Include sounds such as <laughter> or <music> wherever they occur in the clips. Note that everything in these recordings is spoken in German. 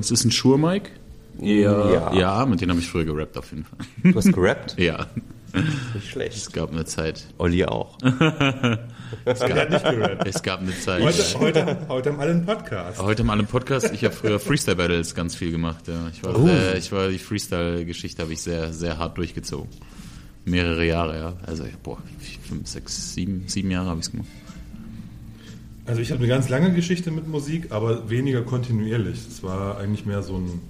Es ist ein Shure-Mic. Ja. Ja, mit denen habe ich früher gerappt auf jeden Fall. Du hast gerappt? <laughs> Ja, Nicht schlecht. es gab eine Zeit. Olli auch. <laughs> Das hat nicht gehört. Es gab eine Zeit. Heute, heute, heute haben alle einen Podcast. Heute im allem Podcast. Ich habe früher Freestyle Battles ganz viel gemacht. Ja. Ich war, Oh. sehr, ich war die Freestyle-Geschichte habe ich sehr, sehr hart durchgezogen. Mehrere Jahre, ja. Also boah, fünf, sechs, sieben, sieben Jahre habe ich es gemacht. Also ich habe eine ganz lange Geschichte mit Musik, aber weniger kontinuierlich. Es war eigentlich mehr so ein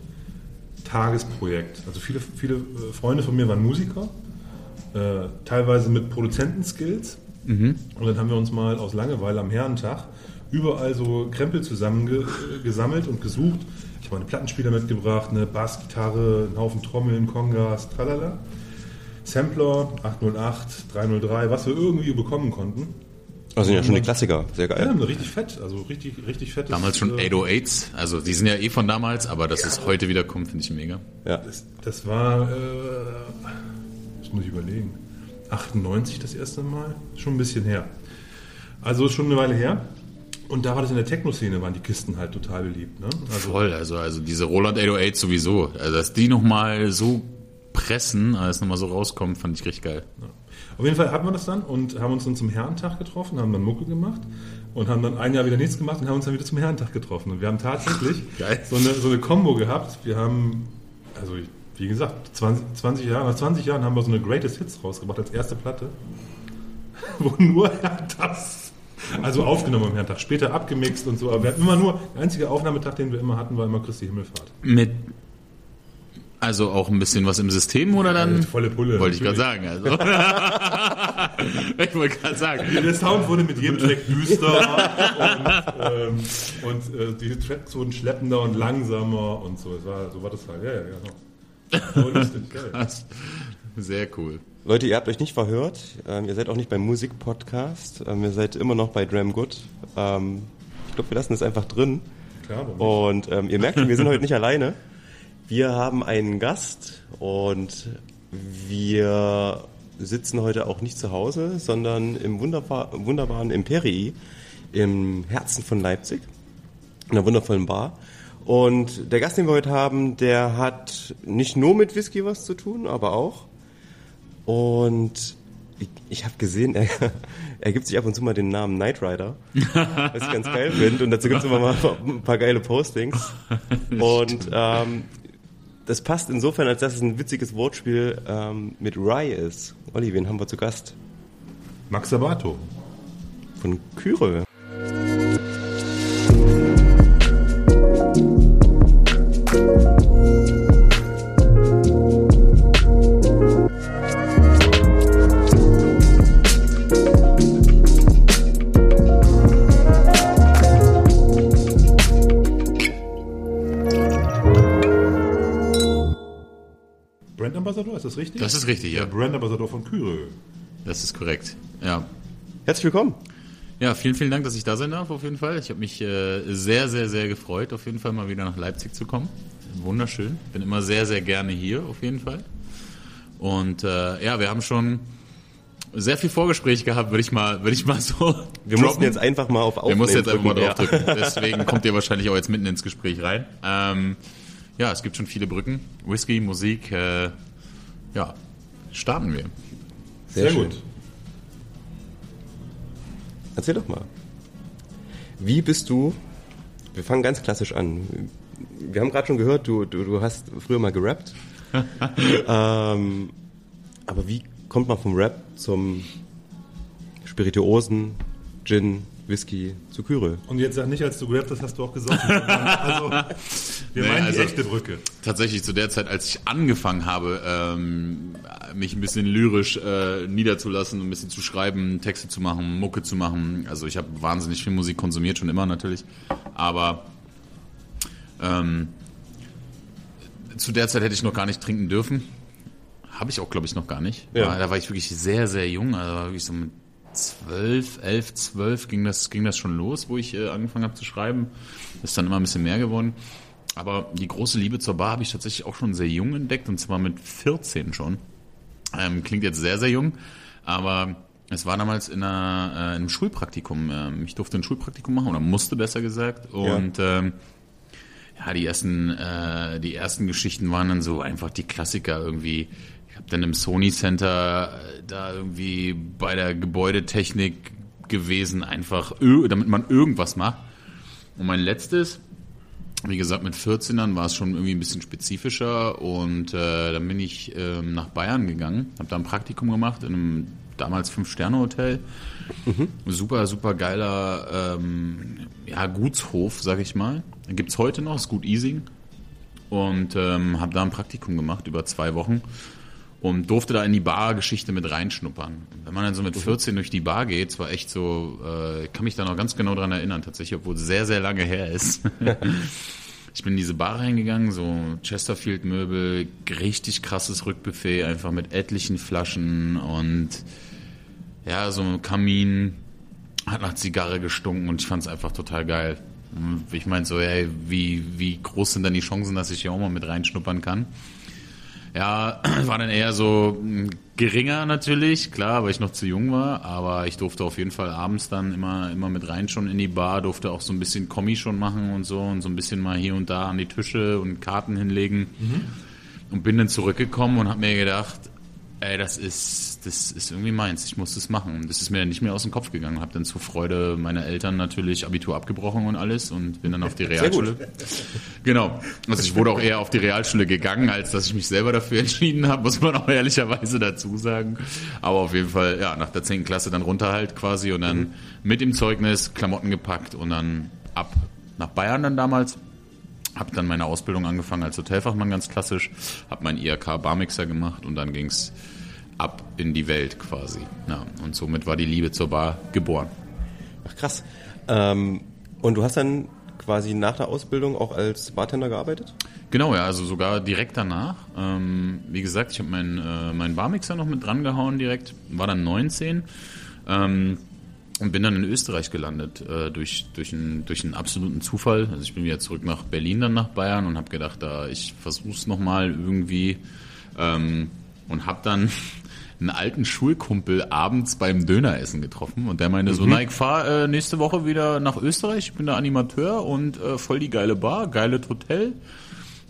Tagesprojekt. Also viele, viele äh, Freunde von mir waren Musiker, äh, teilweise mit Produzentenskills. Und dann haben wir uns mal aus Langeweile am Herrentag überall so Krempel zusammengesammelt und gesucht. Ich habe meine Plattenspieler mitgebracht, eine Bass, Gitarre, einen Haufen Trommeln, Kongas, tralala. Sampler, 808, 303, was wir irgendwie bekommen konnten. Das sind ja schon die Klassiker. Sehr Ja, geil. richtig fett, also richtig, richtig fettes. Damals schon äh, 808s. Also die sind ja eh von damals, aber dass es heute wieder kommt, finde ich mega. Ja. Das, das war, äh, das muss ich überlegen, 98 das erste Mal, schon ein bisschen her. Also schon eine Weile her. Und da war das in der Techno-Szene, waren die Kisten halt total beliebt. Ne? Also, Voll, also, also diese Roland 808 sowieso. Also dass die nochmal so pressen, als nochmal so rauskommt, fand ich richtig geil. Auf jeden Fall hatten wir das dann und haben uns dann zum Herrentag getroffen, haben dann Mucke gemacht und haben dann ein Jahr wieder nichts gemacht und haben uns dann wieder zum Herrentag getroffen. Und wir haben tatsächlich <laughs> so eine, so eine Kombo gehabt. Wir haben, also ich- wie gesagt, 20, 20 Jahre, nach 20 Jahren haben wir so eine Greatest Hits rausgebracht als erste Platte, <laughs> wo nur das, also aufgenommen am Herrentag, später abgemixt und so. Aber wir hatten immer nur, der einzige Aufnahmetag, den wir immer hatten, war immer Christi Himmelfahrt. Mit also auch ein bisschen was im System oder dann? volle Pulle, Wollte ich gerade sagen. Also. <laughs> ich wollte gerade sagen. Der Sound wurde mit jedem Track düster <laughs> und, ähm, und äh, die Tracks wurden schleppender und langsamer und so. Es war, so war das halt. Ja, ja, genau. So lustig. <laughs> Krass. Sehr cool. Leute, ihr habt euch nicht verhört. Ähm, ihr seid auch nicht beim Musikpodcast. Ähm, ihr seid immer noch bei Dram Good. Ähm, ich glaube, wir lassen es einfach drin. Klar, warum nicht? Und ähm, ihr merkt schon, wir sind heute nicht alleine. Wir haben einen Gast und wir sitzen heute auch nicht zu Hause, sondern im wunderbar, wunderbaren Imperii im Herzen von Leipzig, in einer wundervollen Bar. Und der Gast, den wir heute haben, der hat nicht nur mit Whisky was zu tun, aber auch. Und ich, ich habe gesehen, er, <laughs> er gibt sich ab und zu mal den Namen Knight Rider, was ich ganz geil finde. Und dazu gibt es immer mal ein paar geile Postings. <laughs> Und ähm, das passt insofern, als dass es ein witziges Wortspiel ähm, mit Rye ist. Olli, wen haben wir zu Gast? Max Sabato. Von Kyre. Das ist richtig, ja. Der Brand Ambassador von Kyre. Das ist korrekt. Ja. Herzlich willkommen. Ja, vielen, vielen Dank, dass ich da sein darf, auf jeden Fall. Ich habe mich äh, sehr, sehr, sehr gefreut, auf jeden Fall mal wieder nach Leipzig zu kommen. Wunderschön. Bin immer sehr, sehr gerne hier, auf jeden Fall. Und äh, ja, wir haben schon sehr viel Vorgespräch gehabt, würde ich mal, würde ich mal so. Wir mussten jetzt einfach mal auf Wir Aufnehmen müssen jetzt einfach mal drücken, ja. draufdrücken. <laughs> Deswegen kommt ihr wahrscheinlich auch jetzt mitten ins Gespräch rein. Ähm, ja, es gibt schon viele Brücken. Whisky, Musik, äh, ja, starten wir. Sehr, schön. gut. Erzähl doch mal. Wie bist du, wir fangen ganz klassisch an. Wir haben gerade schon gehört, du, du, du hast früher mal gerappt. <laughs> ähm, aber wie kommt man vom Rap zum Spirituosen, Gin, Whisky, zu Kyre? Und jetzt sag nicht, als du gerappt hast, hast du auch sondern, <laughs> also, wir Nee, meinen also- die echte Brücke. Tatsächlich zu der Zeit, als ich angefangen habe, ähm, mich ein bisschen lyrisch äh, niederzulassen, ein bisschen zu schreiben, Texte zu machen, Mucke zu machen. Also ich habe wahnsinnig viel Musik konsumiert, schon immer natürlich. Aber ähm, zu der Zeit hätte ich noch gar nicht trinken dürfen. Habe ich auch, glaube ich, noch gar nicht. Ja. Da war ich wirklich sehr, sehr jung. Also wirklich so mit zwölf, elf, zwölf ging das, ging das schon los, wo ich äh, angefangen habe zu schreiben. Ist dann immer ein bisschen mehr geworden. Aber die große Liebe zur Bar habe ich tatsächlich auch schon sehr jung entdeckt und zwar mit 14 schon. Ähm, klingt jetzt sehr, sehr jung, aber es war damals in, einer, äh, in einem Schulpraktikum. Ähm, ich durfte ein Schulpraktikum machen oder musste besser gesagt. Und ähm, ja, die ersten, äh, die ersten Geschichten waren dann so einfach die Klassiker irgendwie. Ich habe dann im Sony Center äh, da irgendwie bei der Gebäudetechnik gewesen, einfach, damit man irgendwas macht. Und mein letztes, wie gesagt, mit 14ern war es schon irgendwie ein bisschen spezifischer und äh, dann bin ich ähm, nach Bayern gegangen, habe da ein Praktikum gemacht in einem damals Fünf-Sterne-Hotel. Mhm. Super, super geiler ähm, ja, Gutshof, sag ich mal. Gibt es heute noch, ist Gut Easing. Und ähm, habe da ein Praktikum gemacht über zwei Wochen und durfte da in die Bar-Geschichte mit reinschnuppern. Wenn man dann so mit 14 mhm. durch die Bar geht, es war echt so, äh, kann mich da noch ganz genau dran erinnern, tatsächlich, obwohl es sehr, sehr lange her ist. <laughs> ich bin in diese Bar reingegangen, so Chesterfield-Möbel, richtig krasses Rückbuffet, einfach mit etlichen Flaschen und ja, so ein Kamin, hat nach Zigarre gestunken und ich fand es einfach total geil. Ich meinte so, hey, wie, wie groß sind denn die Chancen, dass ich hier auch mal mit reinschnuppern kann? Ja, <clears throat> war dann eher so hm, geringer natürlich, klar, weil ich noch zu jung war, aber ich durfte auf jeden Fall abends dann immer, immer mit rein schon in die Bar, durfte auch so ein bisschen Kommi schon machen und so und so ein bisschen mal hier und da an die Tische und Karten hinlegen. Mhm. Und bin dann zurückgekommen und habe mir gedacht, ey, das ist, das ist irgendwie meins. Ich muss das machen. Das ist mir nicht mehr aus dem Kopf gegangen. Habe dann zur Freude meiner Eltern natürlich Abitur abgebrochen und alles und bin dann auf die <laughs> Realschule. Genau. Also ich wurde auch eher auf die Realschule gegangen, als dass ich mich selber dafür entschieden habe, muss man auch ehrlicherweise dazu sagen. Aber auf jeden Fall, ja, nach der 10. Klasse dann runter halt quasi und dann mit dem Zeugnis Klamotten gepackt und dann ab nach Bayern dann damals habe dann meine Ausbildung angefangen als Hotelfachmann ganz klassisch, habe mein IHK Barmixer gemacht und dann ging es ab in die Welt quasi. Ja, und somit war die Liebe zur Bar geboren. Ach krass. Ähm, und du hast dann quasi nach der Ausbildung auch als Bartender gearbeitet? Genau, ja, also sogar direkt danach. Ähm, wie gesagt, ich habe meinen äh, mein Barmixer noch mit dran gehauen direkt, war dann 19. Ähm, und bin dann in Österreich gelandet äh, durch, durch, einen, durch einen absoluten Zufall. Also ich bin wieder zurück nach Berlin, dann nach Bayern und habe gedacht, da ich versuche es nochmal irgendwie ähm, und habe dann <laughs> einen alten Schulkumpel abends beim Döneressen getroffen und der meinte mhm. so, na ich fahre äh, nächste Woche wieder nach Österreich, ich bin der Animateur und äh, voll die geile Bar, geiles Hotel.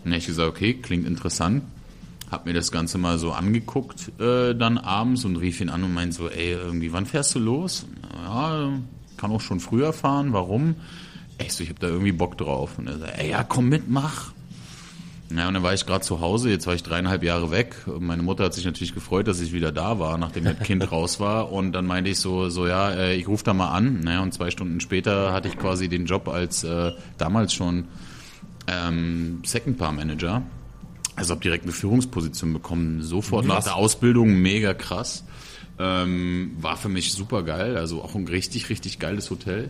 Und ich gesagt, okay, klingt interessant hab mir das Ganze mal so angeguckt äh, dann abends und rief ihn an und meinte so, ey, irgendwie, wann fährst du los? Ja, kann auch schon früher fahren, warum? Ey, so, ich hab da irgendwie Bock drauf. Und er sagt, ey, ja, komm mit, mach. Ja, und dann war ich gerade zu Hause, jetzt war ich dreieinhalb Jahre weg. Meine Mutter hat sich natürlich gefreut, dass ich wieder da war, nachdem das Kind <laughs> raus war. Und dann meinte ich so, so ja, äh, ich rufe da mal an. Naja, und zwei Stunden später hatte ich quasi den Job als äh, damals schon ähm, Second Par Manager also habe direkt eine Führungsposition bekommen, sofort nach der Ausbildung, mega krass. Ähm, war für mich super geil, also auch ein richtig, richtig geiles Hotel.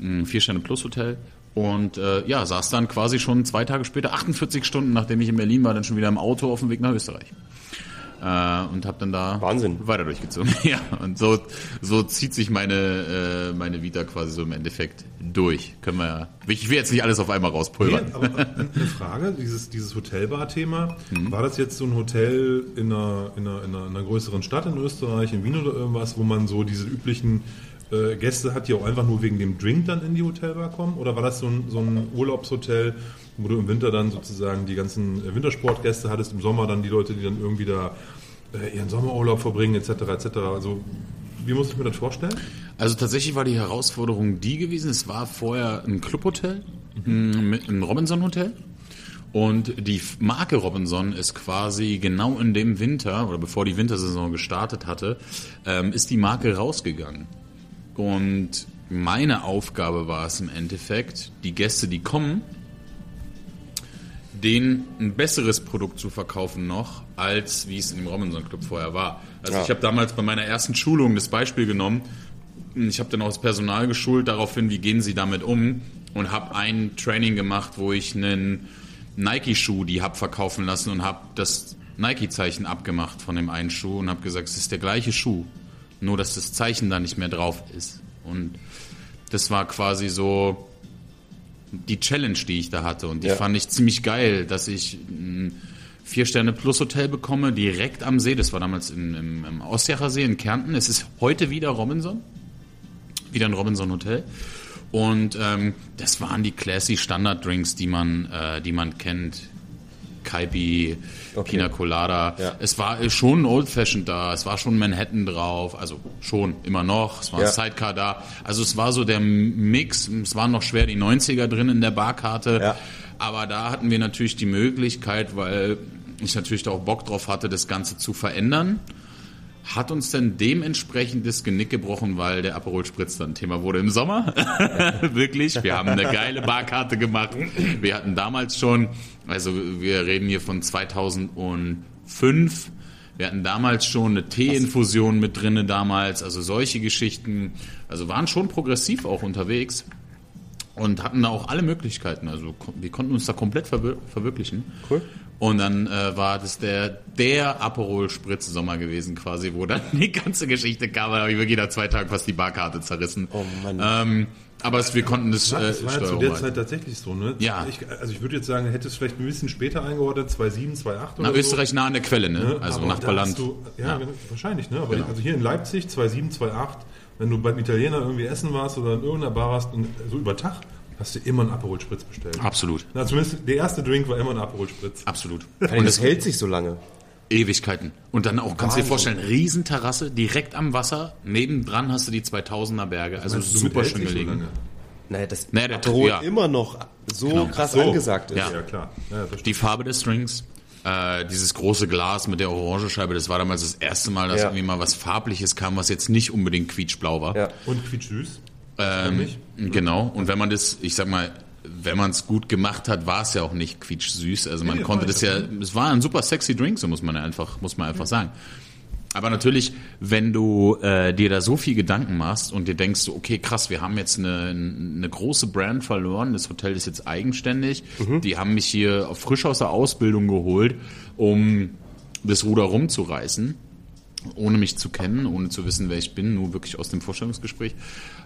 Ein Vier-Sterne-Plus-Hotel. Und äh, ja, saß dann quasi schon zwei Tage später, 48 Stunden nachdem ich in Berlin war, dann schon wieder im Auto auf dem Weg nach Österreich und habe dann da Wahnsinn. weiter durchgezogen. <laughs> ja, und so, so zieht sich meine, äh, meine Vita quasi so im Endeffekt durch. Können wir ja. Ich will jetzt nicht alles auf einmal rauspulvern. Nee, aber eine Frage, dieses, dieses Hotelbar-Thema, mhm. war das jetzt so ein Hotel in einer, in, einer, in, einer, in einer größeren Stadt in Österreich, in Wien oder irgendwas, wo man so diese üblichen äh, Gäste hat, die auch einfach nur wegen dem Drink dann in die Hotelbar kommen? Oder war das so ein, so ein Urlaubshotel, wo du im Winter dann sozusagen die ganzen äh, Wintersportgäste hattest, im Sommer dann die Leute, die dann irgendwie da äh, ihren Sommerurlaub verbringen, etc. etc. Also wie muss ich mir das vorstellen? Also tatsächlich war die Herausforderung die gewesen, es war vorher ein Clubhotel, mhm. ein Robinson-Hotel. Und die Marke Robinson ist quasi genau in dem Winter, oder bevor die Wintersaison gestartet hatte, ähm, ist die Marke rausgegangen. Und meine Aufgabe war es im Endeffekt, die Gäste, die kommen, denen ein besseres Produkt zu verkaufen noch, als wie es in dem Robinson Club vorher war. Also ja. ich habe damals bei meiner ersten Schulung das Beispiel genommen. Ich habe dann auch das Personal geschult daraufhin, wie gehen sie damit um und habe ein Training gemacht, wo ich einen Nike-Schuh, die habe verkaufen lassen und habe das Nike-Zeichen abgemacht von dem einen Schuh und habe gesagt, es ist der gleiche Schuh, nur dass das Zeichen da nicht mehr drauf ist. Und das war quasi so die Challenge, die ich da hatte. Und die ja. fand ich ziemlich geil, dass ich ein Vier-Sterne-Plus-Hotel bekomme, direkt am See. Das war damals im, im, im Ostjacher See in Kärnten. Es ist heute wieder Robinson. Wieder ein Robinson-Hotel. Und ähm, das waren die classy Standard-Drinks, die man, äh, die man kennt. Kaipi, Okay. Pina Colada. Ja. Es war schon Old Fashioned da, es war schon Manhattan drauf, also schon immer noch, es war Ja. ein Sidecar da. Also es war so der Mix, es waren noch schwer die 90er drin in der Barkarte. Ja. Aber da hatten wir natürlich die Möglichkeit, weil ich natürlich da auch Bock drauf hatte, das Ganze zu verändern. Hat uns dann dementsprechend das Genick gebrochen, weil der Aperol Spritz dann Thema wurde im Sommer. <laughs> Wirklich. Wir haben eine geile Barkarte gemacht. Wir hatten damals schon, also wir reden hier von 2005. Wir hatten damals schon eine Teeinfusion mit drinne damals, also solche Geschichten. Also waren schon progressiv auch unterwegs und hatten da auch alle Möglichkeiten. Also wir konnten uns da komplett verwir verwirklichen. Cool. Und dann äh, war das der, der Aperol Spritz Sommer gewesen quasi, wo dann die ganze Geschichte kam. Da habe ich wirklich nach zwei Tagen fast die Barkarte zerrissen. Oh Mann. Ähm, aber es, wir konnten das, Ja, äh, das war ja zu der. Zeit tatsächlich so, ne? Ja. Ich, also ich würde jetzt sagen, hätte es vielleicht ein bisschen später eingeordnet, 2007, 2008 oder Na, so. Österreich nah an der Quelle, ne? Ne? Also Aber da Nachbarland. hast Du, ja, Ja. genau, wahrscheinlich, ne? Aber Genau. also hier in Leipzig 2007, 2008, wenn du beim Italiener irgendwie essen warst oder in irgendeiner Bar warst und so über Tag, hast du immer einen Aperol Spritz bestellt. Absolut. Na, zumindest der erste Drink war immer ein Aperol Spritz. Absolut. Und es hält sich so lange. Ewigkeiten. Und dann auch, kannst du dir vorstellen, Riesenterrasse, direkt am Wasser. Nebendran hast du die 2000er Berge. Also Meinst super schön so gelegen. lange? Naja, das Naja, der- Aperol ja. immer noch so Genau. krass So. angesagt ist. Ja. Ja, klar. Ja. Die Farbe des Drinks, äh, dieses große Glas mit der Orangescheibe, das war damals das erste Mal, dass Ja. irgendwie mal was Farbliches kam, was jetzt nicht unbedingt quietschblau war. Ja. Und quietschsüß. Ähm? Genau. Und wenn man das, ich sag mal, wenn man es gut gemacht hat, war es ja auch nicht quietschsüß. Also man Nee, konnte das ja, es war ein super sexy Drink, so muss man ja einfach, muss man einfach sagen. Aber natürlich, wenn du äh, dir da so viel Gedanken machst und dir denkst, okay, krass, wir haben jetzt eine, eine große Brand verloren, das Hotel ist jetzt eigenständig, die haben mich hier frisch aus der Ausbildung geholt, um das Ruder rumzureißen ohne mich zu kennen, ohne zu wissen, wer ich bin, nur wirklich aus dem Vorstellungsgespräch,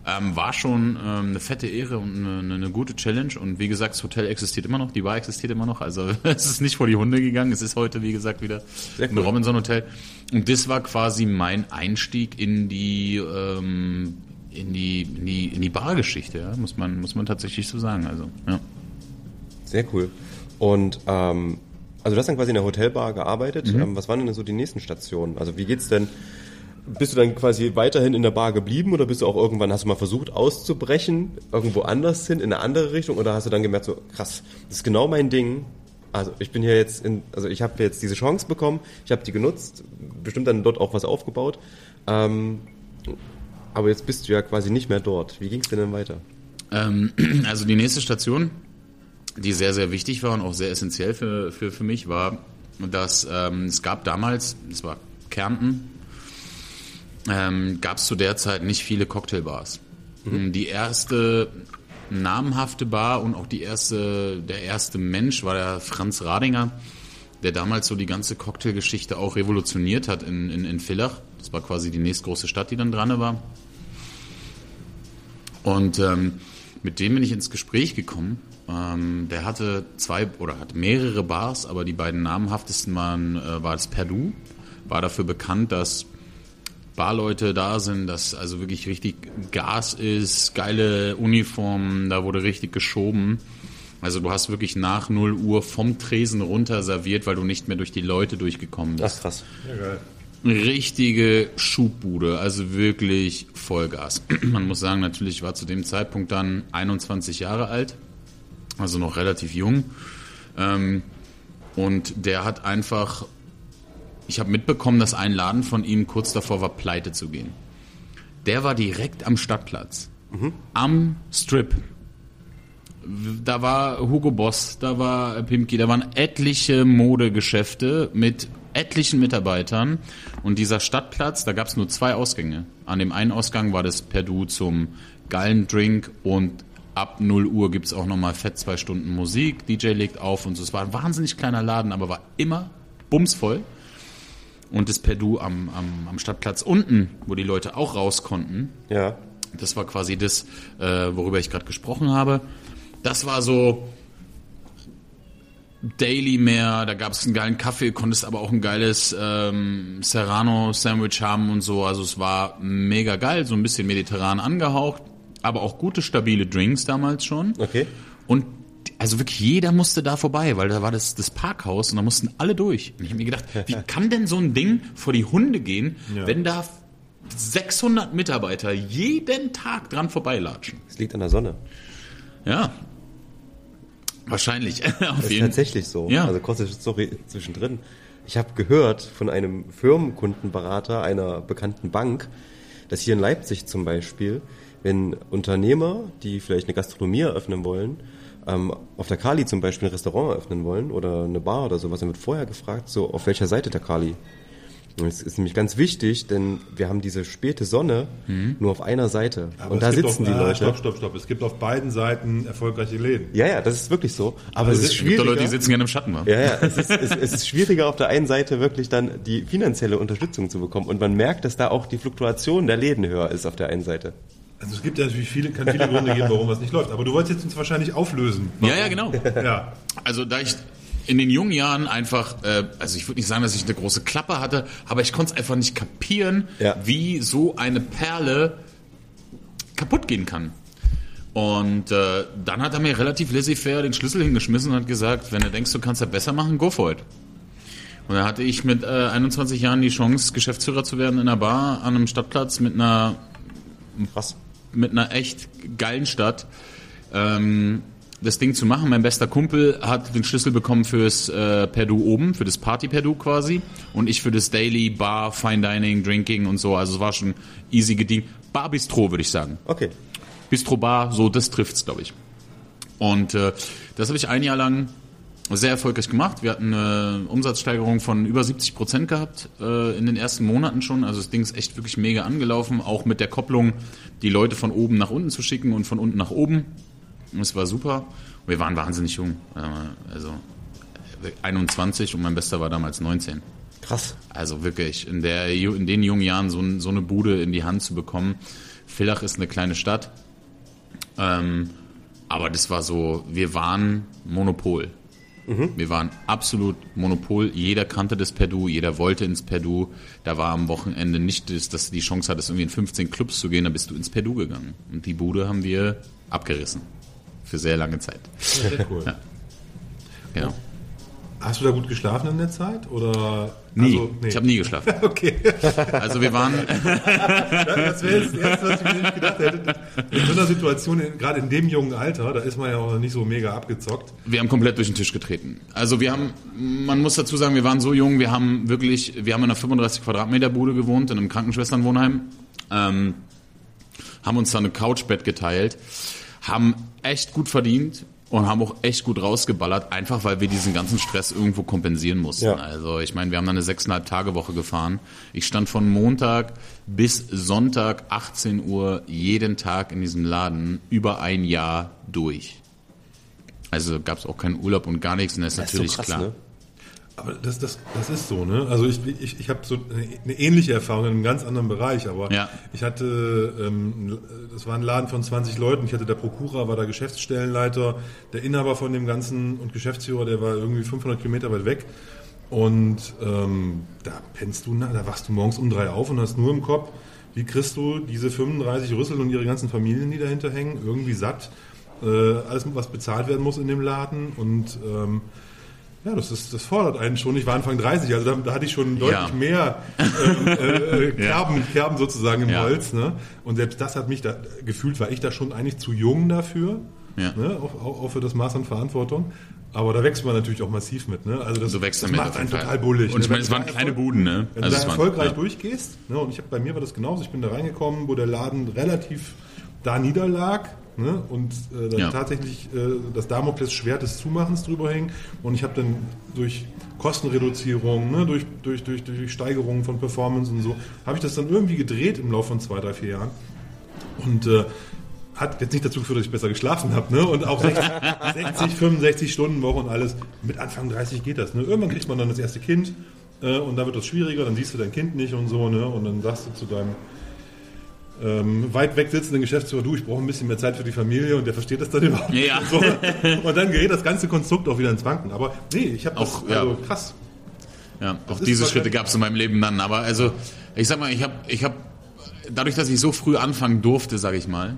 ähm, war schon ähm, eine fette Ehre und eine, eine gute Challenge. Und wie gesagt, das Hotel existiert immer noch, die Bar existiert immer noch. Also <laughs> es ist nicht vor die Hunde gegangen. Es ist heute, wie gesagt, wieder Sehr ein cool. Robinson-Hotel. Und das war quasi mein Einstieg in die ähm, in die, in die, in die Bargeschichte, ja? muss, man, muss man tatsächlich so sagen. Also, ja. Sehr cool. Und ähm, also du hast dann quasi in der Hotelbar gearbeitet. Mhm. Ähm, was waren denn so die nächsten Stationen? Also wie geht's denn? Bist du dann quasi weiterhin in der Bar geblieben oder bist du auch irgendwann, hast du mal versucht auszubrechen, irgendwo anders hin, in eine andere Richtung? Oder hast du dann gemerkt, so krass, das ist genau mein Ding. Also ich bin hier jetzt in, also ich habe jetzt diese Chance bekommen, ich habe die genutzt, bestimmt dann dort auch was aufgebaut. Ähm, aber jetzt bist du ja quasi nicht mehr dort. Wie ging's denn dann weiter? Ähm, <clears throat> also die nächste Station, die sehr, sehr wichtig war und auch sehr essentiell für, für, für mich, war, dass ähm, es gab damals, es war Kärnten, ähm, gab es zu der Zeit nicht viele Cocktailbars. Die erste namhafte Bar und auch die erste, der erste Mensch war der Franz Radinger, der damals so die ganze Cocktailgeschichte auch revolutioniert hat in, in, in Villach. Das war quasi die nächstgroße Stadt, die dann dran war. Und ähm, mit dem bin ich ins Gespräch gekommen. Ähm, der hatte zwei oder hat mehrere Bars, aber die beiden namhaftesten waren äh, war das Perdu, war dafür bekannt, dass Barleute da sind, dass also wirklich richtig Gas ist, geile Uniformen, da wurde richtig geschoben. Also du hast wirklich nach 0 Uhr vom Tresen runter serviert, weil du nicht mehr durch die Leute durchgekommen bist. Ach krass. Ja, geil. Richtige Schubbude, also wirklich Vollgas. <clears throat> Man muss sagen, natürlich ich war zu dem Zeitpunkt dann 21 Jahre alt, also noch relativ jung. Ähm, und der hat einfach, ich habe mitbekommen, dass ein Laden von ihm kurz davor war, pleite zu gehen. Der war direkt am Stadtplatz, am Strip. Da war Hugo Boss, da war Pimki, da waren etliche Modegeschäfte mit etlichen Mitarbeitern. Und dieser Stadtplatz, da gab es nur zwei Ausgänge. An dem einen Ausgang war das Perdu zum geilen Drink und ab 0 Uhr gibt es auch nochmal fett zwei Stunden Musik. DJ legt auf und so. Es war ein wahnsinnig kleiner Laden, aber war immer bumsvoll. Und das Perdu am, am, am Stadtplatz unten, wo die Leute auch raus konnten, Ja. das war quasi das, äh, worüber ich gerade gesprochen habe. Das war so Daily mehr, da gab es einen geilen Kaffee, konntest aber auch ein geiles ähm, Serrano-Sandwich haben und so. Also es war mega geil, so ein bisschen mediterran angehaucht. aber auch gute, stabile Drinks damals schon. Okay. Und also wirklich jeder musste da vorbei, weil da war das, das Parkhaus und da mussten alle durch. Und ich habe mir gedacht, wie <laughs> kann denn so ein Ding vor die Hunde gehen, Ja. wenn da 600 Mitarbeiter jeden Tag dran vorbeilatschen? Es liegt an der Sonne. Ja. Wahrscheinlich. <laughs> Auf Das ist jeden tatsächlich so. Ja. Also kurze Story zwischendrin. Ich habe gehört von einem Firmenkundenberater einer bekannten Bank, dass hier in Leipzig zum Beispiel, wenn Unternehmer, die vielleicht eine Gastronomie eröffnen wollen, ähm, auf der Kali zum Beispiel ein Restaurant eröffnen wollen oder eine Bar oder sowas, dann wird vorher gefragt, so auf welcher Seite der Kali. Und Das ist nämlich ganz wichtig, denn wir haben diese späte Sonne nur auf einer Seite. Aber und da es gibt sitzen auf, die ah, Leute. Stopp, stopp, stopp. Es gibt auf beiden Seiten erfolgreiche Läden. Ja, ja, das ist wirklich so. Aber es ist Es gibt doch schwieriger. Leute, die sitzen gerne im Schatten. Wa? Ja, ja, es ist, es, es ist schwieriger auf der einen Seite wirklich dann die finanzielle Unterstützung zu bekommen und man merkt, dass da auch die Fluktuation der Läden höher ist auf der einen Seite. Also es gibt ja natürlich viele, kann viele Gründe geben, warum was nicht läuft. Aber du wolltest jetzt uns wahrscheinlich auflösen. Ja, ja, genau. Ja. Also da ich in den jungen Jahren einfach, äh, also ich würde nicht sagen, dass ich eine große Klappe hatte, aber ich konnte es einfach nicht kapieren, Ja. wie so eine Perle kaputt gehen kann. Und äh, dann hat er mir relativ laissez-faire den Schlüssel hingeschmissen und hat gesagt, wenn du denkst, du kannst das besser machen, go for it. Und dann hatte ich mit äh, 21 Jahren die Chance, Geschäftsführer zu werden in einer Bar an einem Stadtplatz mit einer Krass. Mit einer echt geilen Stadt ähm, das Ding zu machen. Mein bester Kumpel hat den Schlüssel bekommen fürs äh, Perdu oben, für das Party Perdu quasi und ich für das Daily Bar, Fine Dining, Drinking und so. Also es war schon easy gedient. Bar Bistro würde ich sagen. Okay. Bistro Bar, so das trifft's, glaube ich. Und äh, das habe ich ein Jahr lang sehr erfolgreich gemacht. Wir hatten eine Umsatzsteigerung von über 70 Prozent gehabt äh, in den ersten Monaten schon. Also das Ding ist echt wirklich mega angelaufen, auch mit der Kopplung, die Leute von oben nach unten zu schicken und von unten nach oben. Und es war super. Und wir waren wahnsinnig jung. Äh, Also äh, 21 und mein Bester war damals 19. Krass. Also wirklich, in, der, in den jungen Jahren so, so eine Bude in die Hand zu bekommen. Villach ist eine kleine Stadt. Ähm, aber das war so, wir waren Monopol. Wir waren absolut Monopol. Jeder kannte das Perdu, jeder wollte ins Perdu. Da war am Wochenende nicht, das, dass du die Chance hattest, irgendwie in 15 Clubs zu gehen, da bist du ins Perdu gegangen. Und die Bude haben wir abgerissen. Für sehr lange Zeit. Sehr cool. Genau. Hast du da gut geschlafen in der Zeit? Oder? Nie. Also, nee. Ich habe nie geschlafen. <laughs> Okay. Also wir waren, <laughs> Das wäre jetzt das Erste, was ich mir nicht gedacht hätte. In so einer Situation, gerade in dem jungen Alter, da ist man ja auch noch nicht so mega abgezockt. Wir haben komplett durch den Tisch getreten. Also wir haben, man muss dazu sagen, wir waren so jung, wir haben wirklich, wir haben in einer 35 Quadratmeter Bude gewohnt, in einem Krankenschwesternwohnheim, ähm, haben uns da eine Couchbett geteilt, haben echt gut verdient und haben auch echt gut rausgeballert, einfach weil wir diesen ganzen Stress irgendwo kompensieren mussten. Ja. Also ich meine, wir haben da eine sechseinhalb Tage Woche gefahren. Ich stand von Montag bis Sonntag 18 Uhr jeden Tag in diesem Laden über ein Jahr durch. Also gab es auch keinen Urlaub und gar nichts, und das ist Das ist so natürlich krass, klar. ne? Aber das, das, das ist so, ne? Also ich, ich, ich habe so eine, ähnliche Erfahrung in einem ganz anderen Bereich, aber Ja. ich hatte, ähm, das war ein Laden von 20 Leuten, ich hatte der Prokura, war der Geschäftsstellenleiter, der Inhaber von dem Ganzen und Geschäftsführer, der war irgendwie 500 Kilometer weit weg. Und ähm, da pennst du, na, da wachst du morgens um drei auf und hast nur im Kopf, wie kriegst du diese 35 Rüssel und ihre ganzen Familien, die dahinter hängen, irgendwie satt. Äh, alles, was bezahlt werden muss in dem Laden und ähm, ja, das, ist, das fordert einen schon. Ich war Anfang 30, also da, da hatte ich schon deutlich Ja. mehr ähm, äh, <laughs> Kerben, Kerben sozusagen im Ja. Holz. Ne? Und selbst das hat mich da gefühlt, war ich da schon eigentlich zu jung dafür, Ja. ne? auch, auch, auch für das Maß an Verantwortung. Aber da wächst man natürlich auch massiv mit. Ne? Also das, wächst das macht einen Fall. total bullig. Und ich ne? meine, es waren kleine Buden, ne? Wenn Also du da waren- erfolgreich ja. durchgehst, ne? und ich hab, bei mir war das genauso, ich bin da reingekommen, wo der Laden relativ da niederlag ne? und äh, dann Ja. tatsächlich äh, das Damoklesschwert des Zumachens drüber hing und ich habe dann durch Kostenreduzierung, ne? durch, durch, durch, durch Steigerungen von Performance und so, habe ich das dann irgendwie gedreht im Laufe von zwei, drei, vier Jahren und äh, hat jetzt nicht dazu geführt, dass ich besser geschlafen habe, ne? Und auch 60, 60 65 Stunden Woche und alles. Mit Anfang 30 geht das, ne? Irgendwann kriegt man dann das erste Kind äh, und da wird das schwieriger, dann siehst du dein Kind nicht und so, ne? Und dann sagst du zu deinem ähm, weit weg sitzenden Geschäftsführer, du, ich brauche ein bisschen mehr Zeit für die Familie und der versteht das dann überhaupt nicht. Ja. Und, so. und dann gerät das ganze Konstrukt auch wieder ins Wanken. Aber nee, ich habe das, Auch, ja. also krass. Ja, auch diese Schritte gab es in meinem Leben dann. Aber also, ich sag mal, ich habe, ich hab, dadurch, dass ich so früh anfangen durfte, sage ich mal,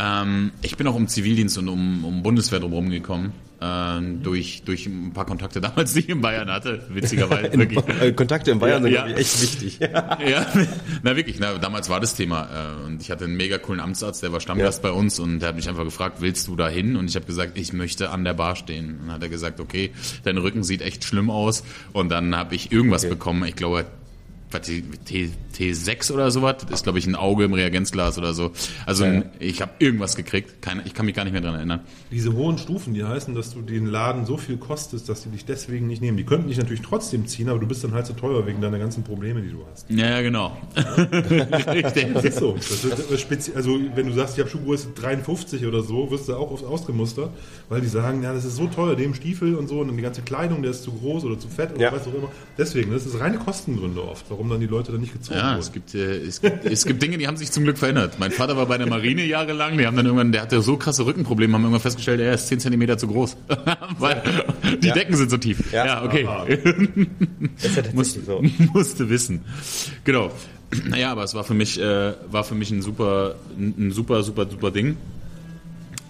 Ähm, ich bin auch um Zivildienst und um, um Bundeswehr drum gekommen. Äh, durch, durch ein paar Kontakte damals, <laughs> die ich in Bayern hatte, witzigerweise. In, wirklich. äh, Kontakte in Bayern Ja, sind ja. echt wichtig. <laughs> ja, na wirklich, na, damals war das Thema äh, und ich hatte einen mega coolen Amtsarzt, der war Stammgast bei uns und der hat mich einfach gefragt, willst du da hin? Und ich habe gesagt, ich möchte an der Bar stehen. Und dann hat er gesagt, okay, dein Rücken sieht echt schlimm aus und dann habe ich irgendwas Okay. bekommen, ich glaube was, T, T, T6 oder sowas, das ist glaube ich ein Auge im Reagenzglas oder so. Also Ja. ich habe irgendwas gekriegt, keine, ich kann mich gar nicht mehr dran erinnern. Diese hohen Stufen, die heißen, dass du den Laden so viel kostest, dass die dich deswegen nicht nehmen. Die könnten dich natürlich trotzdem ziehen, aber du bist dann halt so teuer wegen deiner ganzen Probleme, die du hast. Ja, ja genau. Richtig. <laughs> Das ist so. <laughs> Das wird, das spezi- also wenn du sagst, ich habe Schuhgröße 53 oder so, wirst du auch oft ausgemustert, weil die sagen, ja, das ist so teuer, dem Stiefel und so und dann die ganze Kleidung, der ist zu groß oder zu fett oder Ja. was auch immer. Deswegen, das ist reine Kostengründe oft, warum dann die Leute dann nicht gezogen Ja, wurden. es gibt, äh, es, gibt, es gibt Dinge, die haben sich zum Glück verändert. Mein Vater war bei der Marine jahrelang, die haben dann irgendwann, der hatte so krasse Rückenprobleme, haben irgendwann festgestellt, er ist 10 Zentimeter zu groß. <laughs> Weil die Ja. Decken sind so tief. Ja. Ja, okay. <laughs> Das ist ja tatsächlich so. <laughs> Musste wissen. Genau. Naja, aber es war für mich, äh, war für mich ein super, ein super, super, super Ding.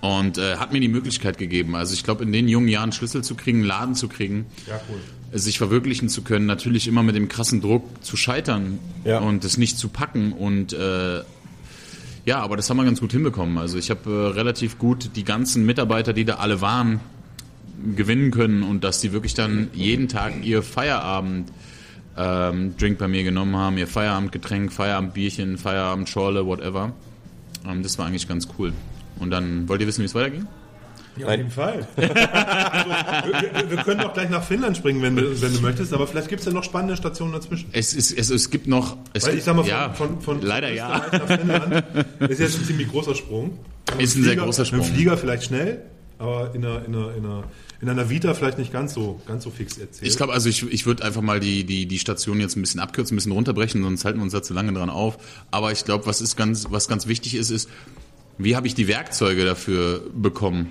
Und äh, hat mir die Möglichkeit gegeben. Also ich glaube, in den jungen Jahren Schlüssel zu kriegen, einen Laden zu kriegen, Ja, cool. Sich verwirklichen zu können, natürlich immer mit dem krassen Druck zu scheitern Ja. und es nicht zu packen und äh, ja, aber das haben wir ganz gut hinbekommen. Also ich habe äh, relativ gut die ganzen Mitarbeiter, die da alle waren, gewinnen können und dass die wirklich dann jeden Tag ihr Feierabend ähm, Drink bei mir genommen haben, ihr Feierabendgetränk, Feierabendbierchen, Feierabendschorle, whatever. Ähm, das war eigentlich ganz cool. Und dann wollt ihr wissen, wie es weiterging? Ja, Nein. auf jeden Fall. <laughs> also, wir, wir- können auch gleich nach Finnland springen, wenn du, wenn du möchtest, aber vielleicht gibt es ja noch spannende Stationen dazwischen. Es, ist, es, es gibt noch. Es Weil ich sag mal, von, ja, von, von leider ja. Nach Finnland ist jetzt ein ziemlich großer Sprung. <laughs> Ist ein sehr großer Mit dem Sprung. Flieger vielleicht schnell, aber in einer, in einer, in einer, in einer Vita vielleicht nicht ganz so, ganz so fix erzählt. Ich glaube, also ich, ich würde einfach mal die, die, die Station jetzt ein bisschen abkürzen, ein bisschen runterbrechen, sonst halten wir uns da zu lange dran auf. Aber ich glaube, was ist ganz, was ganz wichtig ist, ist, wie habe ich die Werkzeuge dafür bekommen,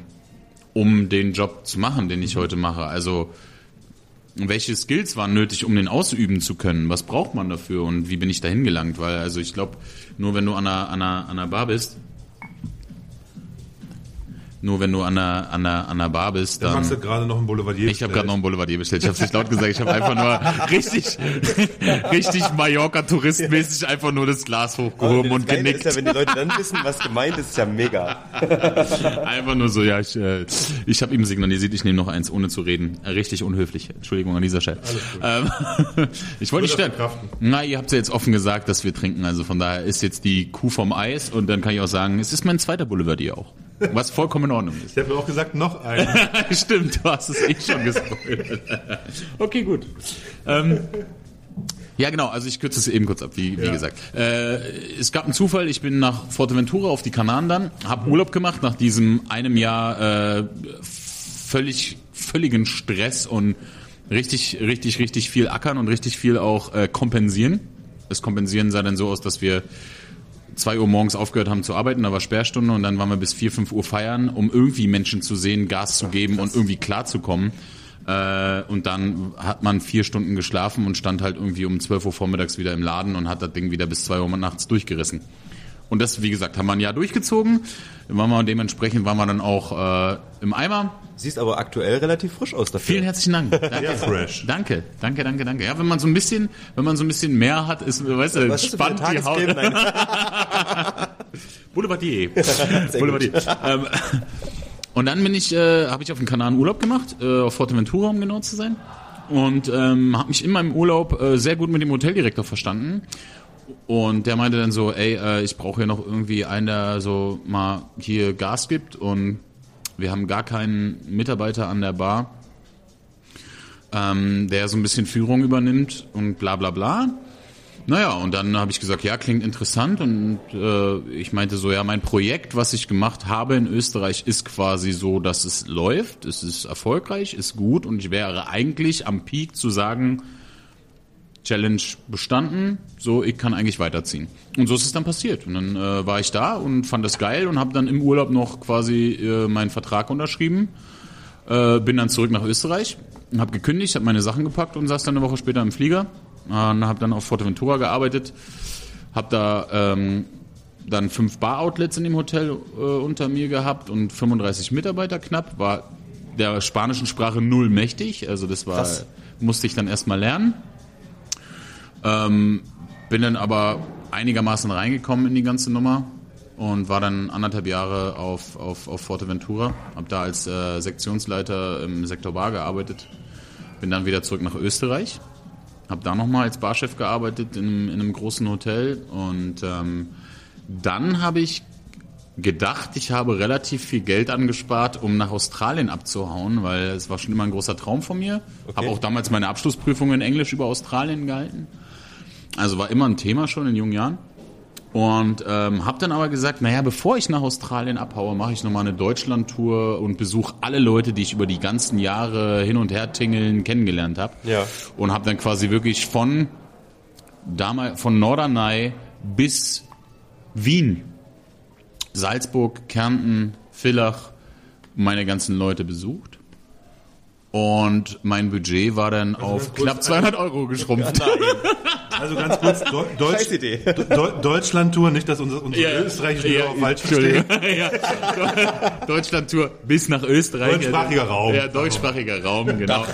um den Job zu machen, den ich heute mache? Also welche Skills waren nötig, um den ausüben zu können? Was braucht man dafür und wie bin ich dahin gelangt? Weil also ich glaube, nur wenn du an einer, an, einer, an einer Bar bist, nur wenn du an einer, an einer, an einer Bar bist, Der dann... Max hat gerade noch einen Boulevardier Ich habe gerade noch einen Boulevardier bestellt. Ich habe es nicht laut gesagt. Ich habe einfach nur richtig, <laughs> richtig Mallorca-Touristmäßig einfach nur das Glas hochgehoben das und Geile genickt. ist ja, wenn die Leute dann wissen, was gemeint ist, ist ja mega. <laughs> Einfach nur so, ja, ich, äh, ich habe ihm signalisiert, ich nehme noch eins, ohne zu reden. Richtig unhöflich. Entschuldigung an dieser Stelle. Ähm, <laughs> ich wollte nicht verkraften. Na, ihr habt ja jetzt offen gesagt, dass wir trinken. Also von daher ist jetzt die Kuh vom Eis und dann kann ich auch sagen, es ist mein zweiter Boulevardier auch. Was vollkommen in Ordnung ist. Ich habe auch gesagt, noch einen. <laughs> Stimmt, du hast es eh schon gespoilert. okay, gut. Ähm, ja, genau, also ich kürze es eben kurz ab, wie, wie Ja. gesagt. Äh, es gab einen Zufall, ich bin nach Forteventura auf die Kanaren dann, habe Urlaub gemacht nach diesem einem Jahr äh, völlig, völligen Stress und richtig, richtig, richtig viel ackern und richtig viel auch äh, kompensieren. Das Kompensieren sah dann so aus, dass wir 2 Uhr morgens aufgehört haben zu arbeiten, da war Sperrstunde und dann waren wir bis 4, 5 Uhr feiern, um irgendwie Menschen zu sehen, Gas zu geben und irgendwie klarzukommen. Äh, und dann hat man vier Stunden geschlafen und stand halt irgendwie um 12 Uhr vormittags wieder im Laden und hat das Ding wieder bis 2 Uhr nachts durchgerissen. Und das, wie gesagt, haben wir ein Jahr durchgezogen. Waren wir, dementsprechend waren wir dann auch äh, im Eimer. Siehst aber aktuell relativ frisch aus dafür. Vielen herzlichen Dank. <laughs> Danke. Ja, fresh. Danke, danke, danke, danke. Ja, wenn man so ein bisschen, wenn man so ein bisschen mehr hat, ist, weißt du, Was spannt die Haut. <laughs> Boulevardier. <laughs> Boulevardier. ähm, und dann bin ich, äh, habe ich auf dem Kanaren Urlaub gemacht, äh, auf Forteventura, um genau zu sein. Und ähm, habe mich in meinem Urlaub äh, sehr gut mit dem Hoteldirektor verstanden. Und der meinte dann so, ey, äh, ich brauche hier noch irgendwie einen, der so mal hier Gas gibt. Und wir haben gar keinen Mitarbeiter an der Bar, ähm, der so ein bisschen Führung übernimmt und bla bla bla. Naja, und dann habe ich gesagt, ja, klingt interessant. Und äh, ich meinte so, ja, mein Projekt, was ich gemacht habe in Österreich, ist quasi so, dass es läuft, es ist erfolgreich, ist gut und ich wäre eigentlich am Peak zu sagen, Challenge bestanden, so ich kann eigentlich weiterziehen. Und so ist es dann passiert. Und dann äh, war ich da und fand das geil und habe dann im Urlaub noch quasi äh, meinen Vertrag unterschrieben. Äh, bin dann zurück nach Österreich, habe gekündigt, habe meine Sachen gepackt und saß dann eine Woche später im Flieger. Äh, habe dann auf Forteventura gearbeitet, habe da ähm, dann fünf Bar-Outlets in dem Hotel äh, unter mir gehabt und 35 Mitarbeiter knapp. War der spanischen Sprache null mächtig, also das war Krass. musste ich dann erstmal lernen. Ähm, bin dann aber einigermaßen reingekommen in die ganze Nummer und war dann anderthalb Jahre auf, auf, auf Forteventura. Hab da als äh, Sektionsleiter im Sektor Bar gearbeitet. Bin dann wieder zurück nach Österreich. Hab da nochmal als Barchef gearbeitet in, einem- in einem großen Hotel. Und ähm, dann habe ich gedacht, ich habe relativ viel Geld angespart, um nach Australien abzuhauen, weil es war schon immer ein großer Traum von mir. Habe auch damals meine Abschlussprüfung in Englisch über Australien gehalten. Also war immer ein Thema schon in jungen Jahren. Und ähm, habe dann aber gesagt, naja, bevor ich nach Australien abhaue, mache ich nochmal eine Deutschland-Tour und besuche alle Leute, die ich über die ganzen Jahre hin und her tingeln kennengelernt habe. Ja. Und habe dann quasi wirklich von, damals, von Norderney bis Wien, Salzburg, Kärnten, Villach, meine ganzen Leute besucht. Und mein Budget war dann auf ganz kurz, knapp 200 Euro geschrumpft. Also ganz kurz, Deu <laughs> Deutsch. Deu Deutschland-Tour, nicht, dass unsere, unsere österreichischen Hörer falsch verstehen. <laughs> ja. Deutschland-Tour bis nach Österreich. Deutschsprachiger Raum. Ja, deutschsprachiger Raum, genau.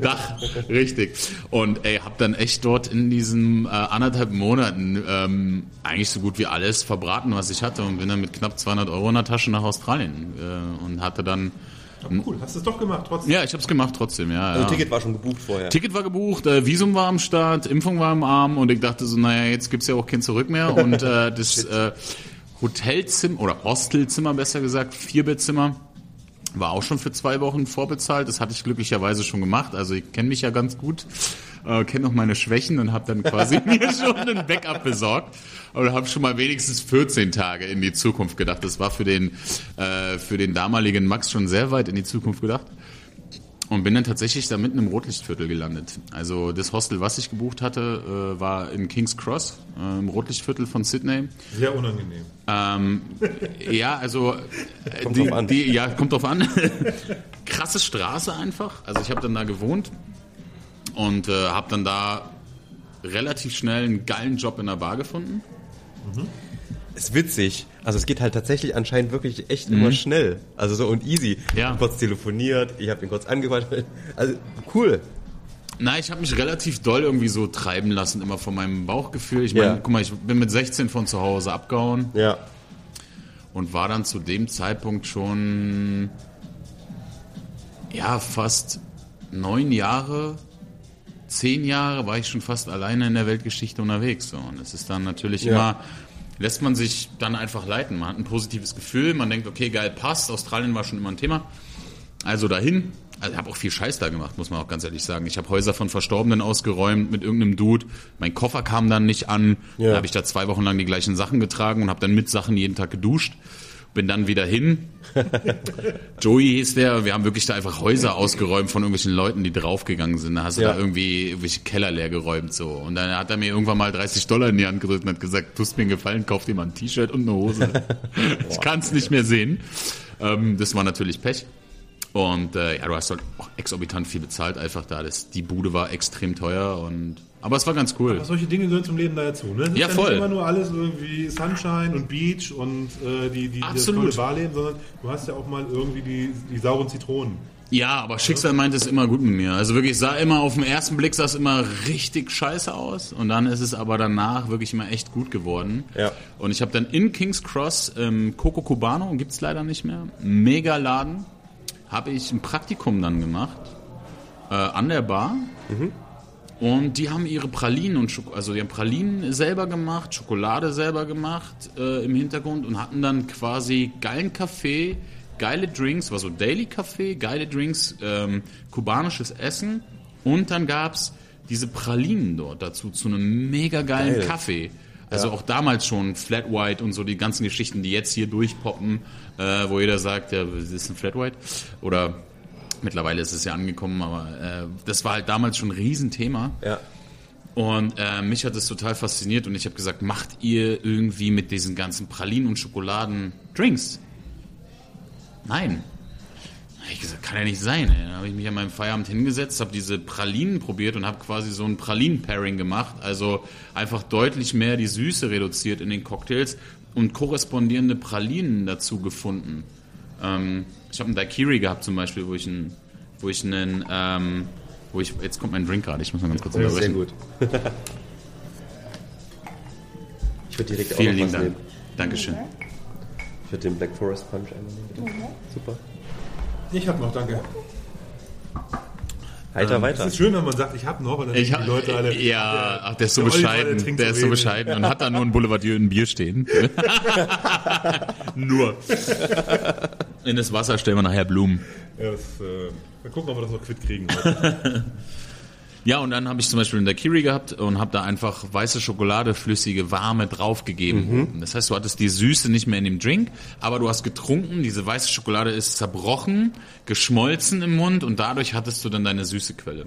Dach. richtig. Und ey, hab dann echt dort in diesen äh, anderthalb Monaten ähm, eigentlich so gut wie alles verbraten, was ich hatte und bin dann mit knapp 200 Euro in der Tasche nach Australien äh, und hatte dann Cool, hast du es doch gemacht, trotzdem. ja, ich habe es gemacht trotzdem, ja. Also ja. Ticket war schon gebucht vorher. Ticket war gebucht, äh, Visum war am Start, Impfung war im Arm und ich dachte so, naja, jetzt gibt's ja auch kein Zurück mehr. <laughs> Und äh, das äh, Hotelzimmer oder Hostelzimmer besser gesagt, Vierbettzimmer, war auch schon für zwei Wochen vorbezahlt. Das hatte ich glücklicherweise schon gemacht. Also ich kenne mich ja ganz gut, äh, kenne auch meine Schwächen und habe dann quasi <laughs> mir schon ein Backup besorgt. Und habe schon mal wenigstens 14 Tage in die Zukunft gedacht. Das war für den, äh, für den damaligen Max schon sehr weit in die Zukunft gedacht. Und bin dann tatsächlich da mitten im Rotlichtviertel gelandet. Also das Hostel, was ich gebucht hatte, äh, war in King's Cross, äh, im Rotlichtviertel von Sydney. Sehr unangenehm. Ähm, ja, also äh, <laughs> Kommt die, drauf an. Die, ja, kommt drauf an. <laughs> Krasse Straße einfach. Also ich habe dann da gewohnt und äh, habe dann da relativ schnell einen geilen Job in der Bar gefunden. Ist witzig. Also es geht halt tatsächlich anscheinend wirklich echt immer schnell. Also so und easy. Mhm. Ja. Kurz telefoniert, ich habe ihn kurz angequatscht. <laughs> Also cool. Na, ich habe mich relativ doll irgendwie so treiben lassen, immer von meinem Bauchgefühl. Ich meine, Ja. guck mal, ich bin mit 16 von zu Hause abgehauen Ja. und war dann zu dem Zeitpunkt schon ja fast neun Jahre, zehn Jahre war ich schon fast alleine in der Weltgeschichte unterwegs. So. Und es ist dann natürlich Ja. immer, lässt man sich dann einfach leiten. Man hat ein positives Gefühl, man denkt, okay, geil, passt. Australien war schon immer ein Thema. Also dahin. Also ich habe auch viel Scheiß da gemacht, muss man auch ganz ehrlich sagen. Ich habe Häuser von Verstorbenen ausgeräumt mit irgendeinem Dude. Mein Koffer kam dann nicht an. Ja. Dann habe ich da zwei Wochen lang die gleichen Sachen getragen und habe dann mit Sachen jeden Tag geduscht. Bin dann wieder hin. <laughs> Joey hieß der. Wir haben wirklich da einfach Häuser ausgeräumt von irgendwelchen Leuten, die draufgegangen sind. Da hast du Ja. da irgendwie irgendwelche Keller leer geräumt so. Und dann hat er mir irgendwann mal 30 Dollar in die Hand gedrückt und hat gesagt, tust mir einen Gefallen, kauf dir mal ein T-Shirt und eine Hose. <laughs> ich kann es nicht mehr sehen. Ähm, das war natürlich Pech. Und äh, ja, du hast halt auch exorbitant viel bezahlt einfach da. Das, die Bude war extrem teuer und aber es war ganz cool. Aber solche Dinge gehören zum Leben da dazu. Ne? Es ist Ja, nicht voll. immer nur alles irgendwie Sunshine und Beach und äh, die, die das tolle Barleben, sondern du hast ja auch mal irgendwie die, die sauren Zitronen. Ja, aber Schicksal meint es immer gut mit mir. Also wirklich sah immer auf den ersten Blick sah es immer richtig scheiße aus und dann ist es aber danach wirklich immer echt gut geworden. Ja. Und ich habe dann in Kings Cross ähm, Coco Cubano gibt's leider nicht mehr. Mega Laden. Habe ich ein Praktikum dann gemacht äh, an der Bar. Und die haben ihre Pralinen und Schoko also die haben Pralinen selber gemacht, Schokolade selber gemacht äh, im Hintergrund und hatten dann quasi geilen Kaffee, geile Drinks, war so Daily Kaffee, geile Drinks, ähm, kubanisches Essen und dann gab's diese Pralinen dort dazu zu einem mega geilen Geil. Kaffee. Also auch damals schon Flat White und so die ganzen Geschichten, die jetzt hier durchpoppen, äh, wo jeder sagt, ja, das ist ein Flat White oder mittlerweile ist es ja angekommen, aber äh, das war halt damals schon ein Riesenthema. Ja. Und äh, mich hat das total fasziniert und ich habe gesagt, macht ihr irgendwie mit diesen ganzen Pralinen und Schokoladen Drinks? Nein. Hab Ich gesagt, kann ja nicht sein. Ey. Dann habe ich mich an meinem Feierabend hingesetzt, habe diese Pralinen probiert und habe quasi so ein Pralinen-Pairing gemacht. Also einfach deutlich mehr die Süße reduziert in den Cocktails und korrespondierende Pralinen dazu gefunden. Ähm, ich habe einen Daiquiri gehabt zum Beispiel, wo ich einen, wo ich einen, ähm, wo ich, jetzt kommt mein Drink gerade, ich muss mal ganz kurz Sehr unterbrechen. gut. <laughs> ich würde direkt Vielen auch noch lieben was Dank. nehmen. Dankeschön. Ich würde den Black Forest Punch einmal nehmen, bitte. Super. Ich habe noch, danke. Heiter Es weiter. ist schön, wenn man sagt, ich habe noch, und dann Ich denken die Leute alle. ja, ach, der ist so der der bescheiden. trinkt Der so ist so bescheiden und hat da nur ein Boulevardier und ein Bier stehen. <laughs> nur. <laughs> In das Wasser stellen wir nachher Blumen. Ja, das, äh, mal gucken, ob wir das noch quitt kriegen. <laughs> Ja, und dann habe ich zum Beispiel einen Daiquiri gehabt und habe da einfach weiße Schokolade, flüssige, warme draufgegeben. Das heißt, du hattest die Süße nicht mehr in dem Drink, aber du hast getrunken, diese weiße Schokolade ist zerbrochen, geschmolzen im Mund und dadurch hattest du dann deine süße Quelle.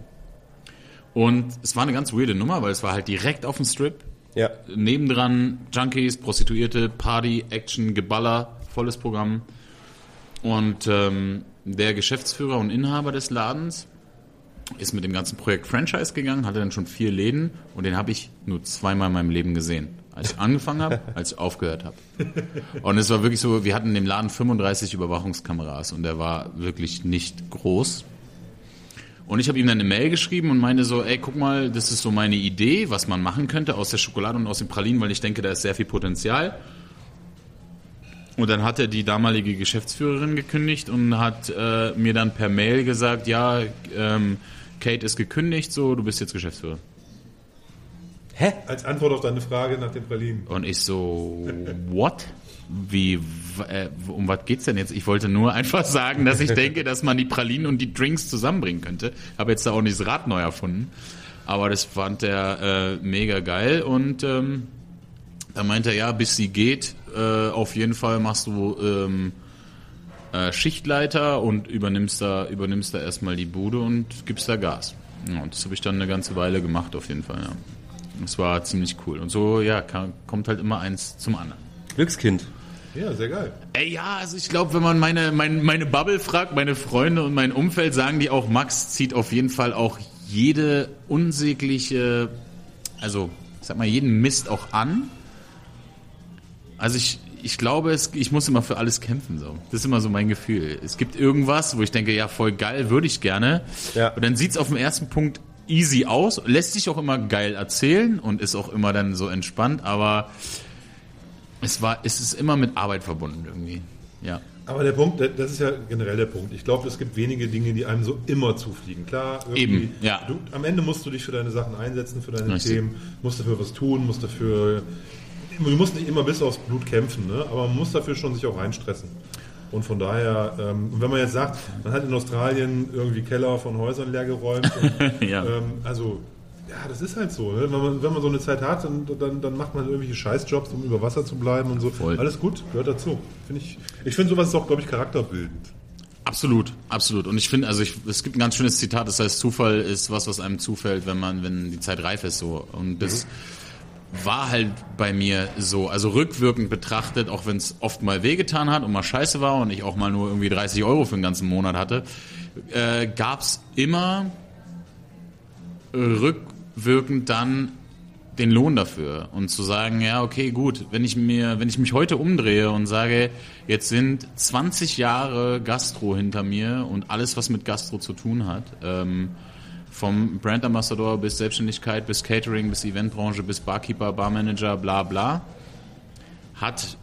Und es war eine ganz weirde Nummer, weil es war halt direkt auf dem Strip. Ja. Nebendran Junkies, Prostituierte, Party, Action, Geballer, volles Programm. Und ähm, der Geschäftsführer und Inhaber des Ladens ist mit dem ganzen Projekt Franchise gegangen, hatte dann schon vier Läden und den habe ich nur zweimal in meinem Leben gesehen. Als ich angefangen habe, <laughs> als ich aufgehört habe. Und es war wirklich so, wir hatten in dem Laden 35 Überwachungskameras und der war wirklich nicht groß. Und ich habe ihm dann eine Mail geschrieben und meinte so, ey, guck mal, das ist so meine Idee, was man machen könnte aus der Schokolade und aus den Pralinen, weil ich denke, da ist sehr viel Potenzial. Und dann hat er die damalige Geschäftsführerin gekündigt und hat äh, mir dann per Mail gesagt, ja, ähm, Kate ist gekündigt, so, du bist jetzt Geschäftsführer. Hä? Als Antwort auf deine Frage nach den Pralinen. Und ich so, what? Wie, äh, um was geht's denn jetzt? Ich wollte nur einfach sagen, dass ich denke, dass man die Pralinen und die Drinks zusammenbringen könnte. Habe jetzt da auch nicht das Rad neu erfunden. Aber das fand er äh, mega geil und ähm, da meinte er, ja, bis sie geht, äh, auf jeden Fall machst du ähm, äh, Schichtleiter und übernimmst da, übernimmst da erstmal die Bude und gibst da Gas. Ja, und das habe ich dann eine ganze Weile gemacht, auf jeden Fall, ja. Das war ziemlich cool. Und so, ja, kann, kommt halt immer eins zum anderen. Glückskind. Ja, sehr geil. Ey, ja, also ich glaube, wenn man meine, mein, meine Bubble fragt, meine Freunde und mein Umfeld, sagen die auch, Max zieht auf jeden Fall auch jede unsägliche, also ich sag mal, jeden Mist auch an. Also ich, ich glaube, es, ich muss immer für alles kämpfen. So. Das ist immer so mein Gefühl. Es gibt irgendwas, wo ich denke, ja, voll geil, würde ich gerne. Ja. Und dann sieht's auf den ersten Punkt easy aus, lässt sich auch immer geil erzählen und ist auch immer dann so entspannt, aber es war, es ist immer mit Arbeit verbunden irgendwie. Ja. Aber der Punkt, das ist ja generell der Punkt. Ich glaube, es gibt wenige Dinge, die einem so immer zufliegen. Klar, irgendwie, Eben, ja. Du, am Ende musst du dich für deine Sachen einsetzen, für deine Richtig. Themen, musst dafür was tun, musst dafür. Du musst nicht immer bis aufs Blut kämpfen, ne? aber man muss dafür schon sich auch reinstressen. Und von daher, ähm, wenn man jetzt sagt, man hat in Australien irgendwie Keller von Häusern leergeräumt, und, <laughs> Ja. ähm, also ja, das ist halt so. Ne? Wenn, man, wenn man so eine Zeit hat, dann, dann, dann macht man irgendwelche Scheißjobs, um über Wasser zu bleiben und so. Voll. Alles gut, gehört dazu. Find ich ich finde, sowas ist auch, glaube ich, charakterbildend. Absolut, absolut. Und ich finde, also ich, es gibt ein ganz schönes Zitat, das heißt, Zufall ist was, was einem zufällt, wenn man, wenn die Zeit reif ist, so. Und das war halt bei mir so. Also rückwirkend betrachtet, auch wenn es oft mal wehgetan hat und mal scheiße war und ich auch mal nur irgendwie 30 Euro für den ganzen Monat hatte, äh, gab es immer rückwirkend dann den Lohn dafür und zu sagen, ja, okay, gut, wenn ich mir, wenn ich mich heute umdrehe und sage, jetzt sind 20 Jahre Gastro hinter mir und alles, was mit Gastro zu tun hat, ähm, vom Brand Ambassador bis Selbstständigkeit, bis Catering, bis Eventbranche, bis Barkeeper, Barmanager, bla bla, hat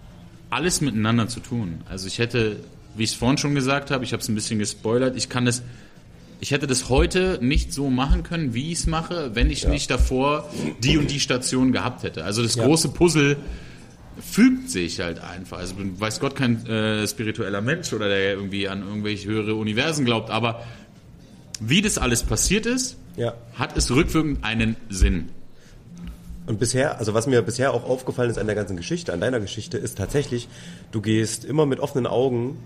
alles miteinander zu tun. Also ich hätte, wie ich es vorhin schon gesagt habe, ich habe es ein bisschen gespoilert, ich kann das ich hätte das heute nicht so machen können, wie ich es mache, wenn ich nicht davor die und die Station gehabt hätte. Also das große Puzzle fügt sich halt einfach. Also bin, weiß Gott kein äh, spiritueller Mensch oder der irgendwie an irgendwelche höhere Universen glaubt, aber wie das alles passiert ist, Ja. hat es rückwirkend einen Sinn. Und bisher, also was mir bisher auch aufgefallen ist an der ganzen Geschichte, an deiner Geschichte, ist tatsächlich, du gehst immer mit offenen Augen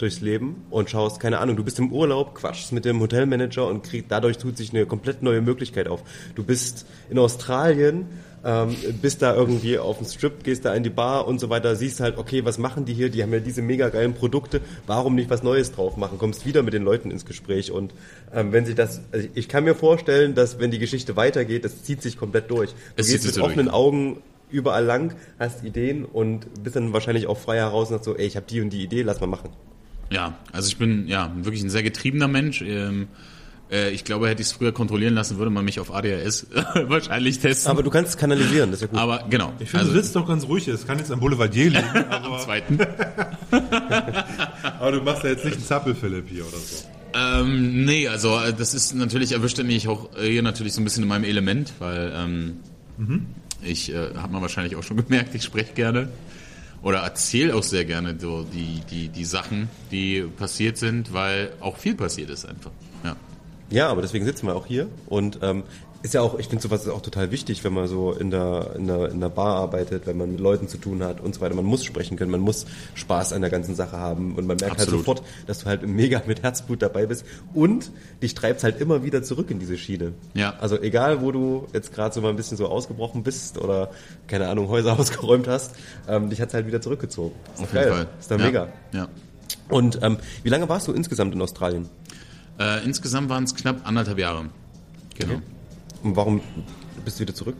durchs Leben und schaust, keine Ahnung, du bist im Urlaub, quatschst mit dem Hotelmanager und krieg, dadurch tut sich eine komplett neue Möglichkeit auf. Du bist in Australien, ähm, bist da irgendwie auf dem Strip, gehst da in die Bar und so weiter, siehst halt, okay, was machen die hier? Die haben ja diese mega geilen Produkte, warum nicht was Neues drauf machen? Kommst wieder mit den Leuten ins Gespräch und ähm, wenn sich das, also ich kann mir vorstellen, dass wenn die Geschichte weitergeht, das zieht sich komplett durch. Du Es gehst mit so durch. offenen Augen überall lang, hast Ideen und bist dann wahrscheinlich auch frei heraus und sagst so, ey, ich habe die und die Idee, lass mal machen. Ja, also ich bin ja wirklich ein sehr getriebener Mensch. Ähm, äh, ich glaube, hätte ich es früher kontrollieren lassen, würde man mich auf ADHS <laughs> wahrscheinlich testen. Aber du kannst es kanalisieren, das ist ja gut. Aber genau. Ich finde, also, du sitzt doch ganz ruhig. Es kann jetzt am Boulevardier liegen, <laughs> am aber, zweiten. <laughs> aber du machst ja jetzt nicht einen Zappel-Philipp hier oder so. Ähm, nee, also äh, das ist natürlich, erwischt er mich auch äh, hier natürlich so ein bisschen in meinem Element, weil ähm, ich, äh, hat man wahrscheinlich auch schon gemerkt, ich spreche gerne oder erzähle auch sehr gerne so die, die, die Sachen, die passiert sind, weil auch viel passiert ist einfach. Ja. Ja, aber deswegen sitzen wir auch hier und ähm, ist ja auch, ich finde sowas ist auch total wichtig, wenn man so in der, in, der, in der Bar arbeitet, wenn man mit Leuten zu tun hat und so weiter. Man muss sprechen können, man muss Spaß an der ganzen Sache haben und man merkt Absolut. halt sofort, dass du halt mega mit Herzblut dabei bist und dich treibst halt immer wieder zurück in diese Schiene. Ja. Also egal, wo du jetzt gerade so mal ein bisschen so ausgebrochen bist oder keine Ahnung, Häuser <laughs> ausgeräumt hast, ähm, dich hat's halt wieder zurückgezogen. Ist Auf jeden geil. Fall. Ist doch ja. mega. Ja. Und ähm, wie lange warst du insgesamt in Australien? Äh, insgesamt waren es knapp anderthalb Jahre. Genau. Okay. Und warum bist du wieder zurück?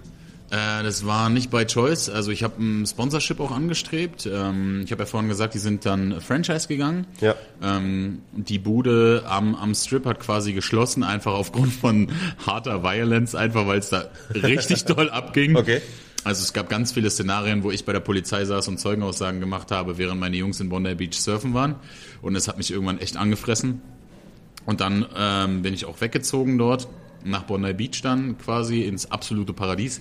Äh, das war nicht by choice. Also ich habe ein Sponsorship auch angestrebt. Ähm, ich habe ja vorhin gesagt, die sind dann Franchise gegangen. Ja. Ähm, die Bude am, am Strip hat quasi geschlossen, einfach aufgrund von harter Violence, einfach weil es da richtig <laughs> doll abging. Okay. Also es gab ganz viele Szenarien, wo ich bei der Polizei saß und Zeugenaussagen gemacht habe, während meine Jungs in Bondi Beach surfen waren. Und es hat mich irgendwann echt angefressen. Und dann ähm, bin ich auch weggezogen dort, nach Bondi Beach dann quasi ins absolute Paradies.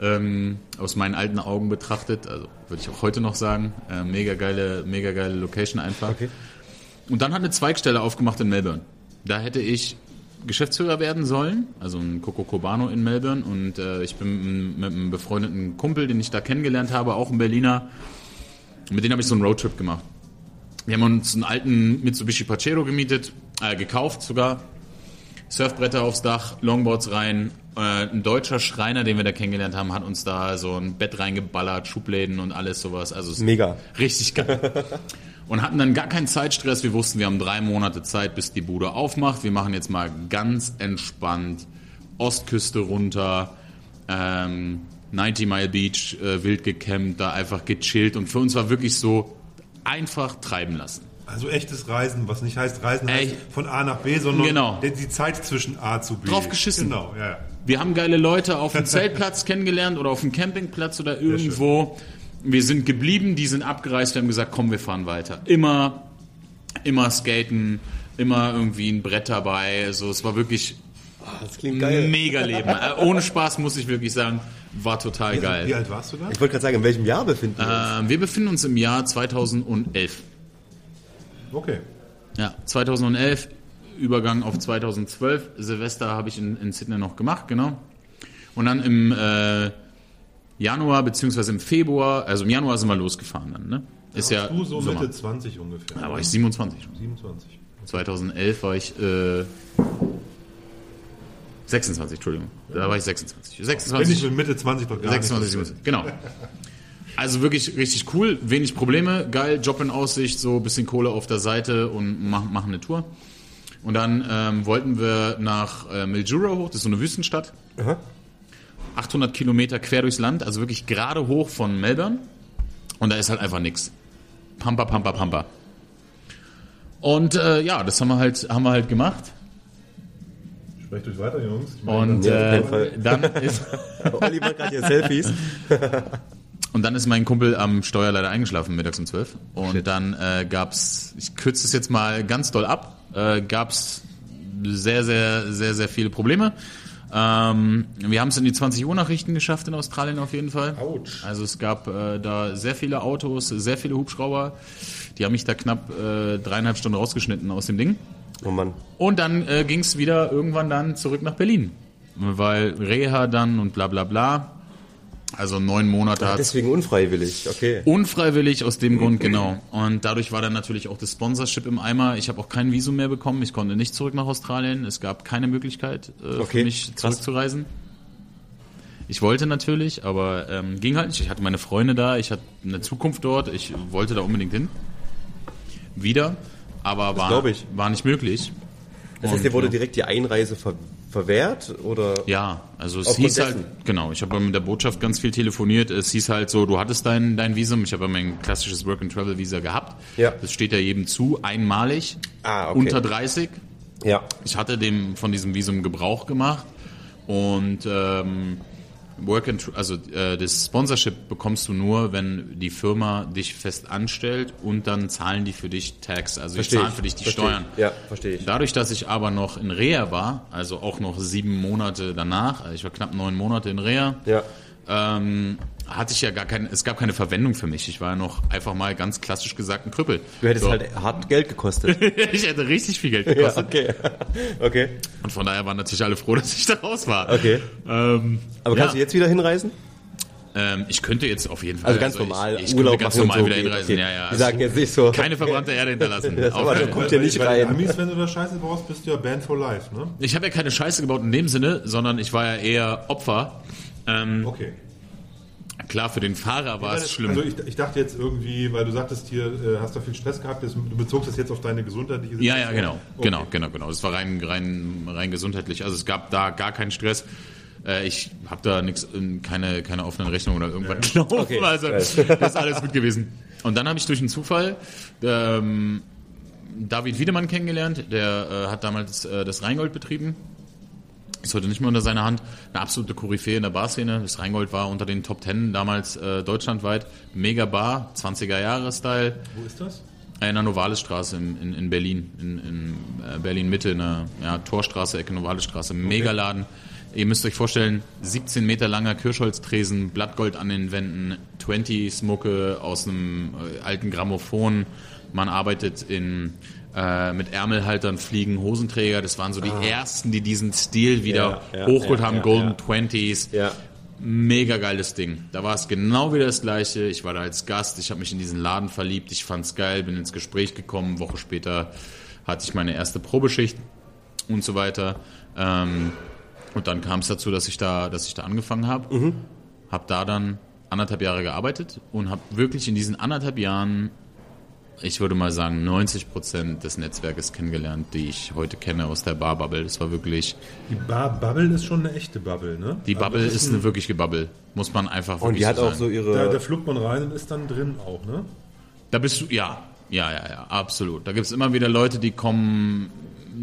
Ähm, aus meinen alten Augen betrachtet, also würde ich auch heute noch sagen, äh, mega geile, mega geile Location einfach. Okay. Und dann hat eine Zweigstelle aufgemacht in Melbourne. Da hätte ich Geschäftsführer werden sollen, also ein Coco Cubano in Melbourne. Und äh, ich bin mit einem befreundeten Kumpel, den ich da kennengelernt habe, auch ein Berliner, mit dem habe ich so einen Roadtrip gemacht. Wir haben uns einen alten Mitsubishi Pajero gemietet, äh, gekauft sogar. Surfbretter aufs Dach, Longboards rein. Äh, ein deutscher Schreiner, den wir da kennengelernt haben, hat uns da so ein Bett reingeballert, Schubläden und alles sowas. Also es Mega. Richtig geil. <laughs> Und hatten dann gar keinen Zeitstress. Wir wussten, wir haben drei Monate Zeit, bis die Bude aufmacht. Wir machen jetzt mal ganz entspannt Ostküste runter, ähm, 90 Mile Beach, äh, wild gecampt, da einfach gechillt. Und für uns war wirklich so einfach treiben lassen. Also echtes Reisen, was nicht heißt Reisen heißt Ey. von A nach B, sondern Genau. die- Zeit zwischen A zu B. Drauf geschissen. Genau, ja. ja. Wir haben geile Leute auf dem Zeltplatz <laughs> kennengelernt oder auf dem Campingplatz oder irgendwo. Wir sind geblieben, die sind abgereist, wir haben gesagt, komm, wir fahren weiter. Immer, immer skaten, immer irgendwie ein Brett dabei. Also es war wirklich Das klingt geil. mega Leben. <laughs> Äh, Ohne Spaß muss ich wirklich sagen, war total Wie, wie geil. alt warst du da? Ich wollte gerade sagen, in welchem Jahr befinden wir uns? Ähm, wir befinden uns im Jahr 2011. Okay. Ja, 2011, Übergang auf 2012. Silvester habe ich in, in Sydney noch gemacht, genau. Und dann im äh, Januar beziehungsweise im Februar, also im Januar sind wir losgefahren dann, ne? Ist ja du so Sommer. Mitte 20 ungefähr. Da war ich 27 schon. 27. 2011 war ich äh, 26, Entschuldigung. Da war ich 26. Bin ich 26, mit Mitte 20 doch gar 26, nicht. 27. Genau. <laughs> Also wirklich richtig cool, wenig Probleme, geil, Job in Aussicht, so ein bisschen Kohle auf der Seite und machen, machen eine Tour. Und dann ähm, wollten wir nach äh, Mildura hoch, das ist so eine Wüstenstadt. 800 Kilometer quer durchs Land, also wirklich gerade hoch von Melbourne. Und da ist halt einfach nix. Pampa, pampa, pampa. Und äh, ja, das haben wir halt, haben wir halt gemacht. Sprecht euch weiter, Jungs. Meine, Und äh, dann ist <laughs> Olli macht gerade hier Selfies. <laughs> Und dann ist mein Kumpel am Steuer leider eingeschlafen, mittags um 12. Und dann äh, gab's, ich kürze es jetzt mal ganz doll ab, äh, gab's sehr, sehr, sehr, sehr viele Probleme. Ähm, wir haben es in die 20 Uhr Nachrichten geschafft in Australien auf jeden Fall. Autsch. Also es gab äh, da sehr viele Autos, sehr viele Hubschrauber. Die haben mich da knapp äh, dreieinhalb Stunden rausgeschnitten aus dem Ding. Oh Mann. Und dann äh, ging es wieder irgendwann dann zurück nach Berlin. Weil Reha dann und bla bla bla. Also neun Monate hat Deswegen unfreiwillig, okay. Unfreiwillig aus dem Grund, genau. Und dadurch war dann natürlich auch das Sponsorship im Eimer. Ich habe auch kein Visum mehr bekommen. Ich konnte nicht zurück nach Australien. Es gab keine Möglichkeit äh, Okay, für mich krass. zurückzureisen. Ich wollte natürlich, aber ähm, ging halt nicht. Ich hatte meine Freunde da, ich hatte eine Zukunft dort. Ich wollte da unbedingt hin. Wieder, aber war, glaub ich. war nicht möglich. Das heißt, Und, dir wurde direkt die Einreise verwehrt oder? Ja, also es hieß halt, genau, ich habe mit der Botschaft ganz viel telefoniert. Es hieß halt so, du hattest dein, dein Visum, ich habe ja mein klassisches Work-and-Travel-Visa gehabt. Ja. Das steht ja jedem zu, einmalig, Ah, okay. unter 30. Ja. Ich hatte dem von diesem Visum Gebrauch gemacht und ähm, Work and also äh, das Sponsorship bekommst du nur, wenn die Firma dich fest anstellt und dann zahlen die für dich Tax, also die zahlen für dich die Verstehe Steuern. ich. Ja, verstehe ich. Dadurch, dass ich aber noch in Reha war, also auch noch sieben Monate danach, also ich war knapp neun Monate in Reha, Ja. ähm, hatte ich ja gar keine, es gab keine Verwendung für mich. Ich war ja noch einfach mal ganz klassisch gesagt ein Krüppel. Du hättest So. halt hart Geld gekostet. <laughs> ich hätte richtig viel Geld ja, gekostet. okay. <laughs> okay. Und von daher waren natürlich alle froh, <laughs> dass ich da raus war. Okay. Ähm, Aber kannst du ja, jetzt wieder hinreisen? ähm, ich könnte jetzt auf jeden Fall. Also ganz normal, Ich, ich Urlaub könnte ganz normal so wieder hinreisen. okay. Ja, ja. Wir sagen jetzt nicht so. Keine verbrannte Erde hinterlassen. Das aber Fall. kommt ja nicht rein. Amis, wenn du da Scheiße baust, bist du ja Band for Life, ne? ich habe ja keine Scheiße gebaut in dem Sinne, sondern ich war ja eher Opfer. Ähm, Okay. Klar, für den Fahrer war es schlimm. Also ich, ich dachte jetzt irgendwie, weil du sagtest hier, äh, hast da viel Stress gehabt, das- du bezogst das jetzt auf deine gesundheitliche Ja, ja, genau, Okay. genau, genau, genau. Es war rein, rein, rein gesundheitlich. Also es gab da gar keinen Stress. Äh, Ich habe da nichts, keine, keine offenen Rechnungen oder irgendwas gelaufen. Okay. Also das ist alles gut gewesen. Und dann habe ich durch einen Zufall ähm, David Wiedemann kennengelernt. Der äh, hat damals äh, das Rheingold betrieben. Ist heute nicht mehr unter seiner Hand. Eine absolute Koryphäe in der Barszene. Das Rheingold war unter den Top Ten damals äh, deutschlandweit. Mega Bar, 20er Jahre Style. Wo ist das? In der Novalisstraße in, in, in Berlin, in, in äh, Berlin Mitte, in der ja, Torstraße, Ecke Novalisstraße, Megaladen. Ihr müsst euch vorstellen, 17 Meter langer Kirschholztresen, Blattgold an den Wänden, 20 Mucke aus einem äh, alten Grammophon. Man arbeitet in, äh, mit Ärmelhaltern, Fliegen, Hosenträger. Das waren so die ersten, die diesen Stil wieder Ja, ja, hochgeholt ja, haben. Golden. Twenties. Ja. Mega geiles Ding. Da war es genau wieder das gleiche. Ich war da als Gast, ich habe mich in diesen Laden verliebt, ich fand's geil, bin ins Gespräch gekommen. Woche später hatte ich meine erste Probeschicht und so weiter. Ähm, und dann kam es dazu, dass ich da, dass ich da angefangen habe. Mhm. Habe da dann anderthalb Jahre gearbeitet und habe wirklich in diesen anderthalb Jahren, ich würde mal sagen, 90 Prozent des Netzwerkes kennengelernt, die ich heute kenne aus der Bar-Bubble. Das war wirklich, Die Bar Bubble ist schon eine echte Bubble, ne? die Also Bubble ist ein- eine wirkliche Bubble. Muss man einfach wirklich Und die hat so auch so Da, ihre. da flugt man rein und ist dann drin auch, ne? Da bist du, ja, ja, ja, ja, absolut. Da gibt's immer wieder Leute, die kommen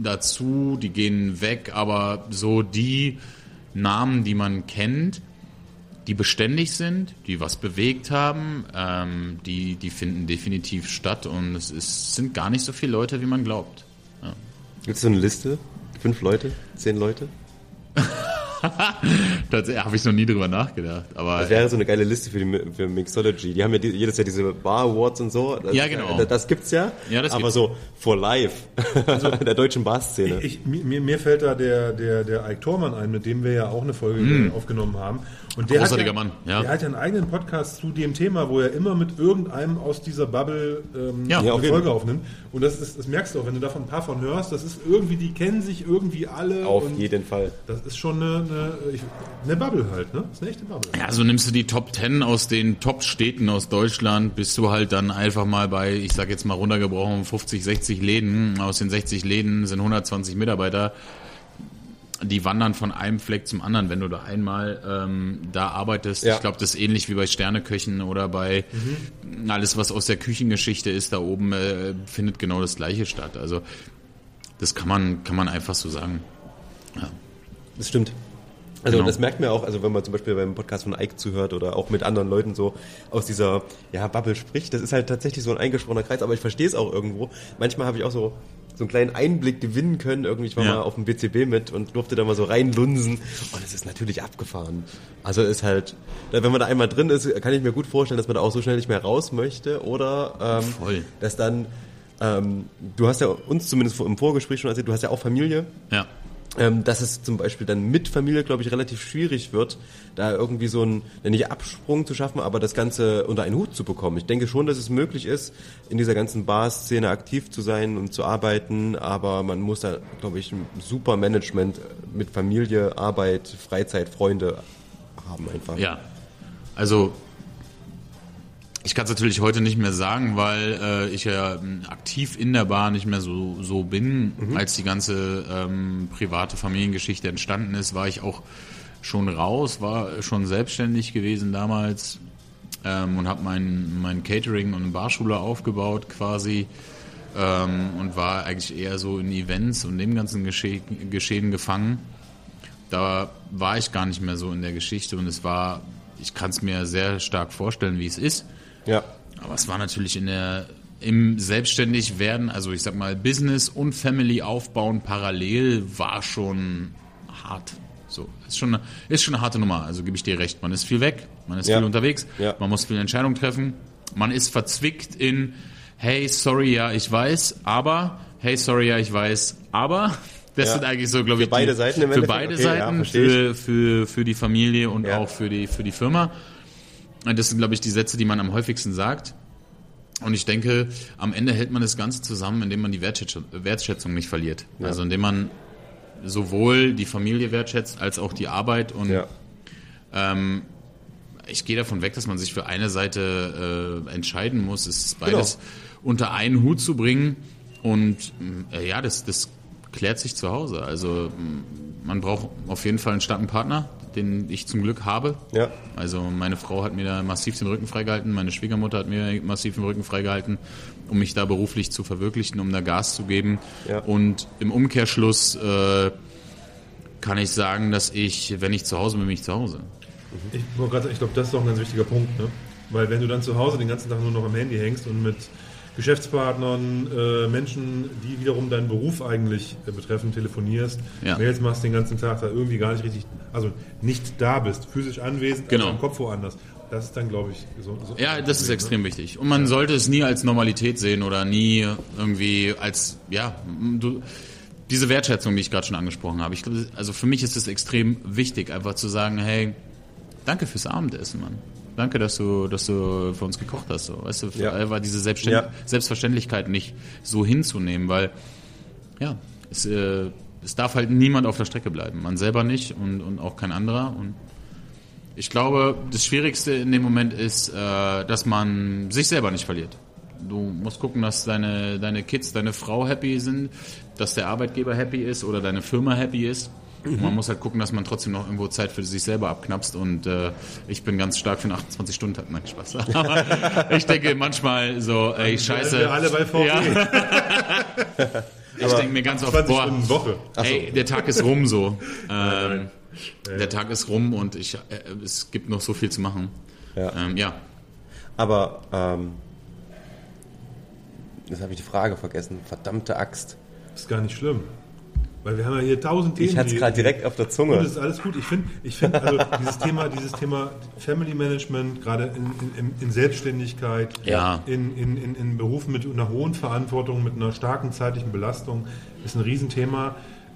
dazu, die gehen weg, aber so die Namen, die man kennt, die beständig sind, die was bewegt haben, ähm, die, die finden definitiv statt und es ist, sind gar nicht so viele Leute, wie man glaubt. Gibt es so eine Liste? Fünf Leute? Zehn Leute? <laughs> Tatsächlich habe ich noch nie drüber nachgedacht, aber Das wäre so eine geile Liste für, die, für Mixology. Die haben ja die, jedes Jahr diese Bar Awards und so. Das, Ja, genau. Das, das gibt's ja. Ja, das aber gibt's. so for life. <laughs> der deutschen Barszene. Ich, mir, mir fällt da der, der, der Ike Thormann ein, mit dem wir ja auch eine Folge äh, aufgenommen haben. Und der Großartiger hat ja, Mann, ja. Der hat ja einen eigenen Podcast zu dem Thema, wo er immer mit irgendeinem aus dieser Bubble ähm, Ja. eine auf Folge aufnimmt. Und das, ist, das merkst du auch, wenn du davon ein paar von hörst. Das ist irgendwie, die kennen sich irgendwie alle. Auf und jeden Fall. Das ist schon eine, eine, eine Bubble halt, ne? Das ist eine echte Bubble. Ja, so nimmst du die Top 10 aus den Top-Städten aus Deutschland, bist du halt dann einfach mal bei, ich sag jetzt mal runtergebrochen, 50, 60 Läden. Aus den 60 Läden sind 120 Mitarbeiter. Die wandern von einem Fleck zum anderen, wenn du da einmal ähm, da arbeitest. Ja. Ich glaube, das ist ähnlich wie bei Sterneköchen oder bei alles, was aus der Küchengeschichte ist, da oben äh, findet genau das gleiche statt. Also das kann man, kann man einfach so sagen. Das stimmt. Also Genau. das merkt man auch, also wenn man zum Beispiel beim Podcast von Ike zuhört oder auch mit anderen Leuten so aus dieser ja, Bubble spricht, das ist halt tatsächlich so ein eingesprochener Kreis, aber ich verstehe es auch irgendwo. Manchmal habe ich auch so so einen kleinen Einblick gewinnen können. Irgendwie, ich war Ja. mal auf dem BCB mit und durfte da mal so reinlunsen. Und es ist natürlich abgefahren. Also ist halt, wenn man da einmal drin ist, kann ich mir gut vorstellen, dass man da auch so schnell nicht mehr raus möchte. Oder ähm, Voll. dass dann, ähm, du hast ja uns zumindest im Vorgespräch schon erzählt, du hast ja auch Familie Ja. Ähm, dass es zum Beispiel dann mit Familie, glaube ich, relativ schwierig wird, da irgendwie so einen, nicht Absprung zu schaffen, aber das Ganze unter einen Hut zu bekommen. Ich denke schon, dass es möglich ist, in dieser ganzen Bar-Szene aktiv zu sein und zu arbeiten, aber man muss da, glaube ich, ein super Management mit Familie, Arbeit, Freizeit, Freunde haben einfach. Ja, also Ich kann es natürlich heute nicht mehr sagen, weil äh, ich ja ähm, aktiv in der Bar nicht mehr so, so bin. Als die ganze ähm, private Familiengeschichte entstanden ist, war ich auch schon raus, war schon selbstständig gewesen damals ähm, und habe mein, mein Catering und Barschule aufgebaut quasi ähm, und war eigentlich eher so in Events und dem ganzen Gesche Geschehen gefangen. Da war ich gar nicht mehr so in der Geschichte und es war, ich kann es mir sehr stark vorstellen, wie es ist. Ja. Aber es war natürlich in der im selbstständig werden, also ich sag mal Business und Family aufbauen parallel war schon hart. So, ist schon eine, ist schon eine harte Nummer, also gebe ich dir recht. Man ist viel weg, man ist Ja. viel unterwegs, Ja. man muss viele Entscheidungen treffen. Man ist verzwickt in hey, sorry, ja, ich weiß, aber hey, sorry, ja, ich weiß, aber <laughs> das Ja. sind eigentlich so, glaube Für ich, beide die, Seiten im für Endeffekt? beide Okay, Seiten, für, für, für die Familie und auch für die, für die Firma. Das sind, glaube ich, die Sätze, die man am häufigsten sagt. Und ich denke, am Ende hält man das Ganze zusammen, indem man die Wertschätzung, nicht verliert. Also indem man sowohl die Familie wertschätzt als auch die Arbeit. Und Ja. ähm, ich gehe davon weg, dass man sich für eine Seite äh, entscheiden muss. Es ist beides unter einen Hut zu bringen. Und äh, ja, das, das klärt sich zu Hause. Also man braucht auf jeden Fall einen starken Partner, den ich zum Glück habe. Ja. Also meine Frau hat mir da massiv den Rücken freigehalten, meine Schwiegermutter hat mir massiv den Rücken freigehalten, um mich da beruflich zu verwirklichen, um da Gas zu geben. Ja. Und im Umkehrschluss äh, kann ich sagen, dass ich, wenn ich zu Hause bin, bin ich zu Hause. Ich, ich glaube, das ist auch ein ganz wichtiger Punkt. Ne? Weil wenn du dann zu Hause den ganzen Tag nur noch am Handy hängst und mit Geschäftspartnern, äh, Menschen, die wiederum deinen Beruf eigentlich äh, betreffen, telefonierst, Ja. Mails machst den ganzen Tag, da irgendwie gar nicht richtig, also nicht da bist, physisch anwesend, Genau. im Kopf woanders. Das ist dann, glaube ich, so. so Ja, das ist ne? extrem wichtig. Und man sollte es nie als Normalität sehen oder nie irgendwie als, ja, du, diese Wertschätzung, die ich gerade schon angesprochen habe. Ich also für mich ist es extrem wichtig, einfach zu sagen, hey, danke fürs Abendessen, Mann. Danke, dass du, dass du für uns gekocht hast. So. Weißt du, Ja. einfach diese Selbstständ Ja. Selbstverständlichkeit nicht so hinzunehmen, weil, ja, es, äh, es darf halt niemand auf der Strecke bleiben. Man selber nicht und, und auch kein anderer. Und ich glaube, das Schwierigste in dem Moment ist, äh, dass man sich selber nicht verliert. Du musst gucken, dass deine, deine Kids, deine Frau happy sind, dass der Arbeitgeber happy ist oder deine Firma happy ist. Und man muss halt gucken, dass man trotzdem noch irgendwo Zeit für sich selber abknapst. Und äh, ich bin ganz stark für einen 28-Stunden-Tag. Nein, Spaß. Aber <laughs> ich denke manchmal so, ey, scheiße. wir alle bei VW. Ja. <laughs> ich denke mir ganz oft, 20 boah, Stunden Woche. Ey, der Tag ist rum so. <laughs> Ähm, der Tag ist rum und ich, äh, es gibt noch so viel zu machen. Ja. Ähm, ja. Aber, ähm, jetzt habe ich die Frage vergessen. Verdammte Axt. Ist gar nicht schlimm. Weil wir haben ja hier tausend Themen. Ich hatte es gerade direkt auf der Zunge. das ist alles gut. Ich finde, ich find, also dieses Thema, dieses Thema Family Management, gerade in, in, in- Selbstständigkeit, Ja. in, in, in, in Berufen mit einer hohen Verantwortung, mit einer starken zeitlichen Belastung, ist ein Riesenthema.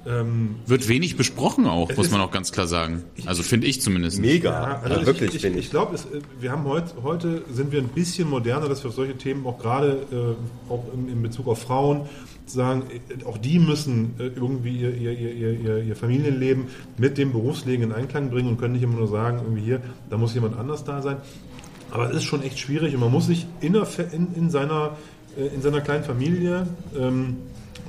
Ähm, Wird wenig besprochen auch, muss ist- man auch ganz klar sagen. Also finde ich zumindest. Mega. Ja, also also wirklich, ich, ich, ich glaube, äh, wir haben heute, heute sind wir ein bisschen moderner, dass wir auf solche Themen auch gerade äh, auch in, in Bezug auf Frauen sagen, äh, auch die müssen äh, irgendwie ihr, ihr, ihr, ihr, Familienleben mit dem Berufsleben in Einklang bringen und können nicht immer nur sagen, irgendwie hier, da muss jemand anders da sein. Aber es ist schon echt schwierig und man muss sich in, der, in, in, seiner, äh, in seiner kleinen Familie ähm,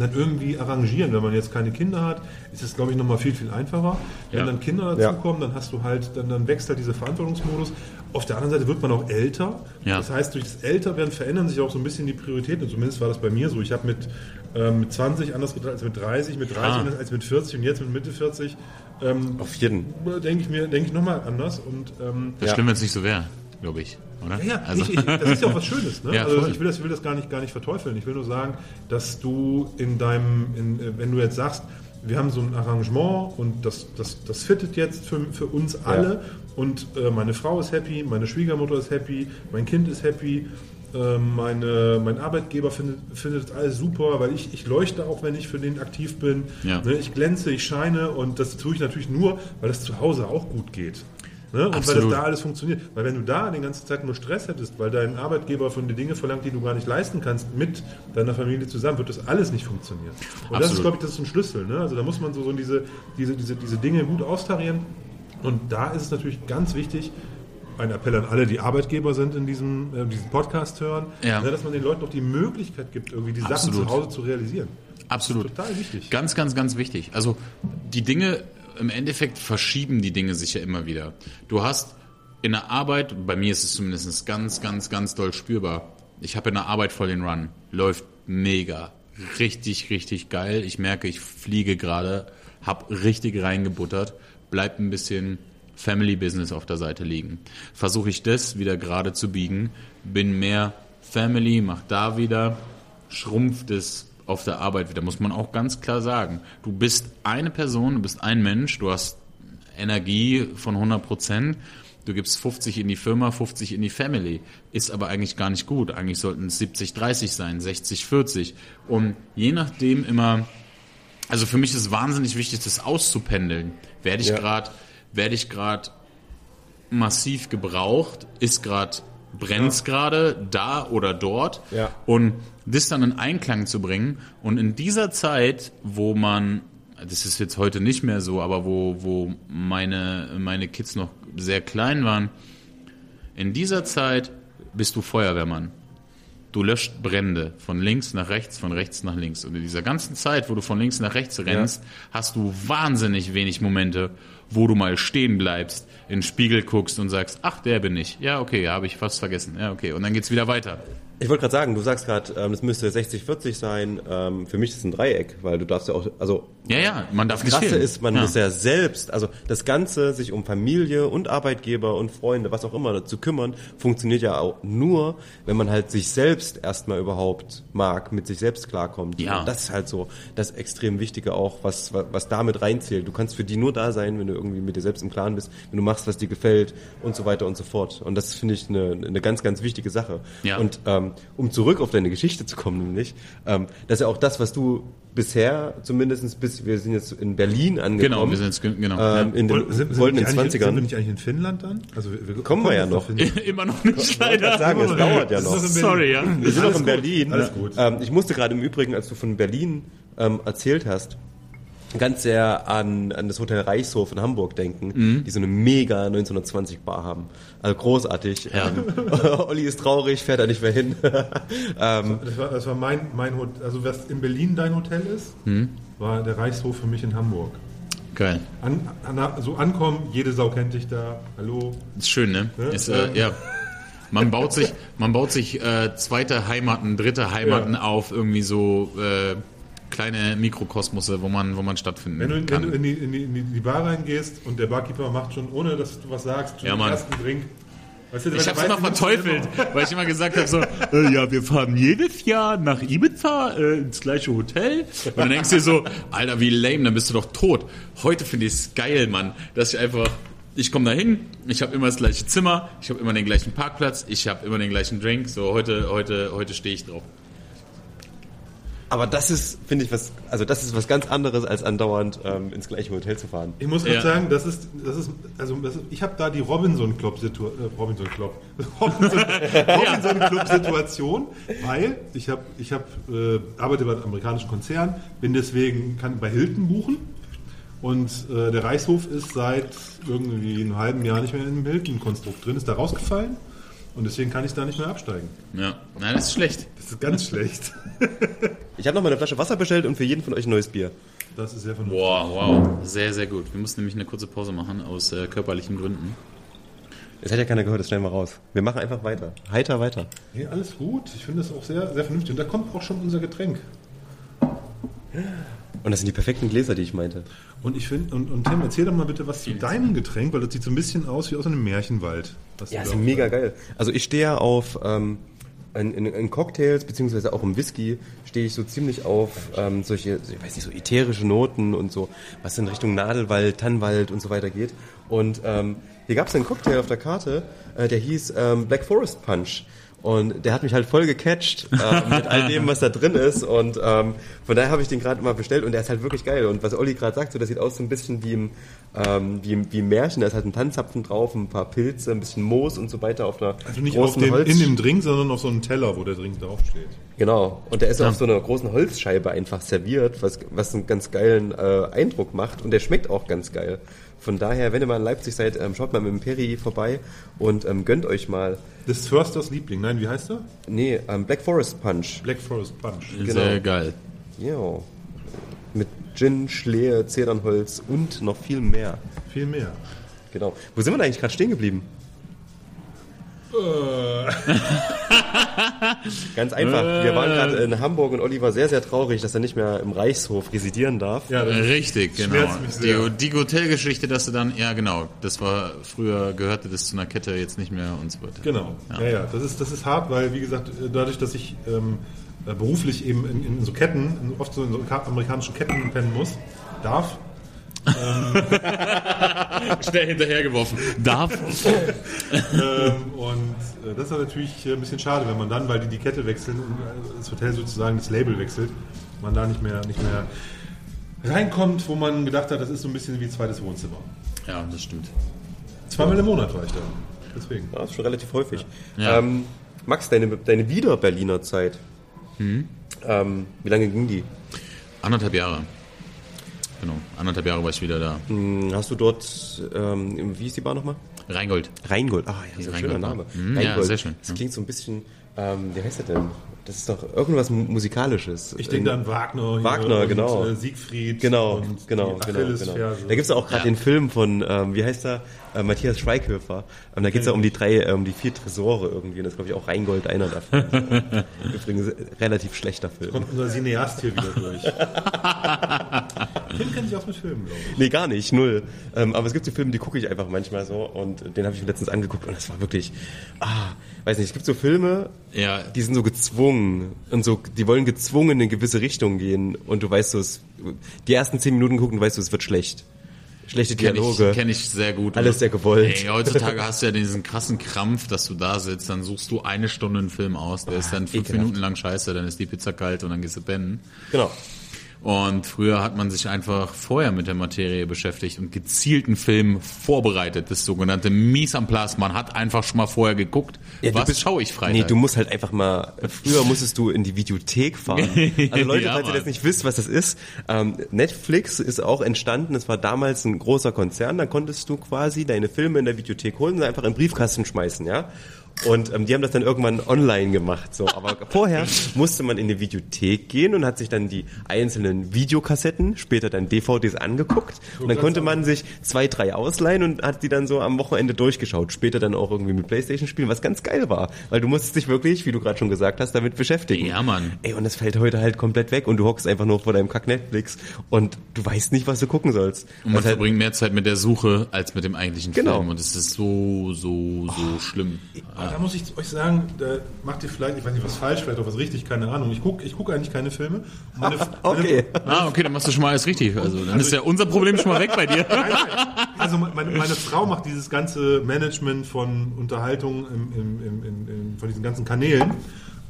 dann irgendwie arrangieren. Wenn man jetzt keine Kinder hat, ist es, glaube ich, nochmal viel, viel einfacher. Wenn Ja. dann Kinder Ja. dazukommen, dann hast du halt, dann, dann wächst halt dieser Verantwortungsmodus. Auf der anderen Seite wird man auch älter. Ja. Das heißt, durch das Älterwerden verändern sich auch so ein bisschen die Prioritäten. Und zumindest war das bei mir so. Ich habe mit, ähm, mit 20 anders gedacht als mit 30, mit 30 Ah. anders als mit 40 und jetzt mit Mitte 40 ähm, Auf jeden. denke ich mir, denke ich nochmal anders. Und ähm, Das Ja. schlimm, wenn es nicht so wäre, glaube ich. Oder? ja, ja also, ich, ich, das ist ja auch was Schönes. Ne? <laughs> Ja, also ich will das, ich will das gar, nicht, gar nicht verteufeln. Ich will nur sagen, dass du in deinem, in, äh, wenn du jetzt sagst, wir haben so ein Arrangement und das, das, das fittet jetzt für, für uns alle und äh, meine Frau ist happy, meine Schwiegermutter ist happy, mein Kind ist happy, äh, meine, mein Arbeitgeber findet, findet alles super, weil ich, ich leuchte auch, wenn ich für den aktiv bin. Ja. Ne? Ich glänze, ich scheine und das tue ich natürlich nur, weil das zu Hause auch gut geht. Ne? Und weil das Absolut. da alles funktioniert. Weil wenn du da die ganze Zeit nur Stress hättest, weil dein Arbeitgeber von dir Dinge verlangt, die du gar nicht leisten kannst, mit deiner Familie zusammen, wird das alles nicht funktionieren. Und das ist, Absolut. glaube ich, das ist ein Schlüssel. Ne? Also da muss man so, so diese, diese, diese, diese Dinge gut austarieren. Und da ist es natürlich ganz wichtig, ein Appell an alle, die Arbeitgeber sind in diesem, äh, diesem Podcast hören, Ja. ne, dass man den Leuten auch die Möglichkeit gibt, irgendwie die Sachen Absolut. zu Hause zu realisieren. Absolut. Total wichtig. Ganz, ganz, ganz wichtig. Also die Dinge, im Endeffekt verschieben die Dinge sich ja immer wieder. Du hast in der Arbeit, bei mir ist es zumindest ganz, ganz, ganz doll spürbar. Ich habe in der Arbeit voll den Run. Läuft mega. Richtig, richtig geil. Ich merke, ich fliege gerade, hab richtig reingebuttert, bleibt ein bisschen Family Business auf der Seite liegen. Versuche ich das wieder gerade zu biegen, bin mehr Family, mach da wieder, schrumpft es auf der Arbeit wieder, muss man auch ganz klar sagen. Du bist eine Person, du bist ein Mensch, du hast Energie von 100 Prozent. Du gibst 50 in die Firma, 50 in die Family. Ist aber eigentlich gar nicht gut. Eigentlich sollten es 70, 30 sein, 60, 40. Und je nachdem immer, also für mich ist wahnsinnig wichtig, das auszupendeln. Werde ich Ja. gerade, werde ich gerade massiv gebraucht? Ist gerade brennt's gerade da oder dort? Ja. Und das dann in Einklang zu bringen. Und in dieser Zeit, wo man, das ist jetzt heute nicht mehr so, aber wo, wo meine, meine Kids noch sehr klein waren, in dieser Zeit bist du Feuerwehrmann. Du löscht Brände von links nach rechts, von rechts nach links. Und in dieser ganzen Zeit, wo du von links nach rechts rennst, hast du wahnsinnig wenig Momente, wo du mal stehen bleibst, in den Spiegel guckst und sagst, ach, der bin ich. Ja, okay, habe ich fast vergessen. Ja, okay. Und dann geht's wieder weiter. Ich wollte gerade sagen, du sagst gerade, ähm, es müsste 60-40 sein. Ähm, für mich ist es ein Dreieck, weil du darfst ja auch, also Ja, ja, man darf nicht Krasse ist, man ja. muss ja selbst, also das Ganze, sich um Familie und Arbeitgeber und Freunde, was auch immer, zu kümmern, funktioniert ja auch nur, wenn man halt sich selbst erstmal überhaupt mag, mit sich selbst klarkommt. Ja. Und das ist halt so das extrem Wichtige auch, was, was, was damit reinzählt. Du kannst für die nur da sein, wenn du irgendwie mit dir selbst im Klaren bist, wenn du machst, was dir gefällt und so weiter und so fort. Und das finde ich eine, eine ganz, ganz wichtige Sache. Ja. Und ähm, um zurück auf deine Geschichte zu kommen, nämlich, ähm, das ist ja auch das, was du bisher zumindest bis, wir sind jetzt in Berlin angekommen. Genau, wir sind jetzt, ge- genau. ähm, in den Sind, sind, goldenen wir nicht eigentlich, sind wir 20ern. nicht eigentlich in Finnland dann? Also wir, wir Kommen wir ja noch. <laughs> Immer noch nicht, Ich leider. gerade sagen, es dauert ja noch. Sorry, ja. Wir sind noch in Berlin. alles gut. Ähm, ich musste gerade im Übrigen, als du von Berlin ähm, erzählt hast, ganz sehr an, an das Hotel Reichshof in Hamburg denken, Mhm. die so eine mega 1920 Bar haben. Also großartig. Ja. <laughs> Olli ist traurig, fährt da nicht mehr hin. <laughs> ähm, Das war, das war mein, mein Hotel, also was in Berlin dein Hotel ist, Hm. war der Reichshof für mich in Hamburg. Geil. An, an, so ankommen, jede Sau kennt dich da, hallo. Ist schön, ne? Ja, Ist, äh, ja. Man baut <laughs> sich, man baut sich äh, zweite Heimaten, dritte Heimaten Ja. auf, irgendwie so äh, kleine Mikrokosmose, wo man, wo man stattfinden Wenn du, wenn kann. du in, die, in, die, in die- Bar reingehst und der Barkeeper macht schon, ohne dass du was sagst, schon Ja, den ersten Drink. Weißt du, ich hab's weiß, immer verteufelt, weil ich immer gesagt habe so, <laughs> äh, ja, wir fahren jedes Jahr nach Ibiza äh, ins gleiche Hotel. Und dann denkst du dir so, Alter, wie lame, dann bist du doch tot. Heute finde ich es geil, Mann, dass ich einfach, ich komme da hin, ich habe immer das gleiche Zimmer, ich habe immer den gleichen Parkplatz, ich habe immer den gleichen Drink. So, heute, heute, heute stehe ich drauf. Aber das ist, finde ich, was, also das ist was ganz anderes, als andauernd ähm, ins gleiche Hotel zu fahren. Ich muss gerade Ja. sagen, das ist, das ist, also das ist, ich habe da die Robinson Club Situation, äh, Robinson Club, <laughs> Robinson, Robinson Club Situation, weil ich habe, ich habe, äh, arbeite bei einem amerikanischen Konzern, bin deswegen kann bei Hilton buchen und äh, der Reichshof ist seit irgendwie einem halben Jahr nicht mehr im Hilton Konstrukt drin, ist da rausgefallen und deswegen kann ich da nicht mehr absteigen. Ja, nein, das ist schlecht. Das ist ganz schlecht. <laughs> Ich habe noch mal eine Flasche Wasser bestellt und für jeden von euch ein neues Bier. Das ist sehr vernünftig. Wow, wow, sehr, sehr gut. Wir mussten nämlich eine kurze Pause machen aus äh, körperlichen Gründen. Es hat ja keiner gehört, das stellen wir raus. Wir machen einfach weiter. Heiter weiter. Nee, alles gut. Ich finde das auch sehr, sehr vernünftig. Und da kommt auch schon unser Getränk. Und das sind die perfekten Gläser, die ich meinte. Und ich finde, und, und Tim, erzähl doch mal bitte was zu deinem Getränk, weil das sieht so ein bisschen aus wie aus einem Märchenwald. was Ja, ist mega geil. Also ich stehe ja auf ähm, in, in, in Cocktails beziehungsweise auch im Whisky stehe ich so ziemlich auf ähm, solche, ich weiß nicht, so ätherische Noten und so, was in Richtung Nadelwald, Tannwald und so weiter geht. Und ähm, hier gab es einen Cocktail auf der Karte, äh, der hieß ähm, Black Forest Punch. Und der hat mich halt voll gecatcht äh, mit all dem, was da drin ist. Und ähm, von daher habe ich den gerade mal bestellt und der ist halt wirklich geil. Und was Olli gerade sagt, so, das sieht aus so ein bisschen wie im ähm, wie, wie im Märchen. Da ist halt ein Tanzapfen drauf, ein paar Pilze, ein bisschen Moos und so weiter auf einer Also nicht auf großen dem, Holz. in dem Drink, sondern auf so einem Teller, wo der Drink draufsteht. Genau. Und der ist auf so einer großen Holzscheibe einfach serviert, was, was einen ganz geilen äh, Eindruck macht. Und der schmeckt auch ganz geil. Von daher, wenn ihr mal in Leipzig seid, ähm, schaut mal mit dem Peri vorbei und ähm, gönnt euch mal. Das Försters Liebling. Nein, wie heißt er? Nee, ähm, Black Forest Punch. Black Forest Punch. Sehr geil. Ja. Mit Gin, Schlehe, Zedernholz und noch viel mehr. Viel mehr. Genau. Wo sind wir denn eigentlich gerade stehen geblieben? <laughs> Ganz einfach. Wir waren gerade in Hamburg und Olli war sehr, sehr traurig, dass er nicht mehr im Reichshof residieren darf. Ja, Richtig, genau. schmerzt mich sehr. Die, die Hotelgeschichte, dass du dann, ja genau, das war früher gehörte das zu einer Kette, jetzt nicht mehr und so weiter. Genau. Ja, ja, Das, ist, das ist hart, weil, wie gesagt, dadurch, dass ich ähm, äh, beruflich eben in, in so Ketten, in, oft so in so ka- amerikanischen Ketten pennen muss, darf, <laughs> Schnell hinterhergeworfen. Darf. ähm, und äh, das ist natürlich äh, ein bisschen schade, wenn man dann, weil die die Kette wechseln und äh, das Hotel sozusagen das Label wechselt, man da nicht mehr, nicht mehr reinkommt, wo man gedacht hat, das ist so ein bisschen wie zweites Wohnzimmer. Ja, das stimmt. Zweimal im Monat war ich da. Deswegen. Ja, das ist schon relativ häufig. Ja. Ähm, Max, deine, deine Wieder-Berliner Zeit. Ähm, wie lange ging die? Anderthalb Jahre. Genau, anderthalb Jahre war ich wieder da. Hm, Hast du dort, ähm, wie ist die Bar nochmal? Rheingold. Rheingold. Ah, ja, ein schöner Rheingold, Name. ja. Mhm, ja, sehr schön. Das klingt so ein bisschen, ähm, wie heißt das denn? Das ist doch irgendwas Mu- Musikalisches. Ich denke an Wagner. Wagner, und, genau. Äh, Siegfried. Genau, und genau, genau, genau. Da gibt es auch gerade Ja. den Film von, ähm, wie heißt er, äh, Matthias Schweighöfer. Ähm, da geht es ja um die drei, äh, um die vier Tresore irgendwie. Und das ist, glaube ich, auch Rheingold einer davon. <laughs> Übrigens äh, relativ schlechter Film. Kommt unser Cineast hier wieder durch. <laughs> Den kenne ich auch mit Filmen, glaube ich. Nee, gar nicht, null. Ähm, aber es gibt so Filme, die gucke ich einfach manchmal so und den habe ich mir letztens angeguckt und das war wirklich, ah, weiß nicht, es gibt so Filme, Ja, die sind so gezwungen und so, die wollen gezwungen in eine gewisse Richtung gehen und du weißt so, es, die ersten zehn Minuten gucken, du weißt du, es wird schlecht. Schlechte kenne Dialoge. ich, kenn ich sehr gut. Alles sehr gewollt. Ey, heutzutage hast du ja diesen krassen Krampf, dass du da sitzt, dann suchst du eine Stunde einen Film aus, der ist dann fünf ekelhaft. Minuten lang scheiße, dann ist die Pizza kalt und dann gehst du pennen. Genau. Und früher hat man sich einfach vorher mit der Materie beschäftigt und gezielten Film vorbereitet, das sogenannte Mise en place. Man hat einfach schon mal vorher geguckt, Ja, was bist- schaue ich Freitag. Nee, du musst halt einfach mal, früher musstest du in die Videothek fahren. <laughs> Also Leute, Ja, falls ihr das nicht wisst, was das ist, ähm, Netflix ist auch entstanden, es war damals ein großer Konzern, da konntest du quasi deine Filme in der Videothek holen und einfach in den Briefkasten schmeißen, ja. Und ähm, die haben das dann irgendwann online gemacht. So, aber <laughs> vorher musste man in die Videothek gehen und hat sich dann die einzelnen Videokassetten, später dann DVDs angeguckt. Und dann konnte man sich zwei, drei ausleihen und hat die dann so am Wochenende durchgeschaut. Später dann auch irgendwie mit Playstation spielen, was ganz geil war. Weil du musstest dich wirklich, wie du gerade schon gesagt hast, damit beschäftigen. Ja, Mann. Ey, und das fällt heute halt komplett weg und du hockst einfach nur vor deinem Kack Netflix und du weißt nicht, was du gucken sollst. und man halt, verbringt mehr Zeit mit der Suche als mit dem eigentlichen Genau. Film. Und es ist so, so, so schlimm. Aber da muss ich euch sagen, da macht ihr vielleicht, ich weiß nicht, was falsch, vielleicht auch was richtig, keine Ahnung. Ich gucke ich guck eigentlich keine Filme. Meine, <laughs> okay. Ah, okay, dann machst du schon mal alles richtig. Also dann ist ja unser Problem schon mal weg bei dir. <laughs> Meine, also meine, meine Frau macht dieses ganze Management von Unterhaltung im, im, im, im, im, von diesen ganzen Kanälen.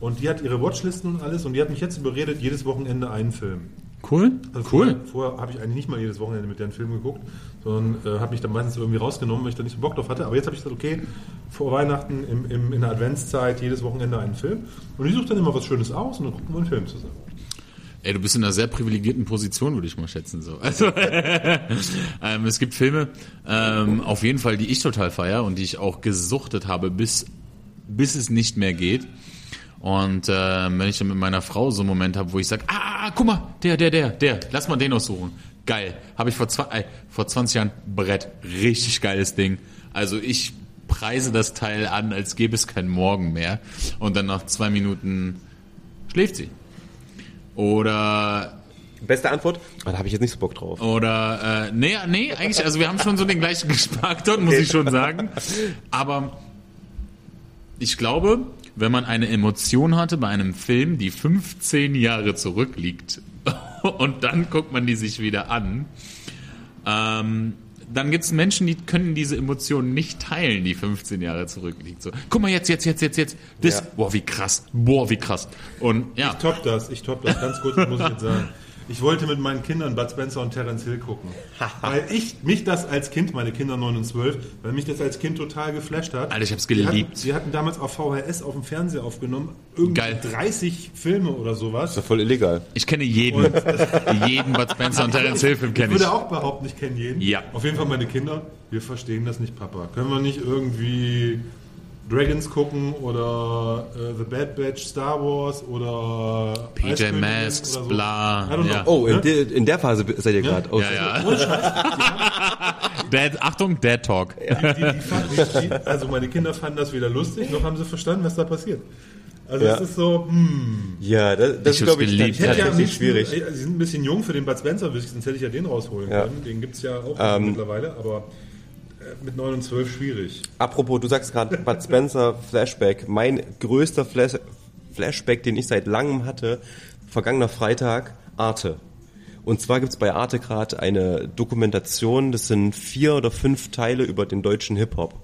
Und die hat ihre Watchlisten und alles und die hat mich jetzt überredet, jedes Wochenende einen Film. Cool, Also cool. Vorher, vorher habe ich eigentlich nicht mal jedes Wochenende mit deren Film geguckt, sondern äh, habe mich dann meistens irgendwie rausgenommen, weil ich da nicht so Bock drauf hatte. Aber jetzt habe ich gesagt, okay, vor Weihnachten im, im, in der Adventszeit jedes Wochenende einen Film. Und ich suche dann immer was Schönes aus und dann gucken wir einen Film zusammen. Ey, du bist in einer sehr privilegierten Position, würde ich mal schätzen. So. Also, <laughs> ähm, es gibt Filme, ähm, auf jeden Fall, die ich total feier und die ich auch gesuchtet habe, bis, bis es nicht mehr geht. Und ähm, wenn ich dann mit meiner Frau so einen Moment habe, wo ich sage, ah, guck mal, der, der, der, der, lass mal den aussuchen. Geil. Habe ich vor, zwei, äh, vor 20 Jahren Brett. Richtig geiles Ding. Also ich preise das Teil an, als gäbe es kein Morgen mehr. Und dann nach zwei Minuten schläft sie. Oder Beste Antwort? Ah, da habe ich jetzt nicht so Bock drauf. oder äh, nee, nee, eigentlich, also wir haben schon so den gleichen <laughs> Geschmack dort, muss ich schon sagen. Aber ich glaube, wenn man eine Emotion hatte bei einem Film, die 15 Jahre zurückliegt, <laughs> und dann guckt man die sich wieder an, ähm, dann gibt es Menschen, die können diese Emotionen nicht teilen, die 15 Jahre zurückliegt. So, guck mal jetzt, jetzt, jetzt, jetzt, jetzt. Das, Ja. boah, wie krass. Boah, wie krass. Und ja. Ich top das, ich top das, ganz kurz muss ich jetzt sagen. Ich wollte mit meinen Kindern Bud Spencer und Terence Hill gucken. <laughs> weil ich mich das als Kind, meine Kinder 9 und 12, weil mich das als Kind total geflasht hat. Alter, ich hab's Wir hatten, geliebt. wir hatten damals auf VHS auf dem Fernseher aufgenommen, irgendwie Geil. 30 Filme oder sowas. ist doch voll illegal. Ich kenne jeden, <laughs> jeden Bud Spencer und Terence Hill Film Ich kenne ich. würde auch behaupten, ich kenne jeden. Ja. Auf jeden Fall meine Kinder, wir verstehen das nicht, Papa. Können wir nicht irgendwie Dragons gucken oder äh, The Bad Batch Star Wars oder PJ Masks, oder so? bla, I don't know. ja. Oh, in, Ne? de, in der Phase seid ihr gerade. Oh, Ja, ja. <laughs> Dad, Achtung, Dad Talk. Die, die, die fanden, also meine Kinder fanden das weder lustig, noch haben sie verstanden, was da passiert. Also Ja. es ist so, hm. Ja, das, das Ich ist, glaube ich. Ich hätte ja tatsächlich liebsten, schwierig. Sie sind ein bisschen jung für den Bud Spencer, sonst hätte ich ja den rausholen Ja. können. Den gibt es ja auch Ähm, mittlerweile, aber mit 9 und 12 schwierig. Apropos, du sagst gerade <laughs> Bud Spencer Flashback. Mein größter Flash Flashback, den ich seit langem hatte, vergangener Freitag, Arte. Und zwar gibt's bei Arte gerade eine Dokumentation, das sind vier oder fünf Teile über den deutschen Hip-Hop.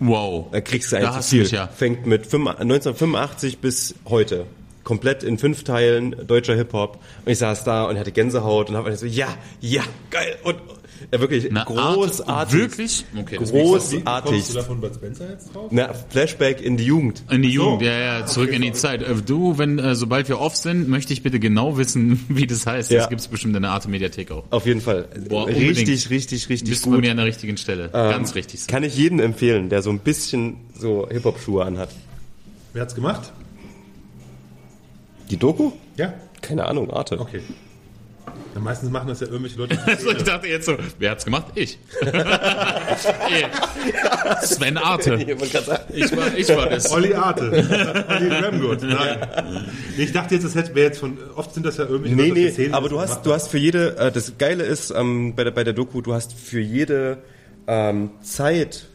Wow. Da kriegst du ein viel. mich ja. Fängt mit fünf- 1985 bis heute. Komplett in fünf Teilen deutscher Hip-Hop. Und ich saß da und hatte Gänsehaut und habe so, ja, ja, geil. Und äh, wirklich Na, großartig. Art- Wirklich? Okay. Wie Großartig. kommst du da von Bud Spencer jetzt drauf? Na, Flashback in die Jugend. In die so. Jugend, ja, ja, zurück Okay, in die sorry. Zeit. Äh, Du, wenn, äh, sobald wir off sind, möchte ich bitte genau wissen, <laughs> wie das heißt. Ja. Das gibt's bestimmt in der Arte Mediathek auch. Auf jeden Fall. Boah, richtig, unbedingt. richtig, richtig Bist du bei gut. mir an der richtigen Stelle. Ganz richtig. Kann ich jedem empfehlen, der so ein bisschen so Hip-Hop-Schuhe anhat. Wer hat's gemacht? Die Doku? Ja, Keine Ahnung, Arte. okay. Ja, meistens machen das ja irgendwelche Leute. Also <laughs> ich dachte jetzt so, wer hat's gemacht? Ich. <laughs> Sven Arte. <laughs> Ich war, ich war das. Olli Arte. Olli Ramgood. Nein. Nee, Ich dachte jetzt, das hätte- wäre jetzt von. Oft sind das ja irgendwelche Nee, Leute, nee, erzählen, aber du hast, du hast für jede, äh, das Geile ist ähm, bei, der, bei der Doku, du hast für jede ähm, Zeit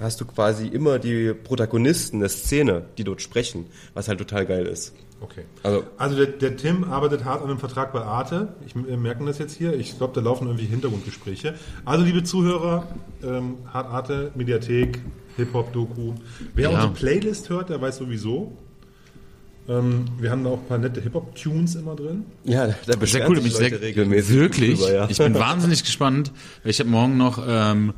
hast du quasi immer die Protagonisten der Szene, die dort sprechen, was halt total geil ist. Okay. Also- Also, der, der Tim arbeitet hart an einem Vertrag bei Arte. Ich wir merken das jetzt hier. Ich glaube, da laufen irgendwie Hintergrundgespräche. Also, liebe Zuhörer, ähm, Hart Arte, Mediathek, Hip-Hop-Doku. Wer Ja. unsere Playlist hört, der weiß sowieso. Ähm, wir haben da auch ein paar nette Hip-Hop-Tunes immer drin. Ja, da Sehr beschweren cool, sich sehr, Leute regelmäßig wirklich. drüber, ja. Ich bin wahnsinnig gespannt. Ich habe morgen noch ähm,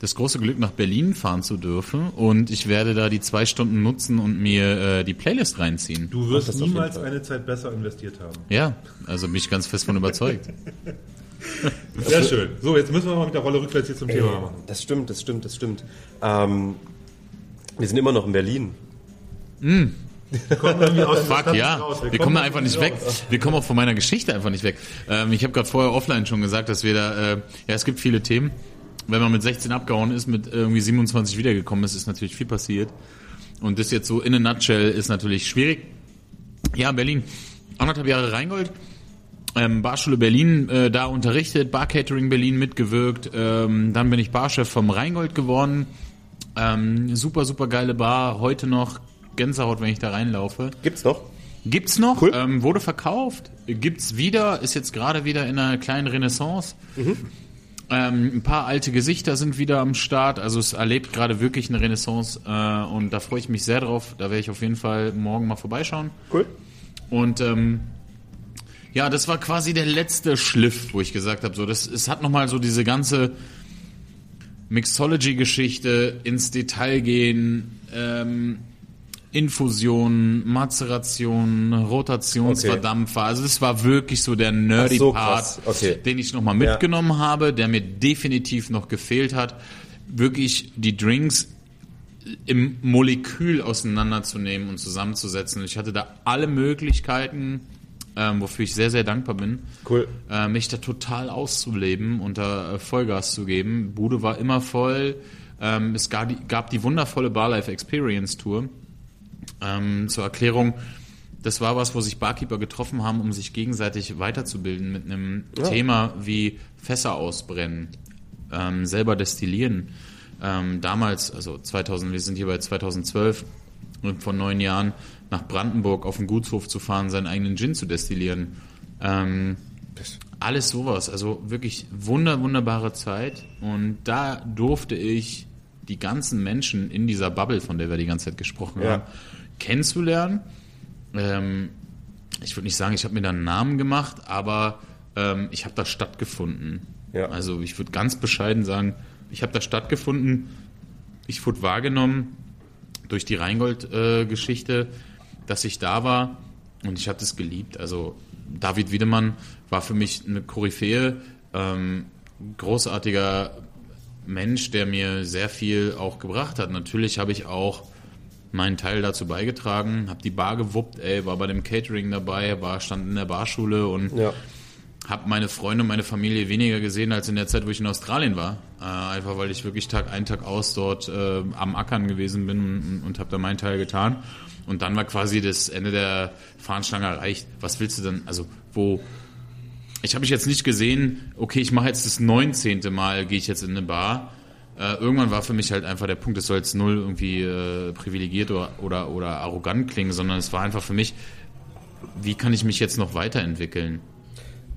das große Glück, nach Berlin fahren zu dürfen und ich werde da die zwei Stunden nutzen und mir äh, die Playlist reinziehen. Du wirst niemals eine Zeit besser investiert haben. Ja, also bin ich ganz fest von überzeugt. <laughs> <laughs> Sehr schön. So, jetzt müssen wir mal mit der Rolle rückwärts hier zum Thema machen. Das stimmt, das stimmt, das stimmt. Ähm, wir sind immer noch in Berlin. Wir kommen irgendwie aus Fuck, ja. raus. Wir kommen da da einfach nicht weg. Wir kommen auch von meiner Geschichte einfach nicht weg. Ähm, ich habe gerade vorher offline schon gesagt, dass wir da, äh, ja, es gibt viele Themen. Wenn man mit 16 abgehauen ist, mit irgendwie 27 wiedergekommen ist, ist natürlich viel passiert. Und das jetzt so in a nutshell ist natürlich schwierig. Ja, Berlin. Anderthalb Jahre Rheingold. Ähm, Barschule Berlin äh, da unterrichtet, Bar Catering Berlin mitgewirkt. Ähm, dann bin ich Barchef vom Rheingold geworden. Ähm, super, super geile Bar. Heute noch Gänsehaut, wenn ich da reinlaufe. Gibt's noch? Gibt's noch, Cool. ähm, wurde verkauft, gibt's wieder, ist jetzt gerade wieder in einer kleinen Renaissance. Ähm, ein paar alte Gesichter sind wieder am Start, also es erlebt gerade wirklich eine Renaissance äh, und da freue ich mich sehr drauf. Da werde ich auf jeden Fall morgen mal vorbeischauen. Cool. Und ähm, ja, das war quasi der letzte Schliff, wo ich gesagt habe, so das, es hat nochmal so diese ganze Mixology-Geschichte ins Detail gehen, ähm, Infusion, Mazeration, Rotationsverdampfer. Also das war wirklich so der nerdy so, Part. Okay. den ich nochmal mitgenommen habe, der mir definitiv noch gefehlt hat. Wirklich die Drinks im Molekül auseinanderzunehmen und zusammenzusetzen. Ich hatte da alle Möglichkeiten, ähm, wofür ich sehr, sehr dankbar bin, Cool. äh, mich da total auszuleben und da äh, Vollgas zu geben. Bude war immer voll. Ähm, es gab die, gab die wundervolle Barlife Experience Tour. Ähm, zur Erklärung, das war was, wo sich Barkeeper getroffen haben, um sich gegenseitig weiterzubilden mit einem Thema wie Fässer ausbrennen, ähm, selber destillieren. Ähm, damals, also 2000, wir sind hier bei 2012 und vor neun Jahren nach Brandenburg auf den Gutshof zu fahren, seinen eigenen Gin zu destillieren. Ähm, alles sowas, also wirklich wunder, wunderbare Zeit. Und da durfte ich die ganzen Menschen in dieser Bubble, von der wir die ganze Zeit gesprochen Ja. haben, kennenzulernen. Ähm, ich würde nicht sagen, ich habe mir da einen Namen gemacht, aber ähm, ich habe da stattgefunden. Ja. Also ich würde ganz bescheiden sagen, ich habe da stattgefunden, ich wurde wahrgenommen durch die Rheingold-Geschichte, dass ich da war und ich habe das geliebt. Also David Wiedemann war für mich eine Koryphäe, ähm, großartiger Mensch, der mir sehr viel auch gebracht hat. Natürlich habe ich auch meinen Teil dazu beigetragen, habe die Bar gewuppt, ey, war bei dem Catering dabei, war stand in der Barschule und Ja. habe meine Freunde und meine Familie weniger gesehen als in der Zeit, wo ich in Australien war. Äh, einfach weil ich wirklich Tag ein, Tag aus dort äh, am Ackern gewesen bin und, und habe da meinen Teil getan. Und dann war quasi das Ende der Fahnenstange erreicht. Was willst du denn, also wo... Ich habe mich jetzt nicht gesehen, okay, ich mache jetzt das 19. Mal, gehe ich jetzt in eine Bar. Äh, irgendwann war für mich halt einfach der Punkt, es soll jetzt null irgendwie äh, privilegiert oder, oder, oder arrogant klingen, sondern es war einfach für mich, wie kann ich mich jetzt noch weiterentwickeln?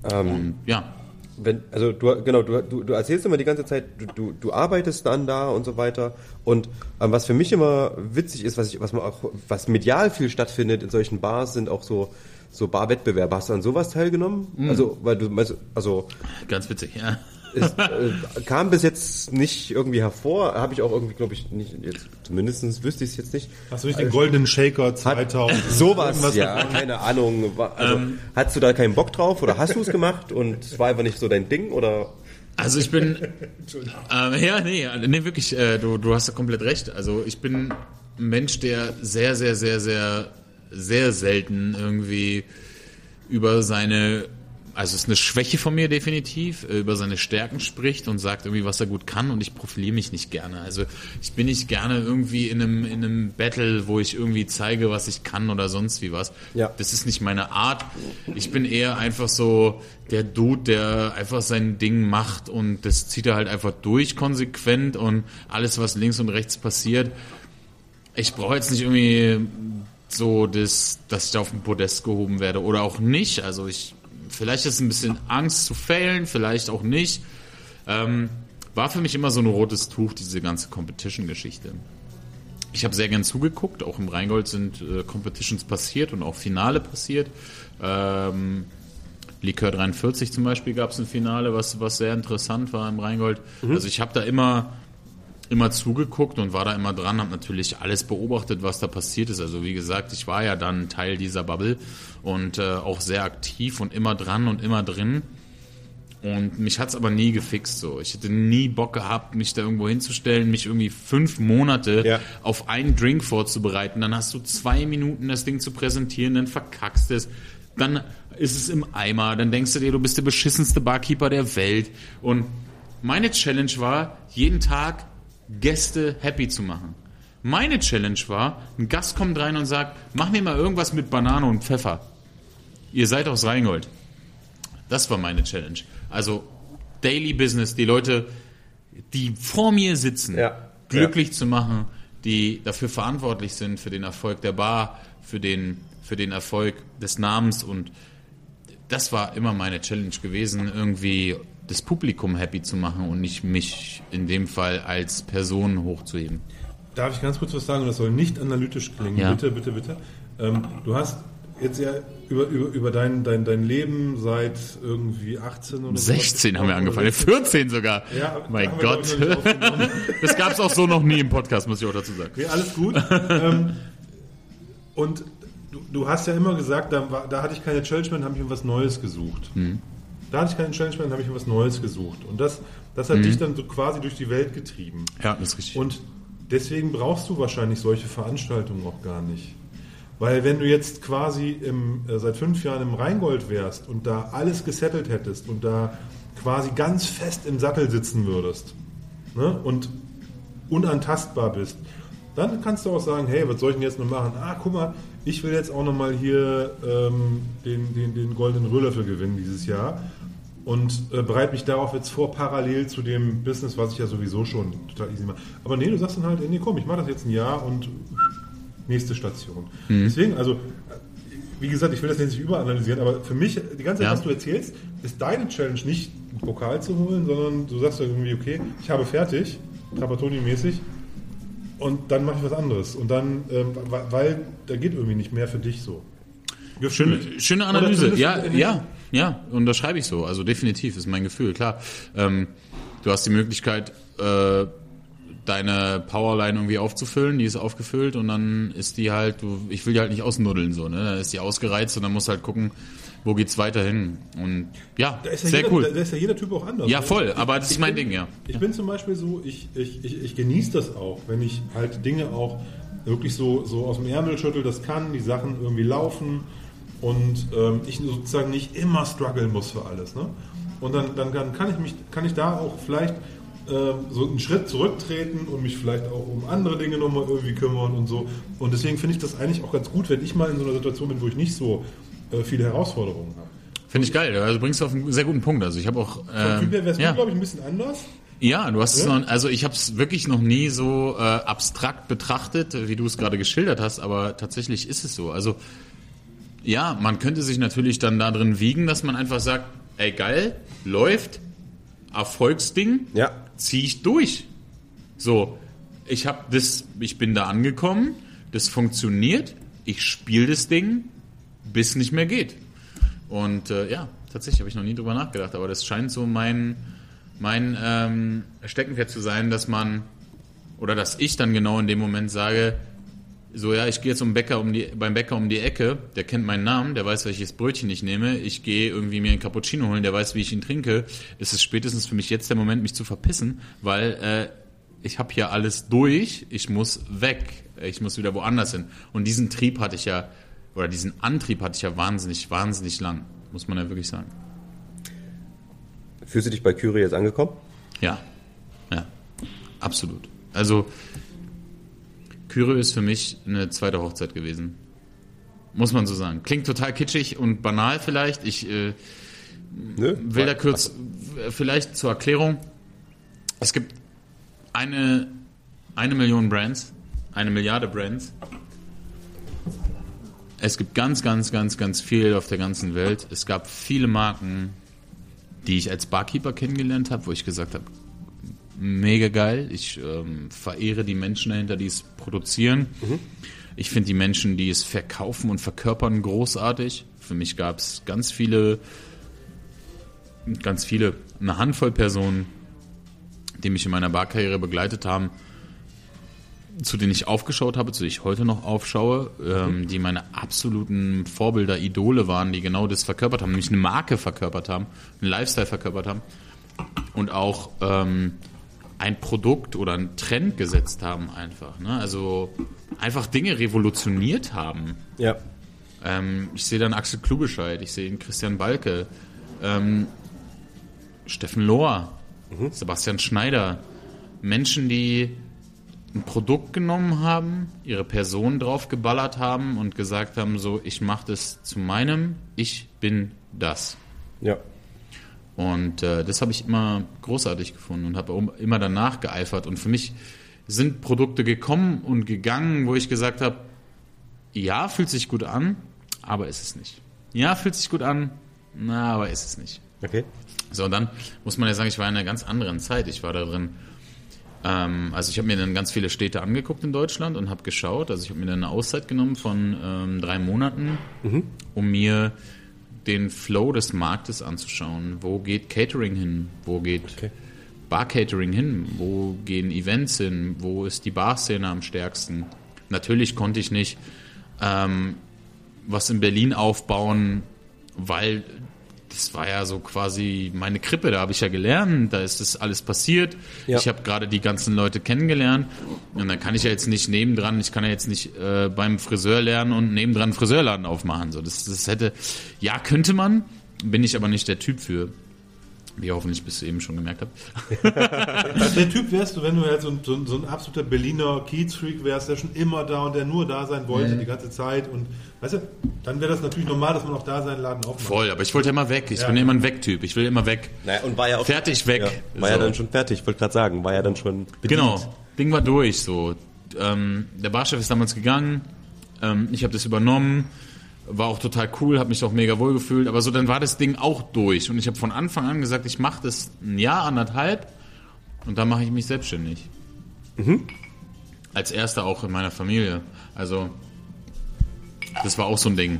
Und ja, Wenn, also du, genau, du, du, du erzählst immer die ganze Zeit, du, du, du arbeitest dann da und so weiter. Und ähm, was für mich immer witzig ist, was ich, was man auch, was medial viel stattfindet in solchen Bars, sind auch so so Barwettbewerbe. Hast du an sowas teilgenommen? Also, weil du meinst, also Ganz witzig, ja. Es äh, kam bis jetzt nicht irgendwie hervor, habe ich auch irgendwie, glaube ich, nicht jetzt zumindest wüsste ich es jetzt nicht. Hast du nicht den Golden Shaker 2000? <laughs> Sowas, Irgendwas ja, keine Ahnung. Also, Ähm. hattest du da keinen Bock drauf oder hast du es gemacht und es war einfach nicht so dein Ding oder? Also ich bin, <laughs> ähm, ja, nee, nee, wirklich, äh, du, du hast da komplett recht. Also ich bin ein Mensch, der sehr, sehr, sehr, sehr, sehr selten irgendwie über seine, also es ist eine Schwäche von mir definitiv, äh, über seine Stärken spricht und sagt irgendwie, was er gut kann und ich profiliere mich nicht gerne. Also ich bin nicht gerne irgendwie in einem, in einem Battle, wo ich irgendwie zeige, was ich kann oder sonst wie was. Ja. Das ist nicht meine Art. Ich bin eher einfach so der Dude, der einfach sein Ding macht und das zieht er halt einfach durch konsequent und alles, was links und rechts passiert. Ich brauche jetzt nicht irgendwie so, das, dass ich da auf den Podest gehoben werde oder auch nicht. Also ich, vielleicht ist ein bisschen Angst zu failen, vielleicht auch nicht. Ähm, war für mich immer so ein rotes Tuch, diese ganze Competition-Geschichte. Ich habe sehr gern zugeguckt. Auch im Rheingold sind äh, Competitions passiert und auch Finale passiert. Ähm, Likör 43 zum Beispiel gab es ein Finale, was, was sehr interessant war im Rheingold. Also ich habe da immer, immer zugeguckt und war da immer dran, habe natürlich alles beobachtet, was da passiert ist. Also wie gesagt, ich war ja dann Teil dieser Bubble und äh, auch sehr aktiv und immer dran und immer drin. Und mich hat's aber nie gefixt so. Ich hätte nie Bock gehabt, mich da irgendwo hinzustellen, mich irgendwie fünf Monate Ja. auf einen Drink vorzubereiten. Dann hast du zwei Minuten das Ding zu präsentieren, dann verkackst es. Dann ist es im Eimer. Dann denkst du dir, du bist der beschissenste Barkeeper der Welt. Und meine Challenge war, jeden Tag Gäste happy zu machen. Meine Challenge war, ein Gast kommt rein und sagt, mach mir mal irgendwas mit Banane und Pfeffer. Ihr seid aus Rheingold. Das war meine Challenge. Also Daily Business, die Leute, die vor mir sitzen, Ja. glücklich zu machen, die dafür verantwortlich sind, für den Erfolg der Bar, für den, für den Erfolg des Namens und das war immer meine Challenge gewesen, irgendwie das Publikum happy zu machen und nicht mich in dem Fall als Person hochzuheben. Darf ich ganz kurz was sagen? Das soll nicht analytisch klingen. Ja. Bitte, bitte, bitte. Ähm, du hast jetzt ja über, über, über dein, dein, dein Leben seit irgendwie 18 oder so 16 haben wir angefangen, 14 sogar. Ja, mein Gott. <laughs> Das gab es auch so noch nie im Podcast, muss ich auch dazu sagen. Nee, alles gut. ähm, und du, du hast ja immer gesagt, da, war, da hatte ich keine dann habe ich mir was Neues gesucht. Mhm. Da hatte ich keine Challenge mehr, dann habe ich mir was Neues gesucht. Und das, das Mhm. hat dich dann so quasi durch die Welt getrieben. Ja, das ist richtig. Und deswegen brauchst du wahrscheinlich solche Veranstaltungen auch gar nicht. Weil wenn du jetzt quasi im, äh, seit fünf Jahren im Rheingold wärst und da alles gesettelt hättest und da quasi ganz fest im Sattel sitzen würdest ne, und unantastbar bist, dann kannst du auch sagen, hey, was soll ich denn jetzt noch machen? Ah, guck mal, ich will jetzt auch noch mal hier ähm, den, den, den goldenen Rührlöffel gewinnen dieses Jahr und äh, bereite mich darauf jetzt vor, parallel zu dem Business, was ich ja sowieso schon total easy mache. Aber nee, du sagst dann halt, nee, komm, ich mache das jetzt ein Jahr und nächste Station. Deswegen, also, wie gesagt, ich will das jetzt nicht überanalysieren, aber für mich, die ganze Zeit, Ja. was du erzählst, ist deine Challenge nicht, einen Pokal zu holen, sondern du sagst irgendwie, okay, ich habe fertig, Trapattoni-mäßig, und dann mache ich was anderes. Und dann, ähm, weil, da geht irgendwie nicht mehr für dich so. Schöne, schöne Analyse. Ja, ja, ja. Und das schreibe ich so. Also definitiv ist mein Gefühl, klar. Ähm, du hast die Möglichkeit, äh, deine Powerline irgendwie aufzufüllen, die ist aufgefüllt und dann ist die halt, du, ich will die halt nicht ausnuddeln so, ne? Dann ist die ausgereizt und dann musst du halt gucken, wo geht's weiter hin. Und ja, Da ist ja sehr jeder, cool. Da, ist ja jeder Typ auch anders. Ja, voll, aber das ist Ich mein bin- Ding, ja. Ich bin zum Beispiel so, ich, ich, ich, ich genieße das auch, wenn ich halt Dinge auch wirklich so, so aus dem Ärmel schüttel, das kann, die Sachen irgendwie laufen und ähm, ich sozusagen nicht immer strugglen muss für alles. Ne? Und dann, dann kann, kann, ich mich, kann ich da auch vielleicht ähm, so einen Schritt zurücktreten und mich vielleicht auch um andere Dinge nochmal irgendwie kümmern und so. Und deswegen finde ich das eigentlich auch ganz gut, wenn ich mal in so einer Situation bin, wo ich nicht so äh, viele Herausforderungen habe. Finde ich geil. Also bringst du auf einen sehr guten Punkt. Also ich habe auch. Vom Ähm, Typ her wäre es, ja. glaube ich, ein bisschen anders. Ja, du hast es Ja? noch, also ich habe es wirklich noch nie so äh, abstrakt betrachtet, wie du es gerade geschildert hast, aber tatsächlich ist es so. Also ja, man könnte sich natürlich dann da drin wiegen, dass man einfach sagt, ey geil, läuft, Erfolgsding, Ja. ziehe ich durch. So, ich habe das, ich bin da angekommen, das funktioniert, ich spiele das Ding, bis nicht mehr geht. Und äh, ja, tatsächlich habe ich noch nie drüber nachgedacht, aber das scheint so mein, mein ähm, Steckenpferd zu sein, dass man, oder dass ich dann genau in dem Moment sage, so ja, ich gehe jetzt um Bäcker um die, beim Bäcker um die Ecke, der kennt meinen Namen, der weiß, welches Brötchen ich nehme, ich gehe irgendwie mir einen Cappuccino holen, der weiß, wie ich ihn trinke. Es ist spätestens für mich jetzt der Moment, mich zu verpissen, weil äh, ich habe hier alles durch, ich muss weg, ich muss wieder woanders hin. Und diesen Trieb hatte ich ja, oder diesen Antrieb hatte ich ja wahnsinnig, wahnsinnig lang, muss man ja wirklich sagen. Fühlst du dich bei Kyrie jetzt angekommen? Ja, ja, absolut. Also, Kyrie ist für mich eine zweite Hochzeit gewesen. Muss man so sagen. Klingt total kitschig und banal vielleicht. Ich äh, Nö. will da kurz, äh, vielleicht zur Erklärung. Es gibt eine, eine Million Brands, eine Milliarde Brands. Es gibt ganz, ganz, ganz, ganz viel auf der ganzen Welt. Es gab viele Marken, die ich als Barkeeper kennengelernt habe, wo ich gesagt habe, mega geil. Ich ähm, verehre die Menschen dahinter, die es produzieren. Ich finde die Menschen, die es verkaufen und verkörpern, großartig. Für mich gab es ganz viele, ganz viele, eine Handvoll Personen, die mich in meiner Barkarriere begleitet haben, zu denen ich aufgeschaut habe, zu denen ich heute noch aufschaue, ähm, die meine absoluten Vorbilder, Idole waren, die genau das verkörpert haben, nämlich eine Marke verkörpert haben, einen Lifestyle verkörpert haben und auch ähm, ein Produkt oder einen Trend gesetzt haben einfach. Ne? Also einfach Dinge revolutioniert haben. Ja. Ähm, ich sehe dann Axel Klubescheid, ich sehe einen Christian Balke, ähm, Steffen Lohr, Sebastian Schneider. Menschen, die ein Produkt genommen haben, ihre Person drauf geballert haben und gesagt haben, so, ich mache das zu meinem, ich bin das. Ja. Und äh, das habe ich immer großartig gefunden und habe immer danach geeifert. Und für mich sind Produkte gekommen und gegangen, wo ich gesagt habe, ja, fühlt sich gut an, aber ist es nicht. Ja, fühlt sich gut an, na, aber ist es nicht. Okay. So, und dann muss man ja sagen, ich war in einer ganz anderen Zeit. Ich war da drin. Ähm, also ich habe mir dann ganz viele Städte angeguckt in Deutschland und habe geschaut. Also ich habe mir dann eine Auszeit genommen von ähm, drei Monaten, um mir den Flow des Marktes anzuschauen. Wo geht Catering hin? Wo geht Okay. Bar-Catering hin? Wo gehen Events hin? Wo ist die Barszene am stärksten? Natürlich konnte ich nicht ähm, was in Berlin aufbauen, weil das war ja so quasi meine Krippe, da habe ich ja gelernt, da ist das alles passiert. Ja. Ich habe gerade die ganzen Leute kennengelernt und dann kann ich ja jetzt nicht nebendran, ich kann ja jetzt nicht äh, beim Friseur lernen und nebendran einen Friseurladen aufmachen. So, das, das hätte, ja, könnte man, bin ich aber nicht der Typ für. Wie ihr hoffentlich bis eben schon gemerkt habt. <laughs> Also der Typ wärst du, wenn du jetzt so ein, so ein, so ein absoluter Berliner Kiez-Freak wärst, der schon immer da und der nur da sein wollte Mhm. die ganze Zeit. Und weißt du, dann wäre das natürlich normal, dass man auch da seinen Laden aufmacht. Voll, aber ich wollte ja immer weg. Ich Ja. bin ja immer ein Wegtyp. Ich will immer weg. Naja, und war ja auch Fertig, weg. Ja, war ja So. dann schon fertig, wollte gerade sagen, war ja dann schon bedient. Genau, Ding war durch. So, ähm, der Barchef ist damals gegangen. Ähm, ich habe das übernommen, war auch total cool, habe mich auch mega wohl gefühlt. Aber so dann war das Ding auch durch und ich habe von Anfang an gesagt, ich mache das ein Jahr anderthalb und dann mache ich mich selbstständig. Als erster auch in meiner Familie. Also das war auch so ein Ding.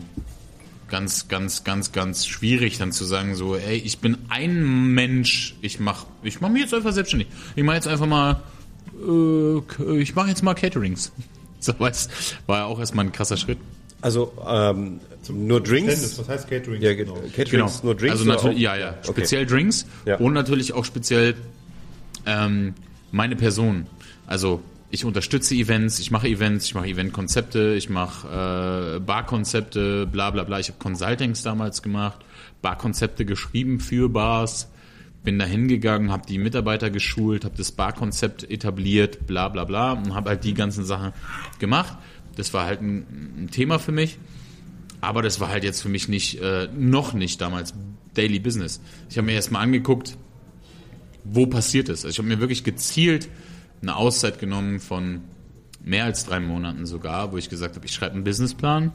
ganz, ganz, ganz, ganz schwierig dann zu sagen, so, ey, ich bin ein Mensch, ich mach, ich mach mich jetzt einfach selbstständig. Ich mache jetzt einfach mal, äh, ich mache jetzt mal Caterings. <laughs> So, weißt, war ja auch erstmal ein krasser Schritt. Also ähm, nur Drinks. Was heißt Catering? Ja, Genau. Caterings, Genau. nur Drinks. also natürlich, ja, ja, Okay. speziell Drinks Ja. und natürlich auch speziell ähm, meine Person. Also ich unterstütze Events, ich mache Events, ich mache Eventkonzepte, ich mache äh, Barkonzepte, bla bla bla. Ich habe Consultings damals gemacht, Barkonzepte geschrieben für Bars, bin da hingegangen, habe die Mitarbeiter geschult, habe das Barkonzept etabliert, bla bla bla und habe halt die ganzen Sachen gemacht. Das war halt ein, ein Thema für mich. Aber das war halt jetzt für mich nicht, äh, noch nicht damals Daily Business. Ich habe mir erstmal angeguckt, wo passiert es. Also ich habe mir wirklich gezielt eine Auszeit genommen von mehr als drei Monaten sogar, wo ich gesagt habe, ich schreibe einen Businessplan,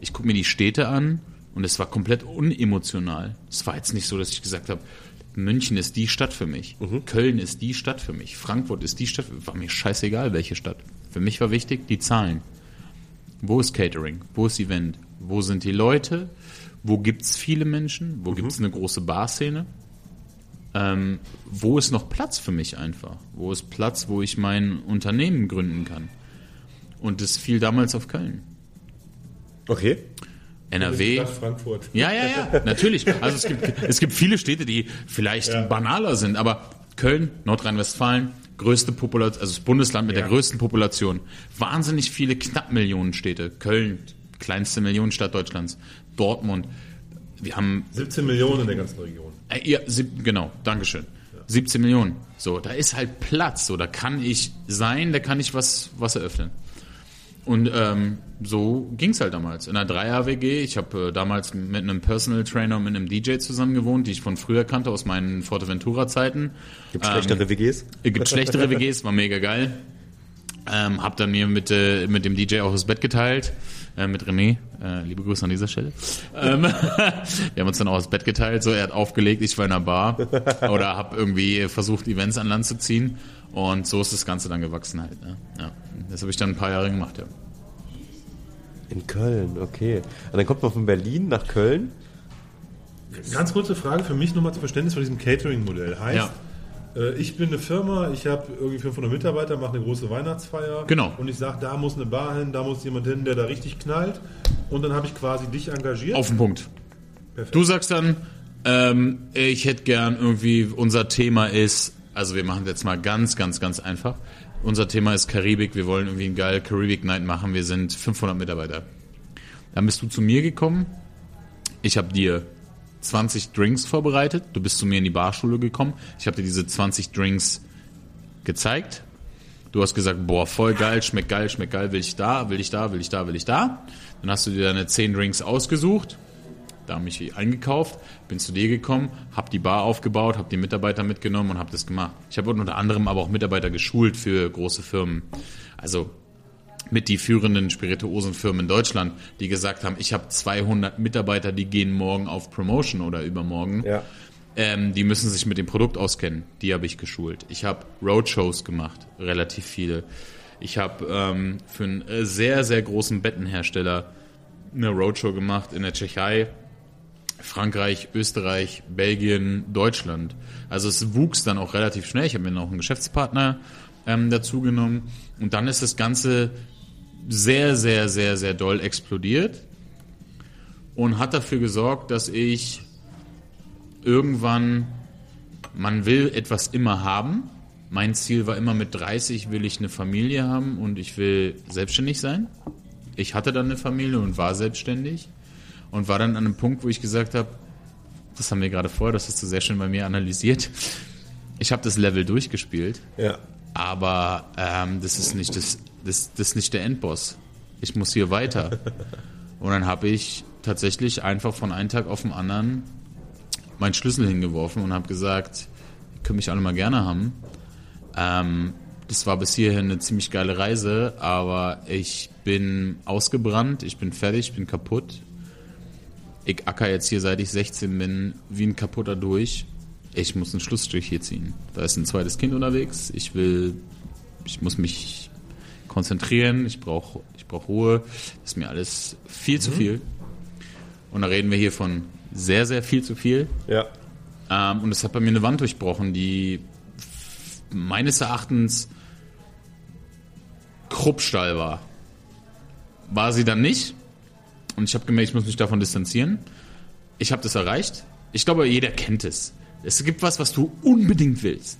ich gucke mir die Städte an und es war komplett unemotional. Es war jetzt nicht so, dass ich gesagt habe, München ist die Stadt für mich, Köln ist die Stadt für mich, Frankfurt ist die Stadt, war mir scheißegal, welche Stadt. Für mich war wichtig, die Zahlen. Wo ist Catering? Wo ist Event? Wo sind die Leute? Wo gibt es viele Menschen? Wo gibt es eine große Barszene? Ähm, wo ist noch Platz für mich einfach? Wo ist Platz, wo ich mein Unternehmen gründen kann? Und das fiel damals auf Köln. Okay. NRW. Frankfurt. Ja, ja, ja, natürlich. Also es gibt, es gibt viele Städte, die vielleicht Ja. banaler sind, aber Köln, Nordrhein-Westfalen, größte Population, also das Bundesland mit Ja. der größten Population. Wahnsinnig viele knapp Millionenstädte. Köln, kleinste Millionenstadt Deutschlands. Dortmund. Wir haben 17 Millionen in der ganzen Region. äh, ja, sieb, genau, Dankeschön. 17 Millionen. So, da ist halt Platz. So, da kann ich sein, da kann ich was, was eröffnen. Und ähm, so ging's halt damals. In einer Dreier-WG. Ich habe äh, damals mit einem Personal Trainer und mit einem DJ zusammen gewohnt, die ich von früher kannte aus meinen Forteventura-Zeiten. Gibt schlechtere WGs? Es gibt schlechtere WGs, war mega geil. Ähm, hab dann mir mit, äh, mit dem DJ auch das Bett geteilt. Äh, mit René. Äh, liebe Grüße an dieser Stelle. Ähm, <laughs> wir haben uns dann auch das Bett geteilt. So, er hat aufgelegt, ich war in einer Bar. Oder hab irgendwie versucht, Events an Land zu ziehen. Und so ist das Ganze dann gewachsen halt. Ne? Ja. Das habe ich dann ein paar Jahre gemacht, ja. In Köln, okay. Und dann kommt man von Berlin nach Köln. Ganz kurze Frage für mich nochmal zum Verständnis von diesem Catering-Modell. Heißt, äh, ich bin eine Firma, ich habe irgendwie 500 Mitarbeiter, mache eine große Weihnachtsfeier. Genau. Und ich sage, da muss eine Bar hin, da muss jemand hin, der da richtig knallt. Und dann habe ich quasi dich engagiert. Auf den Punkt. Perfekt. Du sagst dann, ähm, ich hätte gern irgendwie, unser Thema ist, also wir machen jetzt mal ganz, ganz, ganz einfach. Unser Thema ist Karibik, wir wollen irgendwie einen geil Karibik Night machen, wir sind 500 Mitarbeiter. Dann bist du zu mir gekommen, ich habe dir 20 Drinks vorbereitet, du bist zu mir in die Barschule gekommen, ich habe dir diese 20 Drinks gezeigt. Du hast gesagt, boah, voll geil, schmeckt geil, schmeckt geil, will ich da, will ich da, will ich da, will ich da. Dann hast du dir deine 10 Drinks ausgesucht, da mich eingekauft, bin zu dir gekommen, habe die Bar aufgebaut, habe die Mitarbeiter mitgenommen und habe das gemacht. Ich habe unter anderem aber auch Mitarbeiter geschult für große Firmen. Also mit die führenden Spirituosenfirmen in Deutschland, die gesagt haben, ich habe 200 Mitarbeiter, die gehen morgen auf Promotion oder übermorgen. Ja. Ähm, die müssen sich mit dem Produkt auskennen. Die habe ich geschult. Ich habe Roadshows gemacht, relativ viele. Ich habe ähm, für einen äh, sehr, sehr großen Bettenhersteller eine Roadshow gemacht in der Tschechei, Frankreich, Österreich, Belgien, Deutschland. Also es wuchs dann auch relativ schnell. Ich habe mir noch einen Geschäftspartner ähm, dazu genommen. Und dann ist das Ganze sehr, sehr, sehr, sehr doll explodiert und hat dafür gesorgt, dass ich irgendwann, man will etwas immer haben. Mein Ziel war immer mit 30 will ich eine Familie haben und ich will selbstständig sein. Ich hatte dann eine Familie und war selbstständig und war dann an einem Punkt, wo ich gesagt habe, das haben wir gerade vorher, das hast du sehr schön bei mir analysiert. Ich habe das Level durchgespielt, Ja. aber ähm, das ist nicht das, das, das ist nicht der Endboss. Ich muss hier weiter. <laughs> Und dann habe ich tatsächlich einfach von einem Tag auf den anderen meinen Schlüssel hingeworfen und habe gesagt, könnt mich alle mal gerne haben. Ähm, das war bis hierhin eine ziemlich geile Reise, aber ich bin ausgebrannt, ich bin fertig, ich bin kaputt. Ich acker jetzt hier, seit ich 16 bin, wie ein kaputter durch. Ich muss einen Schlussstrich hier ziehen. Da ist ein zweites Kind unterwegs. Ich will, ich muss mich konzentrieren. Ich brauche ich brauch Ruhe. Das ist mir alles viel zu viel. Und da reden wir hier von sehr, sehr viel zu viel. Ja. Ähm, und es hat bei mir eine Wand durchbrochen, die meines Erachtens Kruppstall war. War sie dann nicht. Und ich habe gemerkt, ich muss mich davon distanzieren. Ich habe das erreicht. Ich glaube, jeder kennt es. Es gibt was, was du unbedingt willst.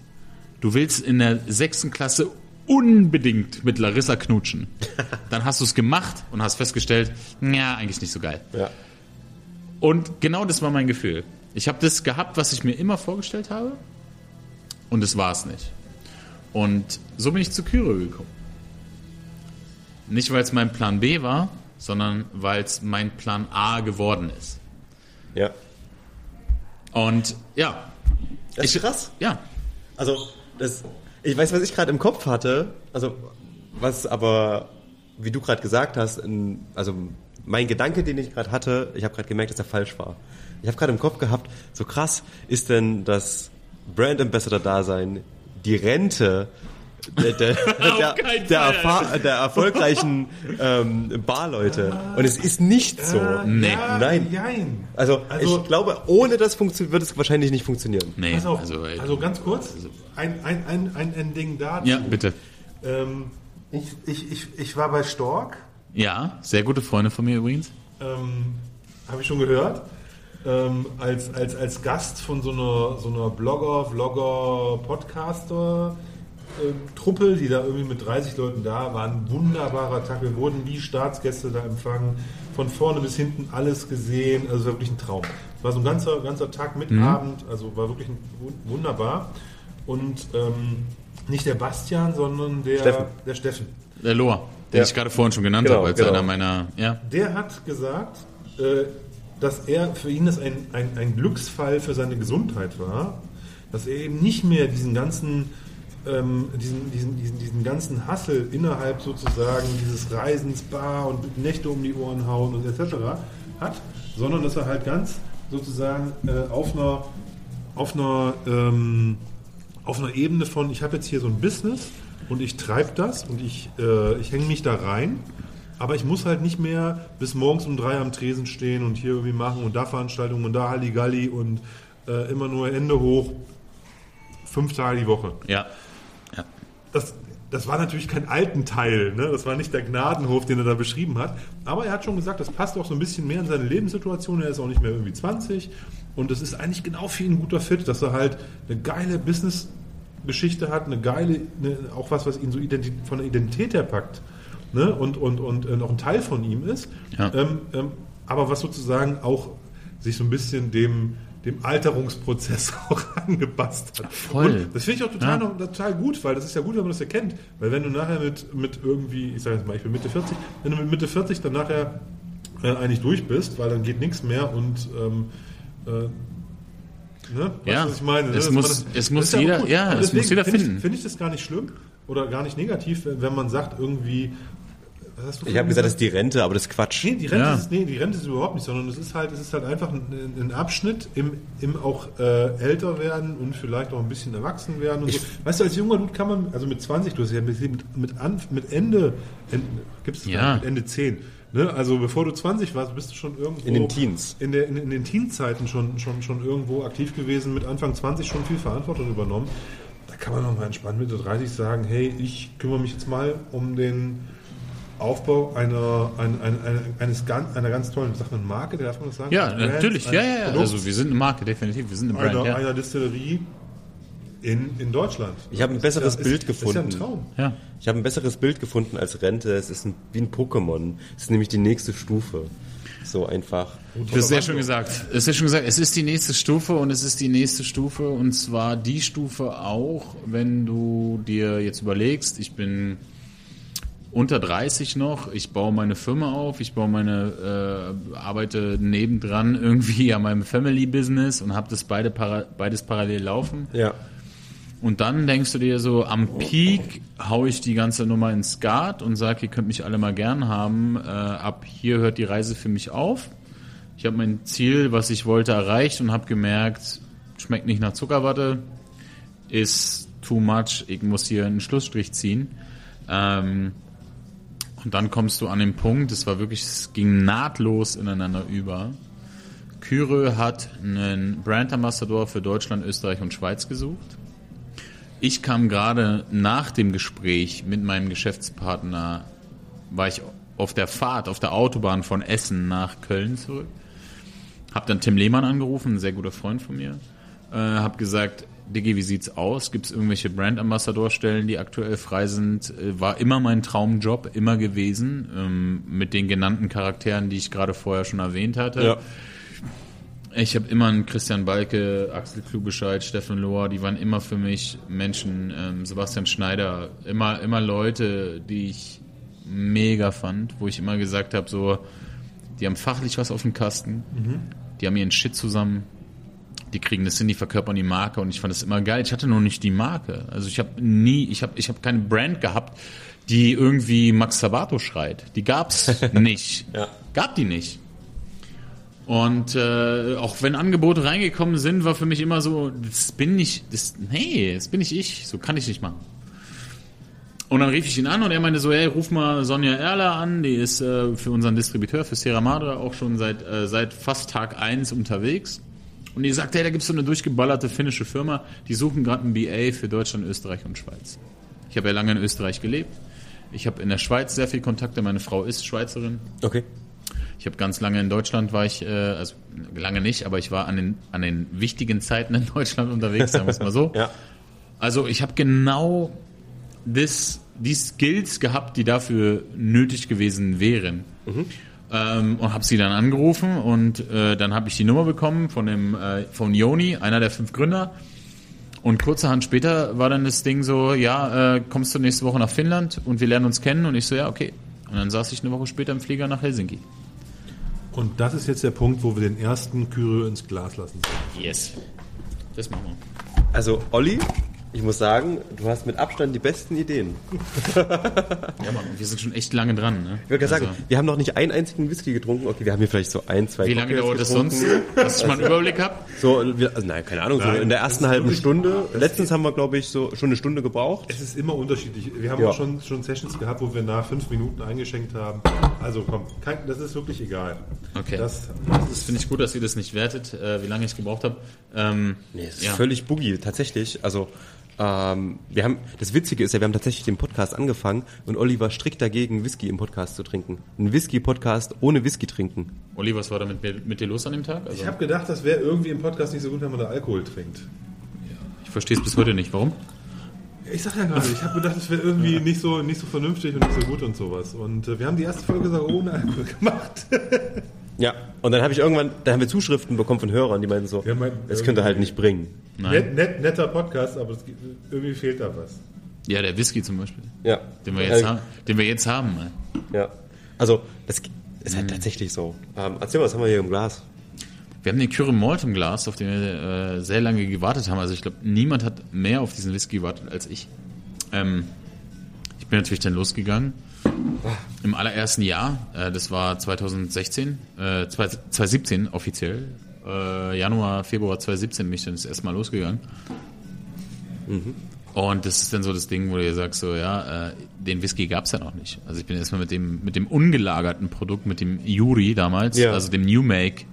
Du willst in der sechsten Klasse unbedingt mit Larissa knutschen. <laughs> Dann hast du es gemacht und hast festgestellt, ja, eigentlich nicht so geil. Ja. Und genau das war mein Gefühl. Ich habe das gehabt, was ich mir immer vorgestellt habe. Und es war es nicht. Und so bin ich zu Kyro gekommen. Nicht, weil es mein Plan B war, sondern weil es mein Plan A geworden ist. Ja. Und ja, Das ist krass. ja, Also, das, ich weiß, was ich gerade im Kopf hatte, also, was aber, wie du gerade gesagt hast, in, also, mein Gedanke, den ich gerade hatte, ich habe gerade gemerkt, dass er falsch war. Ich habe gerade im Kopf gehabt, so krass ist denn das Brand Ambassador Dasein, die Rente der, der, <laughs> der, der, erfa- der erfolgreichen ähm, Barleute. Und es ist nicht so. Nee. Ja, Nein. Jein. Also, Also- ich glaube, ohne das funktioniert, wird es wahrscheinlich nicht funktionieren. nee, Pass auf, also, ey, also ganz kurz, ein, ein, ein, ein, ein Ding dazu. ja, bitte. Ähm, ich, ich, ich, ich war bei Stork, Ja, sehr gute Freunde von mir übrigens. ähm, habe ich schon gehört, ähm, als, als, als Gast von so einer, so einer Blogger, Vlogger, Podcaster. Ähm, Truppe, die da irgendwie mit 30 Leuten da waren, wunderbarer Tag. Wir wurden wie Staatsgäste da empfangen, von vorne bis hinten alles gesehen, also es war wirklich ein Traum. Es war so ein ganzer, ganzer Tag mit Abend, also war wirklich ein, wun- wunderbar. Und ähm, nicht der Bastian, sondern der Steffen. Der Steffen. Der Lohr, den Ja. ich gerade vorhin schon genannt Genau, habe, als genau. einer meiner, ja. Der hat gesagt, äh, dass er für ihn das ein, ein, ein Glücksfall für seine Gesundheit war, dass er eben nicht mehr diesen ganzen ähm, diesen, diesen, diesen, diesen ganzen Hassel innerhalb sozusagen dieses Reisens, Bar und Nächte um die Ohren hauen und etc. hat, sondern dass er halt ganz sozusagen äh, auf einer auf einer ähm, auf einer Ebene von, ich habe jetzt hier so ein Business und ich treibe das und ich, äh, ich hänge mich da rein, aber ich muss halt nicht mehr bis morgens um drei am Tresen stehen und hier irgendwie machen und da Veranstaltungen und da Halligalli und äh, immer nur Ende hoch, fünf Tage die Woche. Ja. Das, das war natürlich kein alten Teil, ne? das war nicht der Gnadenhof, den er da beschrieben hat, aber er hat schon gesagt, das passt auch so ein bisschen mehr in seine Lebenssituation, er ist auch nicht mehr irgendwie 20 und das ist eigentlich genau für ihn ein guter Fit, dass er halt eine geile Business-Geschichte hat, eine geile, eine, auch was, was ihn so von der Identität her packt ne? und, und, und äh, noch ein Teil von ihm ist, Ja. ähm, ähm, aber was sozusagen auch sich so ein bisschen dem, dem Alterungsprozess <laughs> auch angepasst hat. Voll. Und das finde ich auch total, Ja. noch, total gut, weil das ist ja gut, wenn man das erkennt. Weil wenn du nachher mit, mit irgendwie, ich sage jetzt mal, ich bin Mitte 40, wenn du mit Mitte 40 dann nachher äh, eigentlich durch bist, weil dann geht nichts mehr und ähm, äh, ne? Weißt Ja. du, was ich meine? ne? Es man muss- es muss jeder- ja, Aber es muss jeder finde finden. Finde ich das gar nicht schlimm oder gar nicht negativ, wenn man sagt irgendwie, Ich habe gesagt, das ist die Rente, aber das ist Quatsch. Nee, die Rente, Ja. ist, nee, die Rente ist überhaupt nicht, sondern es ist halt, es ist halt einfach ein, ein Abschnitt im, im auch äh, älter werden und vielleicht auch ein bisschen erwachsen werden und so. Weißt du, als junger Dude kann man, also mit 20, du hast ja mit, mit, mit, Anf- mit Ende, gibt es Ja. mit Ende 10. Ne? Also bevor du 20 warst, bist du schon irgendwo In den Teens. in, der, in, in den Teenzeiten schon, schon, schon irgendwo aktiv gewesen, mit Anfang 20 schon viel Verantwortung übernommen. Da kann man noch mal entspannt Mitte 30 sagen, hey, ich kümmere mich jetzt mal um den Aufbau einer, ein, ein, ein, eines ganz, einer ganz tollen, sagt man Marke, darf man das sagen? Ja, Eines natürlich. Ja, ja, ja. Produkts, Also wir sind eine Marke, definitiv. Wir sind eine Brand, einer, ja. einer Distillerie in, in Deutschland. Ich habe ein Das ist besseres ja, Bild ist, ist ja ein gefunden. Traum. ja. Ich habe ein besseres Bild gefunden als Rente. Es ist ein, wie ein Pokémon. Es ist nämlich die nächste Stufe. So einfach. Das ist sehr schön gesagt. Es ist sehr schön gesagt. Es ist die nächste Stufe und es ist die nächste Stufe und zwar die Stufe auch, wenn du dir jetzt überlegst, ich bin unter 30 noch, ich baue meine Firma auf, ich baue meine, äh, arbeite nebendran irgendwie an meinem Family Business und habe das beide para beides parallel laufen. Ja. Und dann denkst du dir so, am Peak hau ich die ganze Nummer ins Skat und sag, ihr könnt mich alle mal gern haben. Äh, ab hier hört die Reise für mich auf. Ich habe mein Ziel, was ich wollte, erreicht und habe gemerkt, schmeckt nicht nach Zuckerwatte, ist too much, ich muss hier einen Schlussstrich ziehen. Ähm, und dann kommst du an den Punkt, es war wirklich, es ging nahtlos ineinander über. Kyre hat einen Brand Ambassador für Deutschland, Österreich und Schweiz gesucht. Ich kam gerade nach dem Gespräch mit meinem Geschäftspartner, war ich auf der Fahrt, auf der Autobahn von Essen nach Köln zurück. Hab dann Tim Lehmann angerufen, ein sehr guter Freund von mir. Äh, hab gesagt, Diggi, wie sieht's aus? Gibt es irgendwelche Brand Ambassador Stellen, die aktuell frei sind? Äh, war immer mein Traumjob, immer gewesen, ähm, mit den genannten Charakteren, die ich gerade vorher schon erwähnt hatte. Ja. Ich habe immer einen Christian Balke, Axel Klubescheid, Steffen Lohr, die waren immer für mich Menschen, ähm, Sebastian Schneider, immer, immer Leute, die ich mega fand, wo ich immer gesagt habe, so, die haben fachlich was auf dem Kasten, die haben ihren Shit zusammen, die kriegen das hin, die verkörpern die Marke und ich fand das immer geil. Ich hatte nur nicht die Marke. Also ich habe nie, ich habe ich hab keine Brand gehabt, die irgendwie Max Sabato schreit. Die gab's <laughs> nicht. Ja. Gab die nicht. Und äh, auch wenn Angebote reingekommen sind, war für mich immer so, das bin nicht, das, nee, das bin nicht ich, so kann ich nicht machen. Und dann rief ich ihn an und er meinte so, hey, ruf mal Sonja Erler an, die ist äh, für unseren Distributeur, für Sierra Madre, auch schon seit, äh, seit fast Tag 1 unterwegs. Und die sagt, hey, da gibt's so eine durchgeballerte finnische Firma, die suchen gerade einen BA für Deutschland, Österreich und Schweiz. Ich habe ja lange in Österreich gelebt. Ich habe in der Schweiz sehr viel Kontakte, meine Frau ist Schweizerin. Okay. Ich habe ganz lange in Deutschland war ich, äh, also lange nicht, aber ich war an den, an den wichtigen Zeiten in Deutschland unterwegs, sagen wir es mal so. <laughs> Ja. Also ich habe genau das, die Skills gehabt, die dafür nötig gewesen wären. Ähm, und habe sie dann angerufen und äh, dann habe ich die Nummer bekommen von dem äh, von Joni, einer der fünf Gründer. Und kurzerhand später war dann das Ding so, ja, äh, kommst du nächste Woche nach Finnland und wir lernen uns kennen und ich so, ja, okay. Und dann saß ich eine Woche später im Flieger nach Helsinki. Und das ist jetzt der Punkt, wo wir den ersten Kyrie ins Glas lassen. Yes. Das machen wir. Also, Olli, ich muss sagen, du hast mit Abstand die besten Ideen. Ja, Mann, wir sind schon echt lange dran. Ne? Ich würde gerade sagen, Also, wir haben noch nicht einen einzigen Whisky getrunken. Okay, wir haben hier vielleicht so ein, zwei wie lange Cocktails dauert das getrunken. sonst, dass ich mal einen Überblick habe? So, also nein, keine Ahnung, so Nein, in der das ersten halben wirklich- Stunde. Letztens haben wir, glaube ich, so schon eine Stunde gebraucht. Es ist immer unterschiedlich. Wir haben Ja. auch schon, schon Sessions gehabt, wo wir nach fünf Minuten eingeschenkt haben. Also komm, kein, das ist wirklich egal. Okay. Das, Das finde ich gut, dass ihr das nicht wertet, äh, wie lange ich gebraucht habe. Ähm, Nee, es ist ja. völlig boogie, tatsächlich. Also, ähm, wir haben, das Witzige ist ja, wir haben tatsächlich den Podcast angefangen und Olli war strikt dagegen, Whisky im Podcast zu trinken. Ein Whisky-Podcast ohne Whisky trinken. Olli, was war da mit, mir- mit dir los an dem Tag? Also, ich habe gedacht, das wäre irgendwie im Podcast nicht so gut, wenn man da Alkohol trinkt. ich verstehe es bis heute nicht. Warum? Ich sag ja gerade, ich habe gedacht, das wäre irgendwie nicht so, nicht so vernünftig und nicht so gut und sowas. Und äh, wir haben die erste Folge sogar ohne Alkohol <laughs> gemacht. Ja, und dann habe ich irgendwann, da haben wir Zuschriften bekommen von Hörern, die meinten so, Ja, mein- das könnt ihr halt nicht bringen. Nein. Net, net, netter Podcast, aber es gibt, irgendwie fehlt da was. Ja, der Whisky zum Beispiel, Ja. den wir jetzt, Äh, haben, den wir jetzt haben. ne? Ja. Also, das ist Mhm. halt tatsächlich so. Ähm, erzähl mal, was haben wir hier im Glas? Wir haben den Kyre Malt im Glas, auf den wir äh, sehr lange gewartet haben. Also ich glaube, niemand hat mehr auf diesen Whisky gewartet als ich. Ähm, ich bin natürlich dann losgegangen. Im allerersten Jahr, äh, das war 2016, äh, 2017 offiziell, äh, Januar, Februar 2017 bin ich dann das erste Mal losgegangen. Und das ist dann so das Ding, wo du sagst, so, ja, äh, den Whisky gab's ja noch nicht. Also ich bin erstmal mit dem, mit dem ungelagerten Produkt, mit dem Yuri damals, Ja. also dem New Make,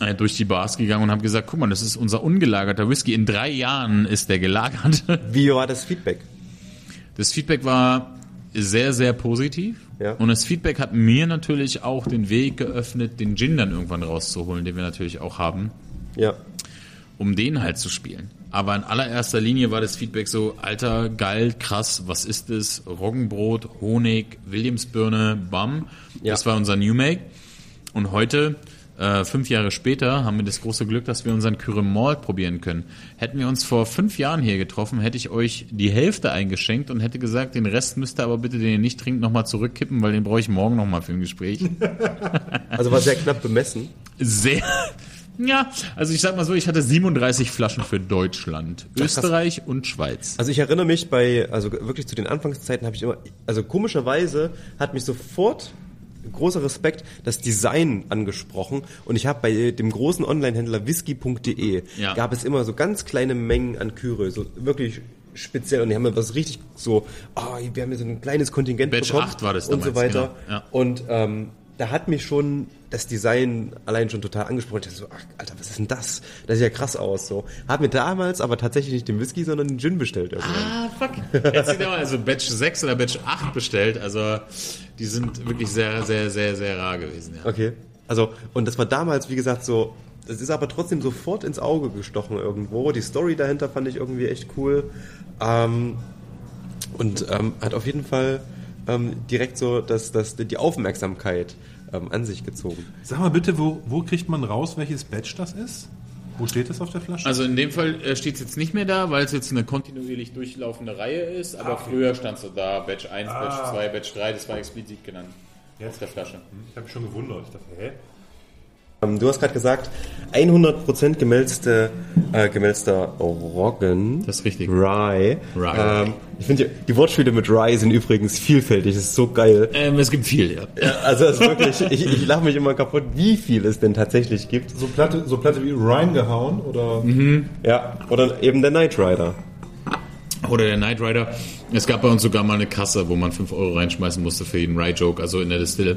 äh, durch die Bars gegangen und habe gesagt, guck mal, das ist unser ungelagerter Whisky. In drei Jahren ist der gelagert. Wie war das Feedback? Das Feedback war sehr, sehr positiv. Ja. Und das Feedback hat mir natürlich auch den Weg geöffnet, den Gin dann irgendwann rauszuholen, den wir natürlich auch haben, Ja. um den halt zu spielen. Aber in allererster Linie war das Feedback so, alter, geil, krass, was ist das? Roggenbrot, Honig, Williamsbirne, Bam. Ja. Das war unser New Make. Und heute, äh, fünf Jahre später, haben wir das große Glück, dass wir unseren Kyre Malt probieren können. Hätten wir uns vor fünf Jahren hier getroffen, hätte ich euch die Hälfte eingeschenkt und hätte gesagt, den Rest müsst ihr aber bitte, den ihr nicht trinkt, nochmal zurückkippen, weil den brauche ich morgen nochmal für ein Gespräch. <laughs> Also war sehr knapp bemessen. Sehr. Ja, also ich sag mal so, ich hatte 37 Flaschen für Deutschland, Österreich und Schweiz. Also ich erinnere mich bei, also wirklich zu den Anfangszeiten habe ich immer, also komischerweise hat mich sofort großer Respekt das Design angesprochen und ich habe bei dem großen Onlinehändler whisky.de Ja. gab es immer so ganz kleine Mengen an Kyre, so wirklich speziell und die haben mir was richtig so, oh, wir haben hier so ein kleines Kontingent Batch bekommen 8 war das und so damals, weiter genau, ja. und ähm, da hat mich schon das Design allein schon total angesprochen. Ich dachte so, ach, Alter, was ist denn das? Das sieht ja krass aus. So. Hab mir damals aber tatsächlich nicht den Whisky, sondern den Gin bestellt. Irgendwann. Ah, fuck. Jetzt sind wir also Batch 6 oder Batch 8 bestellt. Also die sind wirklich sehr, sehr, sehr, sehr rar gewesen. Ja. Okay. Also, und das war damals, wie gesagt, so, das ist aber trotzdem sofort ins Auge gestochen irgendwo. Die Story dahinter fand ich irgendwie echt cool. Ähm, und ähm, hat auf jeden Fall ähm, direkt so das, das, die Aufmerksamkeit ähm, an sich gezogen. Sag mal bitte, wo, wo kriegt man raus, welches Batch das ist? Wo steht das auf der Flasche? Also in dem Fall äh, steht es jetzt nicht mehr da, weil es jetzt eine kontinuierlich durchlaufende Reihe ist. Aber früher stand es so da, Batch 1, Batch 2, Batch 3, das war explizit genannt. Auf der Flasche. ich habe mich schon gewundert. Ich dachte, hä? Ähm, du hast gerade gesagt, 100% gemälzte, äh, gemälzter Roggen. Das ist richtig. Rye. Rye. Ähm, ich finde, die, die Wortspiele mit Rye sind übrigens vielfältig. Das ist so geil. Ähm, es gibt viel, ja. Also es ist wirklich, <laughs> ich, ich lache mich immer kaputt, wie viel es denn tatsächlich gibt. So Platte, so Platte wie reingehauen oder Ja, oder eben der Knight Rider. Oder der Knight Rider. Es gab bei uns sogar mal eine Kasse, wo man 5 Euro reinschmeißen musste für jeden Ride-Joke, also in der Distille.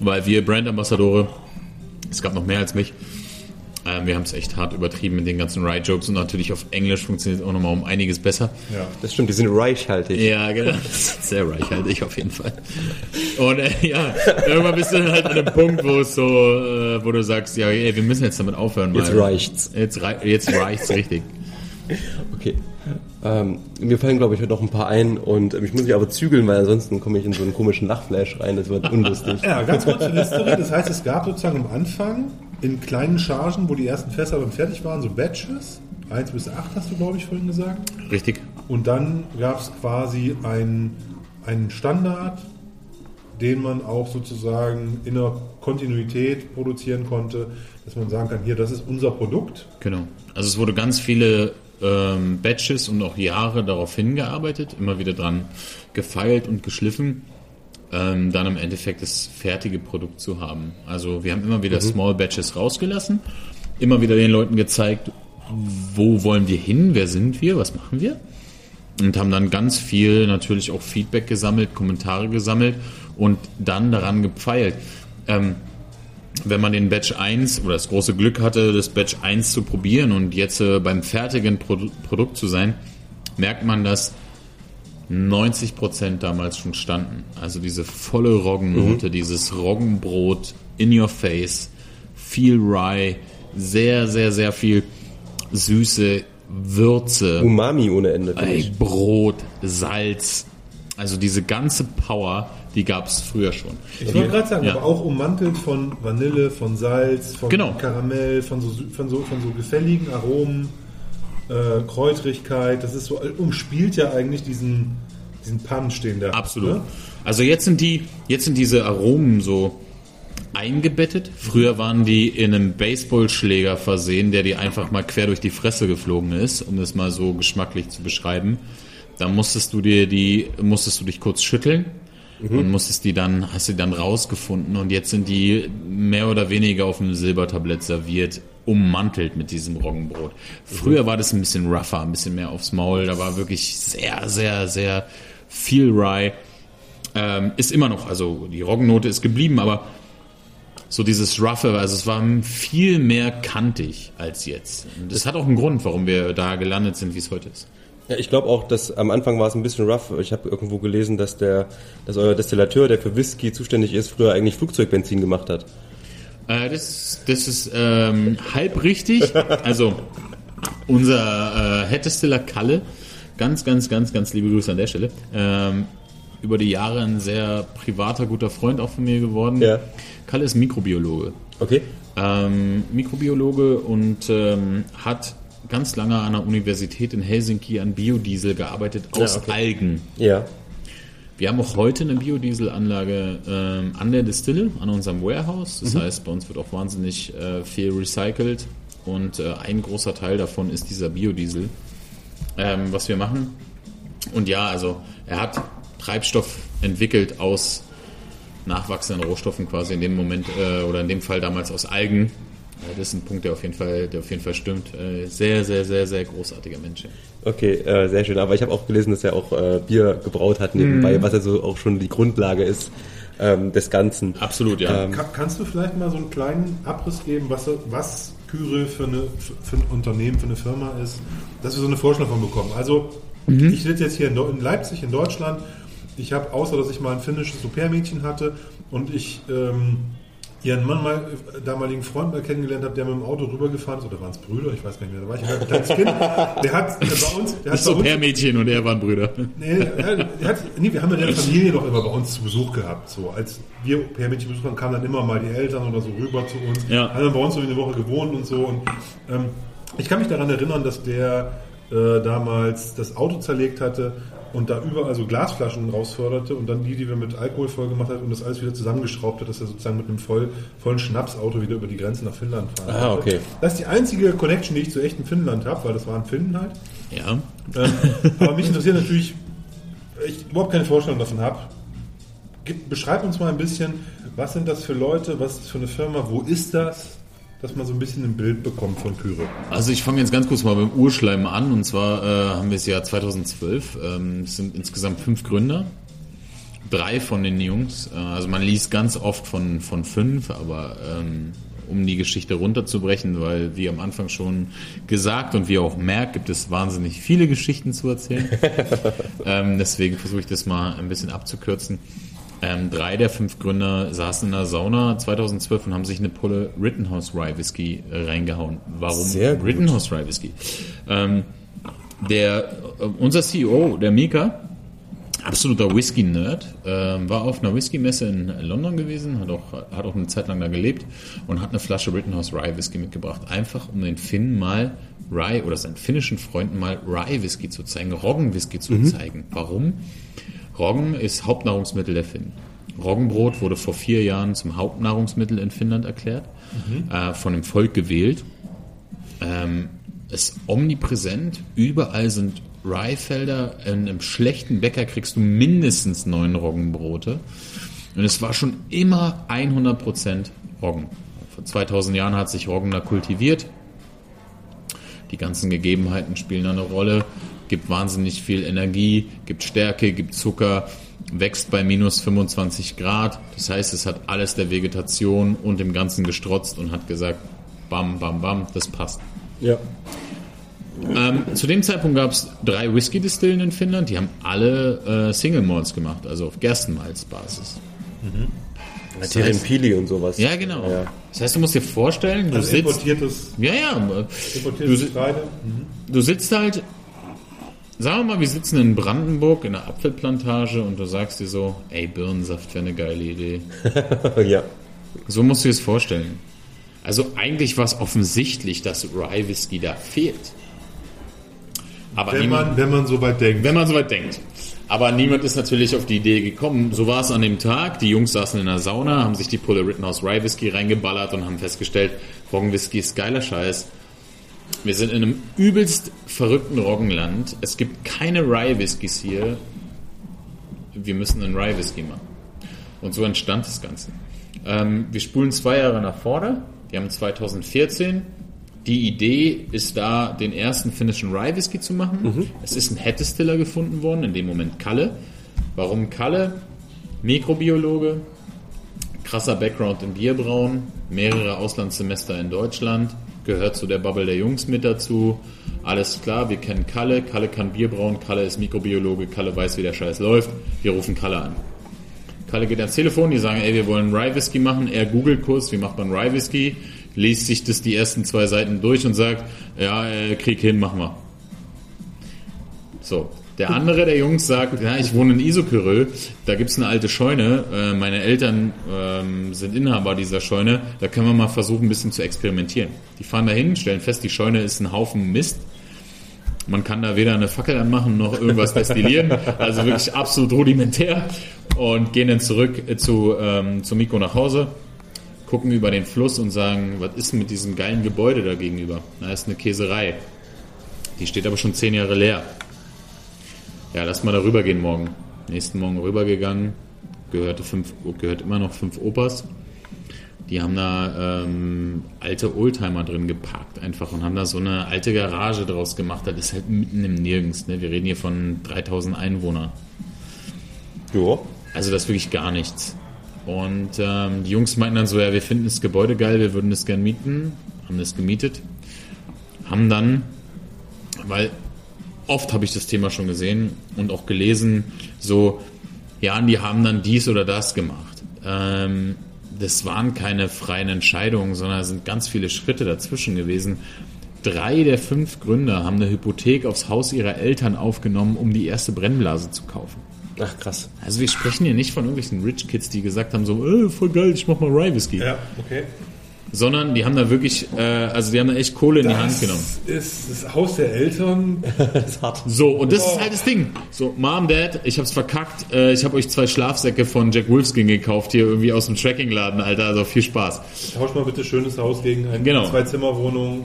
Weil wir Brand-Ambassadore, es gab noch mehr als mich, ähm, wir haben es echt hart übertrieben mit den ganzen Ride-Jokes und natürlich auf Englisch funktioniert es auch nochmal um einiges besser. ja. Das stimmt, die sind reichhaltig. Ja, genau. <laughs> Sehr reichhaltig auf jeden Fall. Und äh, ja, irgendwann bist du dann halt an einem Punkt, wo es so, äh, wo du sagst, ja, ey, wir müssen jetzt damit aufhören. Jetzt reicht's. Jetzt, rei jetzt reicht's richtig. Okay. Ähm, mir fallen, glaube ich, heute noch ein paar ein und ähm, ich muss mich aber zügeln, weil ansonsten komme ich in so einen komischen Lachflash rein. Das wird unlustig. Ja, ganz kurz zur History. Das heißt, es gab sozusagen am Anfang in kleinen Chargen, wo die ersten Fässer dann fertig waren, so Batches. 1 bis 8 hast du, glaube ich, vorhin gesagt. Richtig. Und dann gab es quasi einen, einen Standard, den man auch sozusagen in der Kontinuität produzieren konnte, dass man sagen kann, hier, das ist unser Produkt. Genau. Also es wurde ganz viele ähm, Batches und auch Jahre darauf hingearbeitet, immer wieder dran gefeilt und geschliffen, ähm, dann im Endeffekt das fertige Produkt zu haben. Also wir haben immer wieder Small Batches rausgelassen, immer wieder den Leuten gezeigt, wo wollen wir hin, wer sind wir, was machen wir und haben dann ganz viel natürlich auch Feedback gesammelt, Kommentare gesammelt und dann daran gepfeilt. Ähm, wenn man den Batch 1 oder das große Glück hatte, das Batch 1 zu probieren und jetzt äh, beim fertigen Produ Produkt zu sein, merkt man, dass 90% damals schon standen. Also diese volle Roggennote, dieses Roggenbrot in your face, viel Rye, sehr, sehr, sehr viel Süße, Würze. Umami ohne Ende. Ey. Brot, Salz, also diese ganze Power, die gab es früher schon. Ich wollte gerade sagen, Ja. aber auch ummantelt von Vanille, von Salz, von Genau. Karamell, von so, von, so, von so gefälligen Aromen, äh, Kräutrigkeit. Das ist so, umspielt ja eigentlich diesen, diesen Punch, den hat, Absolut. ne? Also jetzt sind die, jetzt sind diese Aromen so eingebettet. Früher waren die in einem Baseballschläger versehen, der dir einfach mal quer durch die Fresse geflogen ist, um das mal so geschmacklich zu beschreiben. Da musstest du dir die, musstest du dich kurz schütteln und musstest die dann, hast die dann rausgefunden und jetzt sind die mehr oder weniger auf einem Silbertablett serviert, ummantelt mit diesem Roggenbrot. Früher war das ein bisschen rougher, ein bisschen mehr aufs Maul, da war wirklich sehr, sehr, sehr viel Rye. Ähm, ist immer noch, also die Roggennote ist geblieben, aber so dieses Roughe, also es war viel mehr kantig als jetzt. Und das hat auch einen Grund, warum wir da gelandet sind, wie es heute ist. Ja, ich glaube auch, dass am Anfang war es ein bisschen rough. Ich habe irgendwo gelesen, dass der, dass euer Destillateur, der für Whisky zuständig ist, früher eigentlich Flugzeugbenzin gemacht hat. Äh, das, das ist ähm, halb richtig. <laughs> Also unser äh, Head Distiller Kalle, ganz, ganz, ganz, ganz liebe Grüße an der Stelle. Ähm, über die Jahre ein sehr privater, guter Freund auch von mir geworden. Ja. Kalle ist Mikrobiologe. Okay. ähm, Mikrobiologe und ähm, hat ganz lange an der Universität in Helsinki an Biodiesel gearbeitet aus Ja, okay. Algen. Ja. Wir haben auch heute eine Biodieselanlage ähm, an der Distille, an unserem Warehouse. Das heißt, bei uns wird auch wahnsinnig äh, viel recycelt und äh, ein großer Teil davon ist dieser Biodiesel, ähm, was wir machen. Und ja, also er hat Treibstoff entwickelt aus nachwachsenden Rohstoffen quasi in dem Moment äh, oder in dem Fall damals aus Algen. Das ist ein Punkt, der auf jeden Fall, der auf jeden Fall stimmt. Äh, sehr, sehr, sehr, sehr großartiger Mensch. Okay, äh, sehr schön. Aber ich habe auch gelesen, dass er auch äh, Bier gebraut hat nebenbei, was also auch schon die Grundlage ist ähm, des Ganzen. Absolut, ja. Ähm, Ka- Kannst du vielleicht mal so einen kleinen Abriss geben, was, was Kyrill für, eine, für ein Unternehmen, für eine Firma ist, dass wir so eine Vorstellung davon bekommen? Also, ich sitze jetzt hier in, in Leipzig, in Deutschland. Ich habe, außer dass ich mal ein finnisches Au-pair-Mädchen hatte und ich ähm, ihren Mann mal, äh, damaligen Freund mal kennengelernt habe, der mit dem Auto rübergefahren ist, oder waren es Brüder, ich weiß gar nicht mehr, da war ich ein kleines Kind. Der hat äh, bei uns, der hat so per Mädchen und er waren Brüder. Nee, er hat, nee, wir haben ja der Familie doch immer bei uns zu Besuch gehabt. So, als wir per Mädchen Besuch haben, kamen dann immer mal die Eltern oder so rüber zu uns. Ja. Haben dann bei uns so eine Woche gewohnt und so. Und ähm, ich kann mich daran erinnern, dass der äh, damals das Auto zerlegt hatte und da überall so Glasflaschen rausförderte und dann die, die wir mit Alkohol voll gemacht hat und das alles wieder zusammengeschraubt hat, dass er sozusagen mit einem voll, vollen Schnapsauto wieder über die Grenze nach Finnland fahren Ah, okay. Das ist die einzige Connection, die ich zu echten Finnland habe, weil das war in Finnen halt. Ja. Ähm, aber mich interessiert natürlich, ich überhaupt keine Vorstellung davon habe. Beschreib uns mal ein bisschen, was sind das für Leute, was ist das für eine Firma, wo ist das, dass man so ein bisschen ein Bild bekommt von Kyre. Also ich fange jetzt ganz kurz mal beim Urschleim an und zwar äh, haben wir das Jahr 2012. Ähm, es sind insgesamt fünf Gründer, drei von den Jungs. Äh, also man liest ganz oft von, von fünf, aber ähm, um die Geschichte runterzubrechen, weil wie am Anfang schon gesagt und wie auch merkt, gibt es wahnsinnig viele Geschichten zu erzählen. <laughs> ähm, deswegen versuche ich das mal ein bisschen abzukürzen. Ähm, drei der fünf Gründer saßen in der Sauna 2012 und haben sich eine Pulle Rittenhouse Rye Whisky reingehauen. Warum Sehr gut. Rittenhouse Rye Whisky? Ähm, der, äh, unser CEO, der Mika, absoluter Whisky-Nerd, ähm, war auf einer Whisky-Messe in London gewesen, hat auch, hat auch eine Zeit lang da gelebt und hat eine Flasche Rittenhouse Rye Whisky mitgebracht. Einfach um den Finnen mal Rye oder seinen finnischen Freunden mal Rye Whisky zu zeigen, Roggen-Whisky zu zeigen. Warum? Roggen ist Hauptnahrungsmittel der Finnen. Roggenbrot wurde vor vier Jahren zum Hauptnahrungsmittel in Finnland erklärt, äh, von dem Volk gewählt. Ähm, ist omnipräsent. Überall sind Rye-Felder. In einem schlechten Bäcker kriegst du mindestens neun Roggenbrote. Und es war schon immer 100% Roggen. Vor 2000 Jahren hat sich Roggen da kultiviert. Die ganzen Gegebenheiten spielen eine Rolle. Gibt wahnsinnig viel Energie, gibt Stärke, gibt Zucker, wächst bei minus 25 Grad. Das heißt, es hat alles der Vegetation und dem Ganzen gestrotzt und hat gesagt, bam, bam, bam, das passt. Ja. Ähm, zu dem Zeitpunkt gab es drei Whisky-Distillen in Finnland, die haben alle äh, Single Malts gemacht, also auf Gerstenmalzbasis. Terren Pili und sowas. Ja, genau. Ja. Das heißt, du musst dir vorstellen, du Also sitzt. importiertes, Ja, ja. Du, importiertes si- Getreide. du sitzt halt. Sagen wir mal, wir sitzen in Brandenburg in einer Apfelplantage und du sagst dir so, ey, Birnensaft wäre eine geile Idee. <laughs> ja. So musst du dir das vorstellen. Also eigentlich war es offensichtlich, dass Rye Whisky da fehlt. Aber Wenn niemand, man, wenn man so weit denkt. wenn man soweit denkt. Aber niemand ist natürlich auf die Idee gekommen. So war es an dem Tag. Die Jungs saßen in der Sauna, haben sich die Pulle Rittenhouse Rye Whisky reingeballert und haben festgestellt, Roggenwhisky ist geiler Scheiß. Wir sind in einem übelst verrückten Roggenland. Es gibt keine Rye Whiskys hier. Wir müssen einen Rye Whisky machen. Und so entstand das Ganze. Ähm, wir spulen zwei Jahre nach vorne. Wir haben 2014. Die Idee ist da, den ersten finnischen Rye Whisky zu machen. Es ist ein Head Distiller gefunden worden, in dem Moment Kalle. Warum Kalle? Mikrobiologe, krasser Background im Bierbrauen, mehrere Auslandssemester in Deutschland, gehört zu der Bubble der Jungs mit dazu. Alles klar, wir kennen Kalle, Kalle kann Bier brauen, Kalle ist Mikrobiologe, Kalle weiß, wie der Scheiß läuft. Wir rufen Kalle an. Kalle geht ans Telefon, die sagen, ey, wir wollen Rye Whisky machen. Er googelt kurz, wie macht man Rye Whisky, liest sich das die ersten zwei Seiten durch und sagt, ja, äh, krieg hin, machen wir. So. Der andere der Jungs sagt, ja, ich wohne in Isokyrö, da gibt's eine alte Scheune, äh, meine Eltern ähm, sind Inhaber dieser Scheune, da können wir mal versuchen, ein bisschen zu experimentieren. Die fahren dahin, stellen fest, die Scheune ist ein Haufen Mist, man kann da weder eine Fackel anmachen noch irgendwas destillieren. Also wirklich absolut rudimentär. Und gehen dann zurück äh, zu, ähm, zu Miko nach Hause, gucken über den Fluss und sagen, was ist denn mit diesem geilen Gebäude da gegenüber? Da ist eine Käserei. Die steht aber schon zehn Jahre leer. Ja, lass mal da rübergehen morgen. Nächsten Morgen rübergegangen. Gehörte fünf, gehört immer noch fünf Opas. Die haben da ähm, alte Oldtimer drin geparkt einfach und haben da so eine alte Garage draus gemacht. Das ist halt mitten im Nirgends. Ne? Wir reden hier von 3000 Einwohnern. Ja. Also das ist wirklich gar nichts. Und ähm, die Jungs meinten dann so, ja, wir finden das Gebäude geil, wir würden das gern mieten, haben das gemietet, haben dann, weil oft habe ich das Thema schon gesehen und auch gelesen, so, ja, die haben dann dies oder das gemacht. Ähm, das waren keine freien Entscheidungen, sondern es sind ganz viele Schritte dazwischen gewesen. Drei der fünf Gründer haben eine Hypothek aufs Haus ihrer Eltern aufgenommen, um die erste Brennblase zu kaufen. Ach, krass. Also wir sprechen hier nicht von irgendwelchen Rich Kids, die gesagt haben so, äh, voll geil, ich mach mal Rye Whisky. Ja, okay. Sondern die haben da wirklich, äh, also die haben da echt Kohle in die Hand genommen. ist das Haus der Eltern. <laughs> Das ist hart. So, und das ist halt das Ding. So, Mom, Dad, ich hab's verkackt. Äh, ich habe euch zwei Schlafsäcke von Jack Wolfskin gekauft, hier irgendwie aus dem Trackingladen, Alter. Also viel Spaß. Tausch mal bitte schönes Haus gegen eine Genau. Zwei-Zimmer-Wohnung.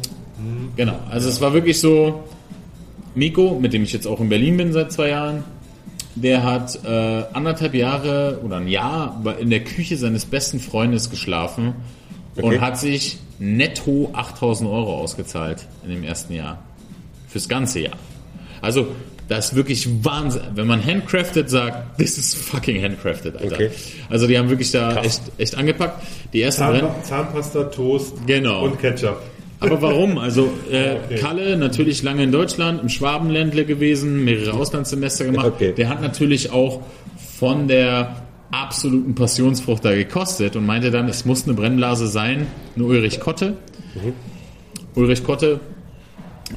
Genau. Also es war wirklich so, Miko, mit dem ich jetzt auch in Berlin bin seit zwei Jahren, der hat äh, anderthalb Jahre oder ein Jahr in der Küche seines besten Freundes geschlafen Okay. und hat sich netto 8000 Euro ausgezahlt in dem ersten Jahr. Fürs ganze Jahr. Also, das ist wirklich Wahnsinn. Wenn man handcrafted sagt, this is fucking handcrafted, Alter. Okay. Also, die haben wirklich da Krass. echt, echt angepackt. Die ersten Zahnpa Zahnpasta, Toast Genau. und Ketchup. Aber warum? Also äh, Okay. Kalle natürlich lange in Deutschland, im Schwabenländle gewesen, mehrere Auslandssemester gemacht. Okay. Der hat natürlich auch von der absoluten Passionsfrucht da gekostet und meinte dann, es muss eine Brennblase sein, eine Ulrich Kotte. Ulrich Kotte,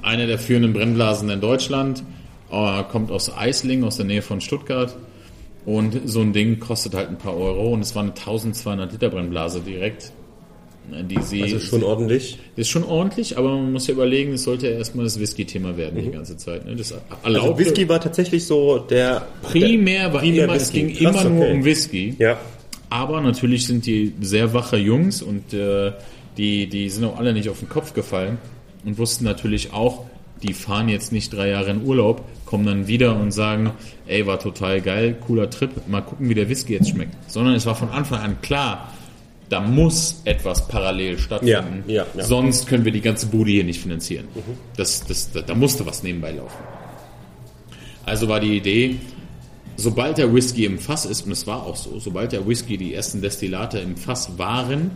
einer der führenden Brennblasen in Deutschland, äh, kommt aus Eisling, aus der Nähe von Stuttgart. Und so ein Ding kostet halt ein paar Euro und es war eine 1200 Liter Brennblase direkt. Die sie, Also schon ordentlich. das ist schon ordentlich, aber man muss ja überlegen, es sollte ja erstmal das Whisky-Thema werden die ganze Zeit. Ne? Das Also Whisky war tatsächlich so der... primär war primär immer, es Whisky. ging Krass, immer nur okay. um Whisky. Ja. Aber natürlich sind die sehr wache Jungs und äh, die, die sind auch alle nicht auf den Kopf gefallen und wussten natürlich auch, die fahren jetzt nicht drei Jahre in Urlaub, kommen dann wieder und sagen, ey, war total geil, cooler Trip, mal gucken, wie der Whisky jetzt schmeckt. Sondern es war von Anfang an klar, da muss etwas parallel stattfinden. Ja, ja, ja. Sonst können wir die ganze Bude hier nicht finanzieren. Das, das, da, da musste was nebenbei laufen. Also war die Idee, sobald der Whisky im Fass ist, und es war auch so, sobald der Whisky die ersten Destillate im Fass waren,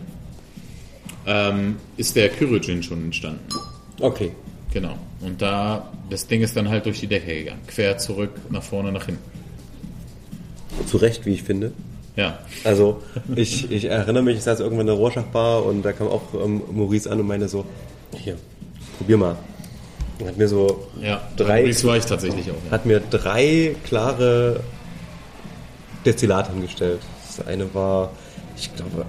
ähm, ist der Kyrogin schon entstanden. Okay. Genau. Und da, das Ding ist dann halt durch die Decke gegangen. Quer zurück, nach vorne, nach hinten. Zu Recht, wie ich finde. Ja. Also ich, ich erinnere mich, ich saß irgendwann in der Rorschach-Bar und da kam auch ähm, Maurice an und meinte so, hier, probier mal. Und hat mir so Ja. drei, Das war ich tatsächlich auch. Ja. hat mir drei klare Destillate hingestellt. Das eine war, ich glaube,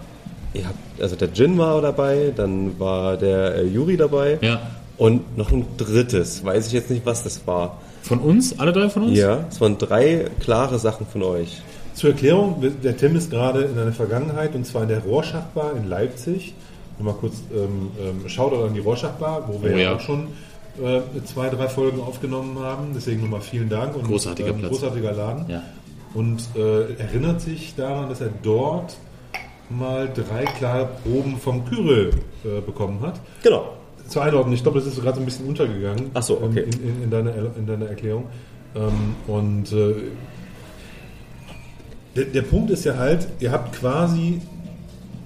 ihr habt, also der Gin war dabei, dann war der äh, Yuri dabei ja. und noch ein drittes, weiß ich jetzt nicht, was das war. Von uns? Alle drei von uns? Ja, es waren drei klare Sachen von euch. Zur Erklärung, der Tim ist gerade in einer Vergangenheit und zwar in der Rorschach-Bar in Leipzig. Nochmal kurz ähm, ähm, Shoutout an die Rorschach-Bar, wo wir Oh ja auch schon äh, zwei, drei Folgen aufgenommen haben. Deswegen nochmal vielen Dank. Und, Großartiger Platz. Großartiger Laden. Ja. Und äh, erinnert sich daran, dass er dort mal drei klare Proben vom Kyrill äh, bekommen hat. Genau. Zur Einordnung, ich glaube, das ist gerade so ein bisschen untergegangen. Ach so, okay. In, in, in, deiner, in deiner Erklärung. Ähm, und äh, der, der Punkt ist ja halt, ihr habt quasi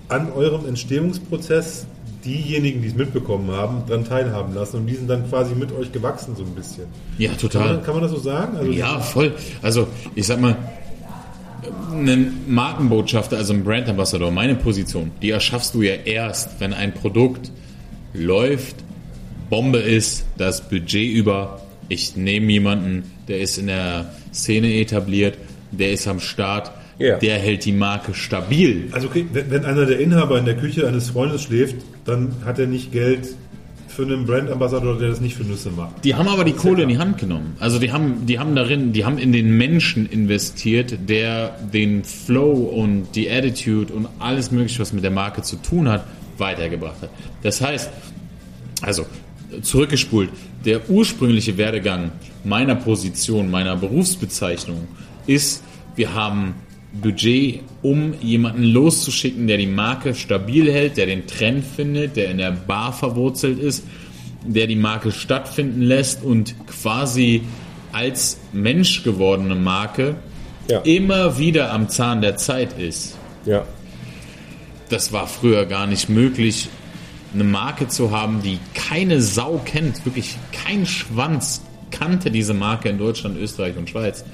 an eurem Entstehungsprozess diejenigen, die es mitbekommen haben, daran teilhaben lassen und die sind dann quasi mit euch gewachsen so ein bisschen. Ja, Kann total. man, kann man das so sagen? Also Ja, voll. Also, ich sag mal, einen Markenbotschafter, also ein Brand Ambassador, meine Position, die erschaffst du ja erst, wenn ein Produkt läuft, Bombe ist, das Budget über. Ich nehme jemanden, der ist in der Szene etabliert, der ist am Start, Ja. der hält die Marke stabil. Also okay, wenn, wenn einer der Inhaber in der Küche eines Freundes schläft, dann hat er nicht Geld für einen Brand-Ambassador, der das nicht für Nüsse macht. Die haben aber die Kohle in die Hand genommen. Also die haben, die haben darin, die haben in den Menschen investiert, der den Flow und die Attitude und alles mögliche, was mit der Marke zu tun hat, weitergebracht hat. Das heißt, also zurückgespult, der ursprüngliche Werdegang meiner Position, meiner Berufsbezeichnung ist, wir haben Budget, um jemanden loszuschicken, der die Marke stabil hält, der den Trend findet, der in der Bar verwurzelt ist, der die Marke stattfinden lässt und quasi als Mensch gewordene Marke Ja. immer wieder am Zahn der Zeit ist. Ja. das war früher gar nicht möglich, eine Marke zu haben, die keine Sau kennt, wirklich kein Schwanz kannte diese Marke in Deutschland, Österreich und Schweiz.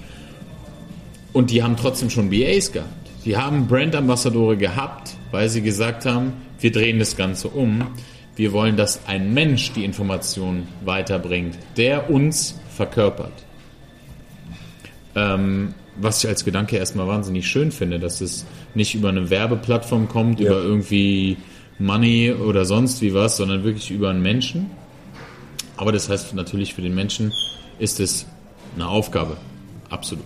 Und die haben trotzdem schon BAs gehabt. Die haben Brandambassadore gehabt, weil sie gesagt haben, wir drehen das Ganze um. Wir wollen, dass ein Mensch die Information weiterbringt, der uns verkörpert. Ähm, was ich als Gedanke erstmal wahnsinnig schön finde, dass es nicht über eine Werbeplattform kommt, Ja. über irgendwie Money oder sonst wie was, sondern wirklich über einen Menschen. Aber das heißt natürlich für den Menschen ist es eine Aufgabe. Absolut.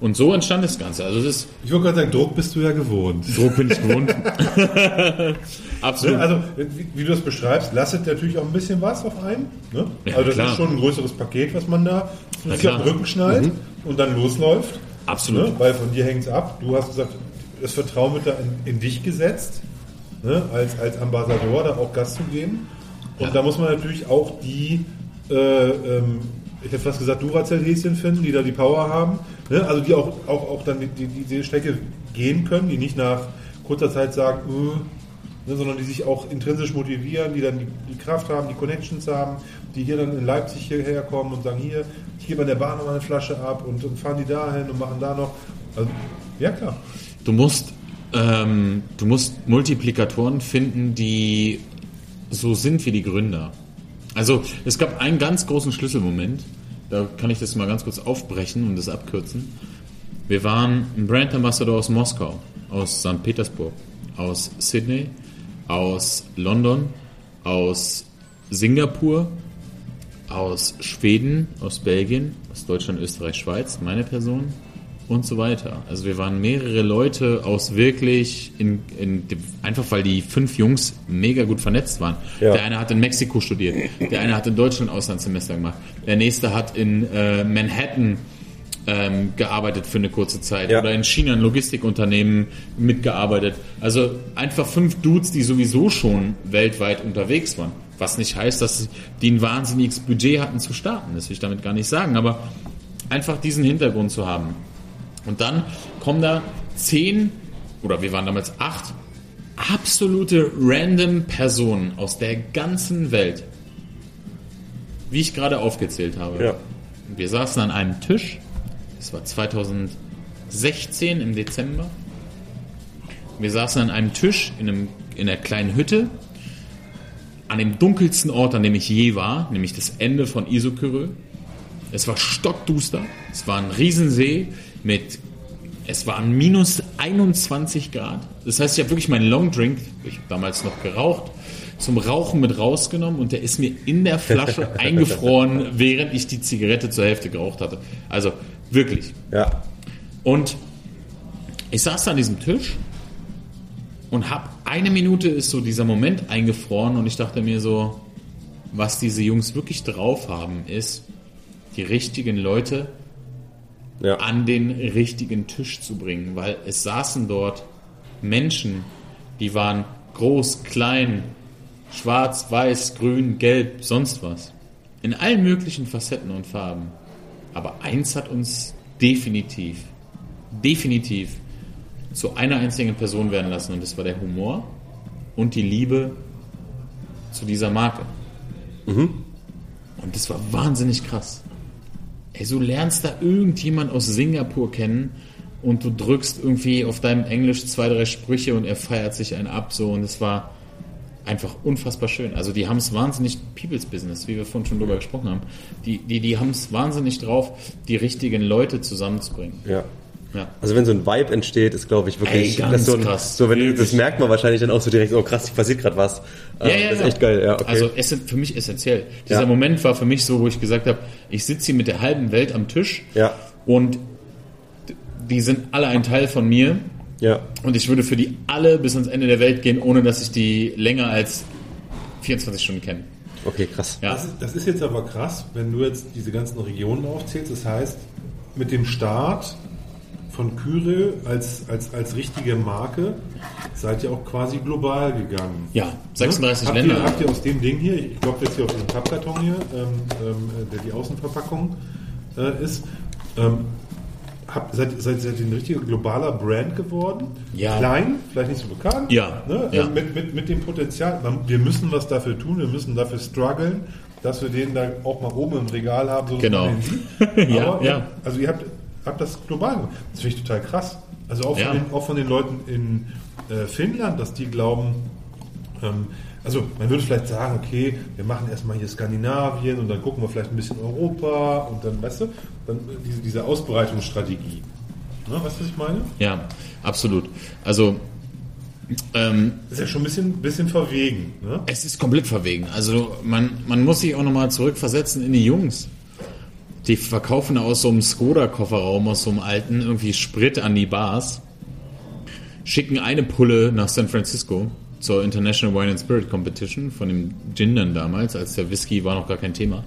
Und so entstand das Ganze. Also es ist, Ich wollte gerade sagen, Druck bist du ja gewohnt. Druck bin ich gewohnt. <laughs> Absolut. Also, wie, wie du das beschreibst, lastet natürlich auch ein bisschen was auf einen. Ne? Ja, also, das klar. ist schon ein größeres Paket, was man da sich auf den Rücken schnallt und dann losläuft. Absolut. Ne? Weil von dir hängt es ab. Du hast gesagt, das Vertrauen wird da in, in dich gesetzt, ne? als, als Ambassador da auch Gas zu geben. Und Ja. da muss man natürlich auch die, äh, ähm, ich hätte fast gesagt, Duracell-Häschen finden, die da die Power haben. Ne? Also die auch, auch, auch dann die, die, diese Strecke gehen können, die nicht nach kurzer Zeit sagen, äh, ne, sondern die sich auch intrinsisch motivieren, die dann die, die Kraft haben, die Connections haben, die hier dann in Leipzig hierher kommen und sagen, hier, ich gebe an der Bahn noch mal eine Flasche ab und, und fahren die dahin und machen da noch. Also, ja klar. Du musst, ähm, du musst Multiplikatoren finden, die so sind wie die Gründer. Also es gab einen ganz großen Schlüsselmoment, da kann ich das mal ganz kurz aufbrechen und das abkürzen. Wir waren ein Brand Ambassador aus Moskau, aus St. Petersburg, aus Sydney, aus London, aus Singapur, aus Schweden, aus Belgien, aus Deutschland, Österreich, Schweiz, meine Person und so weiter. Also wir waren mehrere Leute aus wirklich, in, in, einfach weil die fünf Jungs mega gut vernetzt waren. Ja. Der eine hat in Mexiko studiert, der eine hat in Deutschland Auslandssemester gemacht, der nächste hat in äh, Manhattan ähm, gearbeitet für eine kurze Zeit Ja. oder in China ein Logistikunternehmen mitgearbeitet. Also einfach fünf Dudes, die sowieso schon weltweit unterwegs waren. Was nicht heißt, dass die ein wahnsinniges Budget hatten zu starten. Das will ich damit gar nicht sagen. Aber einfach diesen Hintergrund zu haben. Und dann kommen da zehn, oder wir waren damals acht, absolute random Personen aus der ganzen Welt. Wie ich gerade aufgezählt habe. Ja. Wir saßen an einem Tisch. Es war 2016 im Dezember. Wir saßen an einem Tisch in, einem, in einer kleinen Hütte. An dem dunkelsten Ort, an dem ich je war, nämlich das Ende von Isokyrö. Es war stockduster. Es war ein Riesensee mit, es waren minus 21 Grad. Das heißt, ich habe wirklich meinen Longdrink, ich habe damals noch geraucht, zum Rauchen mit rausgenommen und der ist mir in der Flasche <laughs> eingefroren, während ich die Zigarette zur Hälfte geraucht hatte. Also wirklich. Ja. Und ich saß da an diesem Tisch und hab eine Minute ist so dieser Moment eingefroren und ich dachte mir so, was diese Jungs wirklich drauf haben, ist, die richtigen Leute Ja. an den richtigen Tisch zu bringen, weil es saßen dort Menschen, die waren groß, klein, schwarz, weiß, grün, gelb, sonst was. In allen möglichen Facetten und Farben. Aber eins hat uns definitiv, definitiv zu einer einzigen Person werden lassen und das war der Humor und die Liebe zu dieser Marke. Und das war wahnsinnig krass. Ey, du lernst da irgendjemand aus Singapur kennen und du drückst irgendwie auf deinem Englisch zwei, drei Sprüche und er feiert sich einen ab so und es war einfach unfassbar schön. Also die haben es wahnsinnig People's Business, wie wir vorhin schon drüber gesprochen haben. Die, die, die haben es wahnsinnig drauf, die richtigen Leute zusammenzubringen. ja. Ja. Also wenn so ein Vibe entsteht, ist glaube ich wirklich Ey, ganz das so ein, krass. So wenn Wirklich. das merkt man wahrscheinlich dann auch so direkt, oh krass, hier passiert gerade was. Ähm, das ist echt geil, ja, okay. Also es ist für mich essentiell. Dieser Ja. Moment war für mich so, wo ich gesagt habe, ich sitze hier mit der halben Welt am Tisch ja, und die sind alle ein Teil von mir ja, und ich würde für die alle bis ans Ende der Welt gehen, ohne dass ich die länger als 24 Stunden kenne. okay, krass. Ja. Das ist, das ist jetzt aber krass, wenn du jetzt diese ganzen Regionen aufzählst. Das heißt, mit dem Start von Kyrill als, als, als richtige Marke seid ihr auch quasi global gegangen. Ja, 36 habt Länder. Ihr, habt ihr aus dem Ding hier, ich glaube jetzt hier auf diesem Pappkarton hier, ähm, ähm, der die Außenverpackung äh, ist, ähm, habt, seid, seid, seid ihr ein richtiger globaler Brand geworden. Ja. Klein, vielleicht nicht so bekannt. Ja. Ne? Ja. Also Mit, mit, mit dem Potenzial. Wir müssen was dafür tun, wir müssen dafür strugglen, dass wir den da auch mal oben im Regal haben. So Genau. man den sieht. <laughs> Ja, ja. Also ihr habt, habt das global gemacht. Das finde ich total krass. Also auch, Ja. von, den, auch von den Leuten in äh, Finnland, dass die glauben, ähm, also man würde vielleicht sagen, okay, wir machen erstmal hier Skandinavien und dann gucken wir vielleicht ein bisschen Europa und dann, weißt du, dann diese, diese Ausbreitungsstrategie. Ne, weißt du, was ich meine? Ja, absolut. Also ähm, Das ist ja schon ein bisschen, bisschen verwegen. Ne? es ist komplett verwegen. Also man, man muss sich auch nochmal zurückversetzen in die Jungs. Die verkaufen aus so einem Skoda-Kofferraum, aus so einem alten, irgendwie Sprit an die Bars, schicken eine Pulle nach San Francisco zur International Wine and Spirit Competition von dem Gin dann damals, als der Whisky war noch gar kein Thema.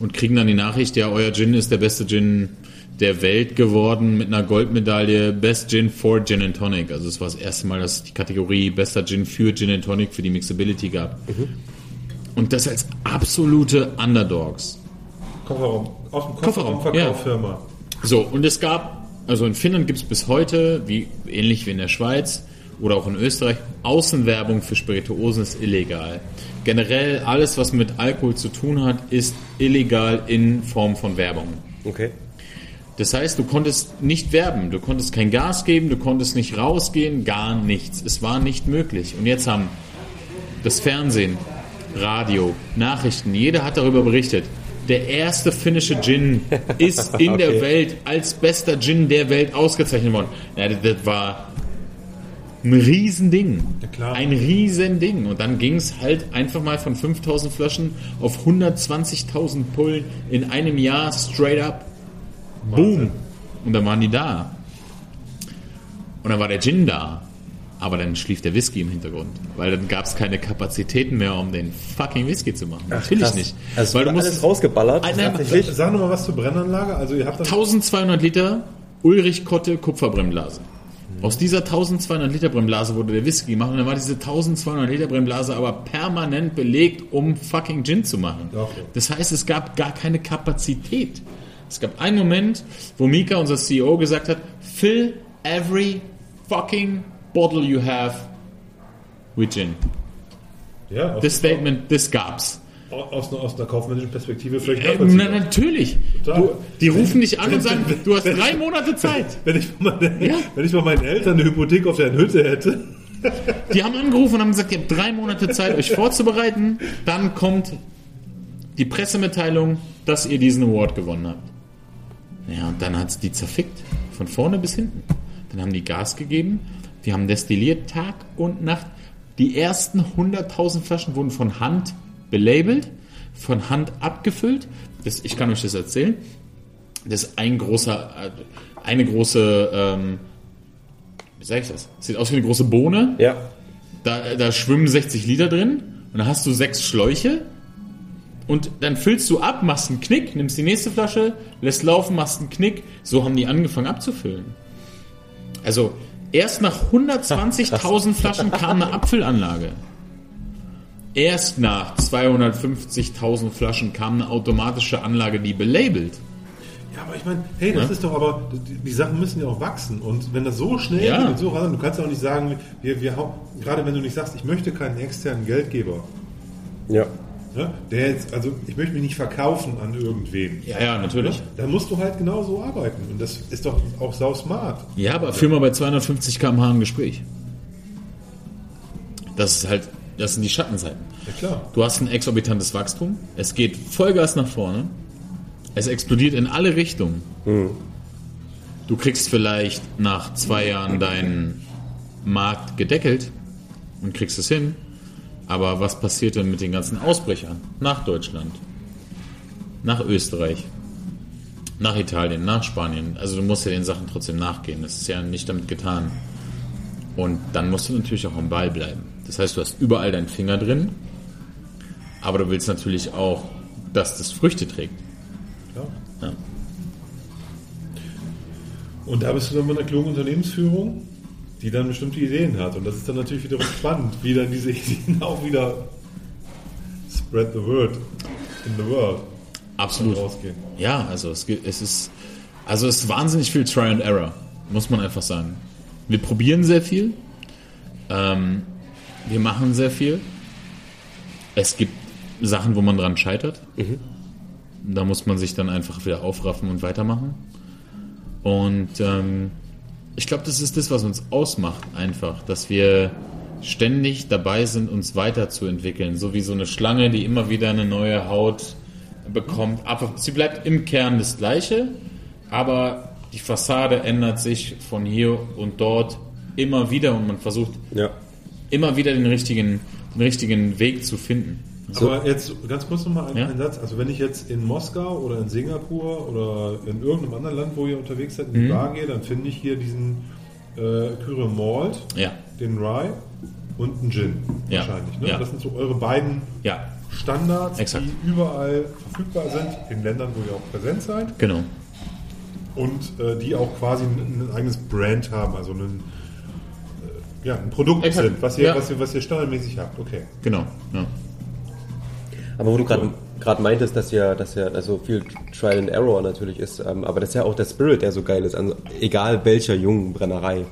Und kriegen dann die Nachricht, ja, euer Gin ist der beste Gin der Welt geworden mit einer Goldmedaille Best Gin for Gin and Tonic. Also es war das erste Mal, dass es die Kategorie Bester Gin für Gin and Tonic für die Mixability gab. Und das als absolute Underdogs. Kofferraum, aus dem Kofferraum, Kofferraumverkauffirma. So, und es gab, also in Finnland gibt es bis heute, wie ähnlich wie in der Schweiz oder auch in Österreich, Außenwerbung für Spirituosen ist illegal. Generell alles, was mit Alkohol zu tun hat, ist illegal in Form von Werbung. Okay. Das heißt, du konntest nicht werben, du konntest kein Gas geben, du konntest nicht rausgehen, gar nichts. Es war nicht möglich. Und jetzt haben das Fernsehen, Radio, Nachrichten, jeder hat darüber berichtet. Der erste finnische Gin ist in der <laughs> Okay. Welt als bester Gin der Welt ausgezeichnet worden. Ja, das, das war ein Riesending. Ja. Ein Riesending. Und dann ging es halt einfach mal von 5000 Flaschen auf 120.000 Pullen in einem Jahr straight up. Boom. Und dann waren die da. Und dann war der Gin da. Aber dann schlief der Whisky im Hintergrund. Weil dann gab es keine Kapazitäten mehr, um den fucking Whisky zu machen. Natürlich Krass. nicht. Also weil du alles musst rausgeballert. Alter, tatsächlich. Sag nochmal was zur Brennanlage. Also ihr habt dann 1200 Liter Ulrich Kotte Kupferbrennblase. Aus dieser 1200 Liter Brennblase wurde der Whisky gemacht und dann war diese 1200 Liter Brennblase aber permanent belegt, um fucking Gin zu machen. Okay. Das heißt, es gab gar keine Kapazität. Es gab einen Moment, wo Mika, unser CEO, gesagt hat, fill every fucking bottle you have with Gin. ja, Das Statement, das gab's. aus, einer- aus einer kaufmännischen Perspektive vielleicht Äh, na, natürlich. Du, die rufen dich an und sagen, du hast drei Monate Zeit. <laughs> Wenn ich, meine, Ja. wenn ich mal meinen Eltern eine Hypothek auf deren Hütte hätte, Die haben angerufen und haben gesagt, ihr habt drei Monate Zeit, euch vorzubereiten. Dann kommt die Pressemitteilung, dass ihr diesen Award gewonnen habt. Ja, und dann hat's die zerfickt. Von vorne bis hinten. Dann haben die Gas gegeben. Die haben destilliert Tag und Nacht. Die ersten 100.000 Flaschen wurden von Hand belabelt, von Hand abgefüllt. Das, ich kann euch das erzählen. Das ist ein großer, äh, eine große, ähm, wie sag ich das? Sieht aus wie eine große Bohne. Ja. Da, da schwimmen 60 Liter drin und dann hast du sechs Schläuche und dann füllst du ab, machst einen Knick, nimmst die nächste Flasche, lässt laufen, machst einen Knick. So haben die angefangen abzufüllen. Also erst nach 120.000 <laughs> Flaschen kam eine Abfüllanlage. Erst nach 250.000 Flaschen kam eine automatische Anlage, die belabelt. Ja, aber ich meine, hey, das Ja. ist doch aber, die, die Sachen müssen ja auch wachsen. Und wenn das so schnell Ja. geht und so rasant, du kannst ja auch nicht sagen, wir, wir, gerade wenn du nicht sagst, ich möchte keinen externen Geldgeber, Ja. Ne, der jetzt, also ich möchte mich nicht verkaufen an irgendwen. Ja, ja, natürlich. Dann musst du halt genau so arbeiten. Und das ist doch auch sau smart. Ja, aber führ mal bei 250 km/h ein Gespräch. Das ist halt, das sind die Schattenseiten. Ja klar. Du hast ein exorbitantes Wachstum, es geht Vollgas nach vorne, es explodiert in alle Richtungen. Du kriegst vielleicht nach zwei Jahren deinen Markt gedeckelt und kriegst es hin, aber was passiert denn mit den ganzen Ausbrechern nach Deutschland, nach Österreich, nach Italien, nach Spanien? Also du musst ja den Sachen trotzdem nachgehen, das ist ja nicht damit getan. Und dann musst du natürlich auch am Ball bleiben. Das heißt, du hast überall deinen Finger drin, aber du willst natürlich auch, dass das Früchte trägt. klar. Ja. Und da bist du dann mit einer klugen Unternehmensführung, die dann bestimmte Ideen hat. Und das ist dann natürlich wiederum spannend, wie dann diese Ideen <laughs> auch wieder spread the word in the world Absolut. rausgehen. Ja, also es, es ist Also es ist wahnsinnig viel Try and Error, muss man einfach sagen. Wir probieren sehr viel. Ähm, wir machen sehr viel. Es gibt Sachen, wo man dran scheitert. Da muss man sich dann einfach wieder aufraffen und weitermachen. Und ähm, ich glaube, das ist das, was uns ausmacht, einfach, dass wir ständig dabei sind, uns weiterzuentwickeln. So wie so eine Schlange, die immer wieder eine neue Haut bekommt. Aber sie bleibt im Kern das Gleiche, aber die Fassade ändert sich von hier und dort immer wieder und man versucht Ja. immer wieder den richtigen, den richtigen Weg zu finden. Aber jetzt ganz kurz nochmal einen, Ja? einen Satz. Also wenn ich jetzt in Moskau oder in Singapur oder in irgendeinem anderen Land, wo ihr unterwegs seid, in Mhm. die Bar gehe, dann finde ich hier diesen äh, Kyrie Malt, Ja, den Rye und einen Gin Ja. wahrscheinlich. Ne? Das sind so eure beiden Standards, Exakt. die überall verfügbar sind, in Ländern, wo ihr auch präsent seid genau. und äh, die auch quasi ein, ein eigenes Brand haben, also ein, äh, ja, ein Produkt Exakt. sind, was ihr, was, ihr, was ihr standardmäßig habt. Okay. Genau. Ja. Aber wo du gerade gerade meintest, dass ja, dass ja also viel Trial and Error natürlich ist, ähm, aber das ist ja auch der Spirit, der so geil ist, also egal welcher jungen Brennerei,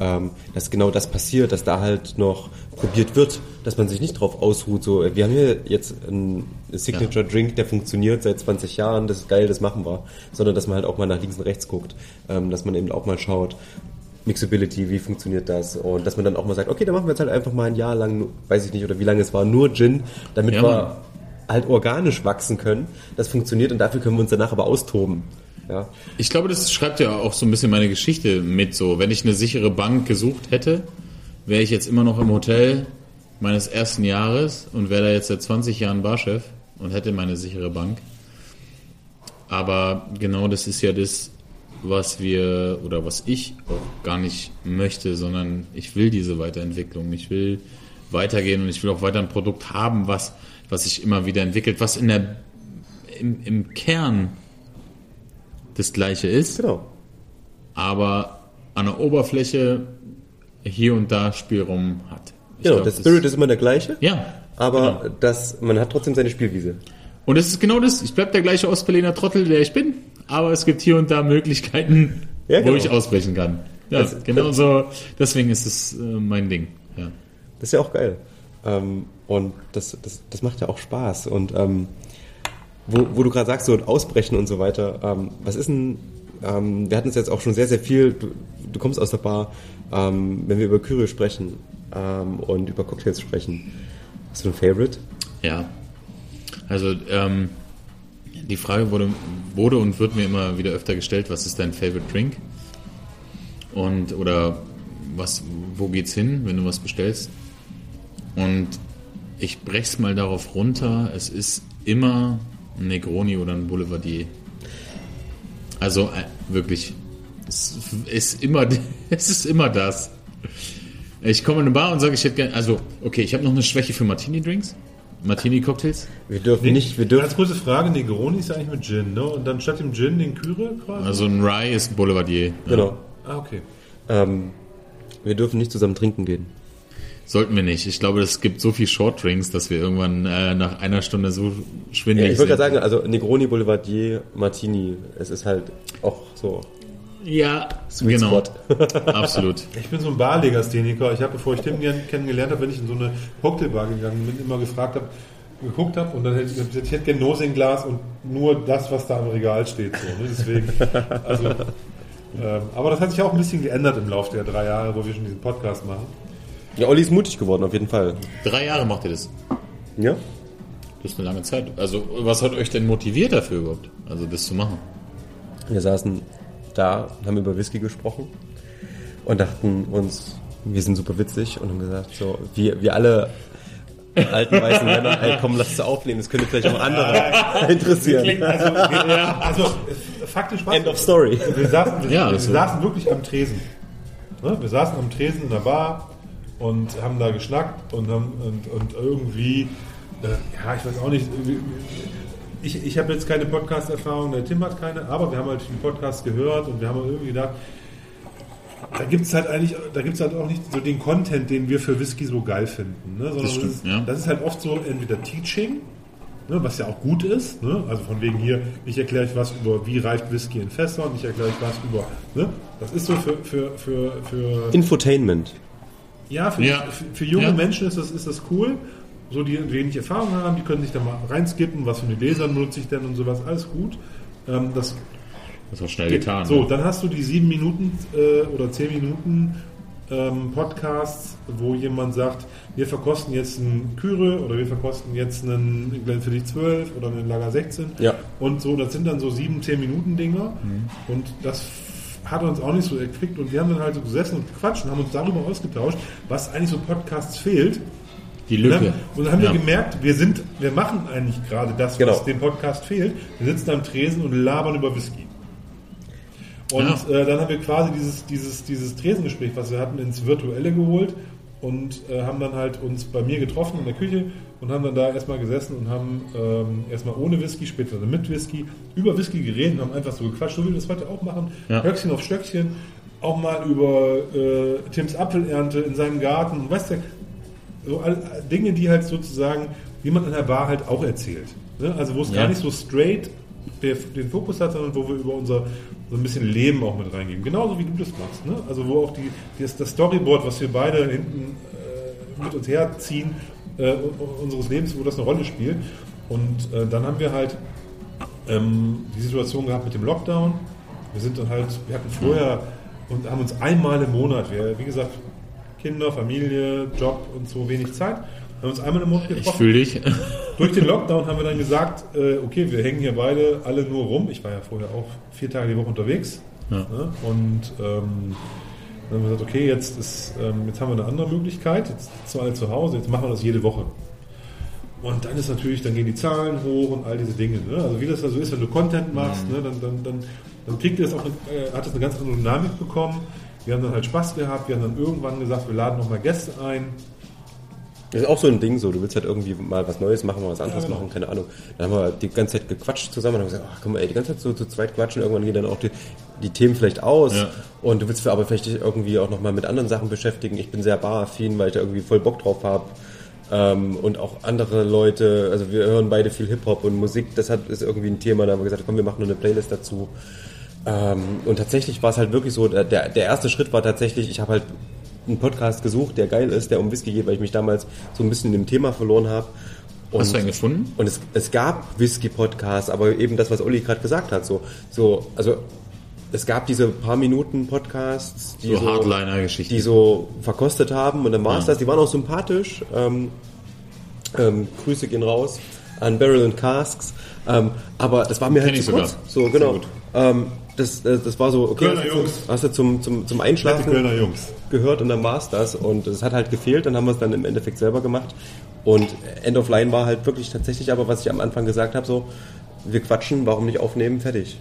ähm, dass genau das passiert, dass da halt noch probiert wird, dass man sich nicht drauf ausruht. So, wir haben hier jetzt einen Signature Drink, der funktioniert seit 20 Jahren, das ist geil, das machen wir, sondern dass man halt auch mal nach links und rechts guckt, ähm, dass man eben auch mal schaut. Mixability, wie funktioniert das? Und dass man dann auch mal sagt, okay, dann machen wir jetzt halt einfach mal ein Jahr lang, weiß ich nicht, oder wie lange es war, nur Gin, damit Ja, wir. Halt organisch wachsen können. Das funktioniert und dafür können wir uns danach aber austoben. Ja. Ich glaube, das schreibt ja auch so ein bisschen meine Geschichte mit so. Wenn ich eine sichere Bank gesucht hätte, wäre ich jetzt immer noch im Hotel meines ersten Jahres und wäre da jetzt seit 20 Jahren Barchef und hätte meine sichere Bank. Aber genau das ist ja das, was wir oder was ich auch gar nicht möchte, sondern ich will diese Weiterentwicklung. Ich will weitergehen und ich will auch weiter ein Produkt haben, was, was sich immer wieder entwickelt, was in der, im, im Kern das gleiche ist Genau. aber an der Oberfläche hier und da Spielraum hat. Ich Genau, glaub, der das- Spirit ist immer der gleiche, Ja, aber genau. das, man hat trotzdem seine Spielwiese. Und es ist genau das. Ich bleib der gleiche Ostberliner Trottel, der ich bin, aber es gibt hier und da Möglichkeiten, Ja, wo genau. ich ausbrechen kann. Ja, Das- genau so. Deswegen ist es äh, mein Ding. Ja. Das ist ja auch geil. Ähm, und das, das, das macht ja auch Spaß. Und ähm, wo, wo du gerade sagst, so Ausbrechen und so weiter, ähm, was ist denn, ähm, wir hatten es jetzt auch schon sehr, sehr viel, du, du kommst aus der Bar, ähm, wenn wir über Kyrie sprechen ähm, und über Cocktails sprechen, hast du ein Favorite? Ja. Also, ähm, die Frage wurde, wurde und wird mir immer wieder öfter gestellt, was ist dein Favorite Drink? Und, oder was, wo geht's hin, wenn du was bestellst? Und ich brech's mal darauf runter, es ist immer ein Negroni oder ein Boulevardier. Also, äh, wirklich, es ist immer, <laughs> es ist immer das. Ich komme in eine Bar und sage, ich hätte gerne, also, okay, ich habe noch eine Schwäche für Martini-Drinks. Martini-Cocktails. Wir dürfen nicht, wir dürfen, Ganz kurze Frage, Negroni ist ja eigentlich mit Gin, ne? Und dann statt dem Gin den Kyre quasi? Also ein Rye ist ein Boulevardier. Ja. genau, ah, okay. ähm, wir dürfen nicht zusammen trinken gehen. Sollten wir nicht. Ich glaube, es gibt so viel Short Drinks, dass wir irgendwann äh, nach einer Stunde so Ja, schwindelig ich wollte gerade sind. sagen, also Negroni, Boulevardier, Martini, es ist halt auch so Ja, Sweet genau. Spot. <laughs> <laughs> Absolut. Ich bin so ein Barlegastheniker. Ich habe, bevor ich Tim gern- kennengelernt habe, wenn ich in so eine Cocktailbar gegangen bin, immer gefragt habe, geguckt habe und dann hätte ich gesagt, ich hätte gerne Nosing-Glas und nur das, was da im Regal steht. So, ne? Deswegen, <laughs> also, ähm, aber das hat sich auch ein bisschen geändert im Laufe der drei Jahre, wo wir schon diesen Podcast machen. Ja, Olli ist mutig geworden, auf jeden Fall. Drei Jahre macht ihr das. Ja? Das ist eine lange Zeit. Also, was hat euch denn motiviert dafür überhaupt? Also, das zu machen? Wir saßen da, haben über Whisky gesprochen und dachten uns, wir sind super witzig und haben gesagt, so, wir, wir alle alten weißen Männer, ey, komm, lass es aufnehmen, das könnte vielleicht auch andere <laughs> interessieren. Also, <laughs> äh, faktisch was? End of story. Wir saßen, wir, Ja, wir also- saßen wirklich am Tresen. Ne? Wir saßen am Tresen in der Bar und haben da geschnackt und, haben, und, und irgendwie, äh, ja, ich weiß auch nicht, ich, ich habe jetzt keine Podcast-Erfahrung, der Tim hat keine, aber wir haben halt den Podcast gehört und wir haben irgendwie gedacht, da gibt es halt eigentlich, da gibt es halt auch nicht so den Content, den wir für Whisky so geil finden. Ne? Sondern das, stimmt, ist, ja. das ist halt oft so entweder Teaching ne, was ja auch gut ist. Ne? Also von wegen hier, ich erkläre euch was über, wie reicht Whisky in Fässern, ich erkläre euch was über, ne? das ist so für, für, für, für Infotainment. Ja, für, Ja. für, für junge Ja. Menschen ist das, ist das cool. So, die wenig Erfahrung haben, die können sich da mal reinskippen, was für eine Leser nutze ich denn und sowas, alles gut. Ähm, das Das war schnell getan. so, dann hast du die sieben Minuten äh, oder zehn Minuten ähm, Podcasts, wo jemand sagt, wir verkosten jetzt einen Kyre oder wir verkosten jetzt einen Glenfiddich 12 oder einen Lager 16. Ja. Und so, das sind dann so sieben, zehn Minuten Dinger. Und das hat uns auch nicht so erquickt. Und wir haben dann halt so gesessen und gequatscht und haben uns darüber ausgetauscht, was eigentlich so Podcasts fehlt. Die Lücke. Ne? Und dann haben Ja. wir gemerkt, wir sind, wir machen eigentlich gerade das, Genau. was dem Podcast fehlt. Wir sitzen am Tresen und labern über Whisky. Und äh, dann haben wir quasi dieses, dieses, dieses Tresengespräch, was wir hatten, ins Virtuelle geholt und äh, haben dann halt uns bei mir getroffen in der Küche und haben dann da erstmal gesessen und haben ähm, erstmal ohne Whisky, später dann mit Whisky, über Whisky geredet und haben einfach so gequatscht, so wie wir das heute auch machen. Ja. Höchstchen auf Stöckchen, auch mal über äh, Tims Apfelernte in seinem Garten, weißt du, so all, Dinge, die halt sozusagen, wie man in der Bar halt auch erzählt. Ne? Also wo es Ja. gar nicht so straight den Fokus hat, sondern wo wir über unser so ein bisschen Leben auch mit reingeben. Genauso wie du das machst. Ne? Also wo auch die, das, das Storyboard, was wir beide hinten äh, mit uns herziehen, äh, unseres Lebens, wo das eine Rolle spielt. Und äh, dann haben wir halt ähm, die Situation gehabt mit dem Lockdown. Wir sind dann halt, wir hatten vorher und haben uns einmal im Monat, wir, wie gesagt, Kinder, Familie, Job und so wenig Zeit, haben uns einmal im Monat Ich getroffen. fühle dich. Durch den Lockdown haben wir dann gesagt, äh, okay, wir hängen hier beide alle nur rum. Ich war ja vorher auch vier Tage die Woche unterwegs. Ja. Ne? Und ähm, dann haben wir gesagt, okay, jetzt, ist, ähm, jetzt haben wir eine andere Möglichkeit. Jetzt sitzen wir alle zu Hause, jetzt machen wir das jede Woche. Und dann ist natürlich, dann gehen die Zahlen hoch und all diese Dinge. Ne? Also wie das da so ist, wenn du Content machst, ne? dann, dann, dann, dann kriegt das auch eine, äh, hat das eine ganz andere Dynamik bekommen. Wir haben dann halt Spaß gehabt, wir haben dann irgendwann gesagt, wir laden nochmal Gäste ein. Das ist auch so ein Ding so, du willst halt irgendwie mal was Neues machen, mal was anderes Ja, genau. machen, keine Ahnung. Dann haben wir die ganze Zeit gequatscht zusammen und haben gesagt, ach komm mal, ey, die ganze Zeit so zu zweit quatschen, irgendwann gehen dann auch die, die Themen vielleicht aus Ja. und du willst aber vielleicht dich irgendwie auch nochmal mit anderen Sachen beschäftigen. Ich bin sehr baraffin, weil ich da irgendwie voll Bock drauf habe. Ähm, und auch andere Leute, also wir hören beide viel Hip-Hop und Musik, das hat, ist irgendwie ein Thema, da haben wir gesagt, komm, wir machen nur eine Playlist dazu. Ähm, und tatsächlich war es halt wirklich so, der der erste Schritt war tatsächlich, ich habe halt einen Podcast gesucht, der geil ist, der um Whisky geht, weil ich mich damals so ein bisschen in dem Thema verloren habe. Und, Hast du einen gefunden? und es, es gab Whisky-Podcasts, aber eben das, was Olli gerade gesagt hat, so, so, also es gab diese paar Minuten Podcasts, die So Hardliner-Geschichten. die so verkostet haben und dann war es Ja. das. Die waren auch sympathisch. Ähm, ähm, Grüße gehen raus an Barrel and Casks. Ähm, aber das war mir Kenn halt zu kurz. So, genau. Das, äh, das war so, okay, Kölner hast, Jungs. du, hast du zum, zum, zum Einschlafen Kölner Jungs. gehört und dann war es das. Und es hat halt gefehlt, dann haben wir es dann im Endeffekt selber gemacht. Und End of Line war halt wirklich tatsächlich aber, was ich am Anfang gesagt habe, so, wir quatschen, warum nicht aufnehmen, fertig.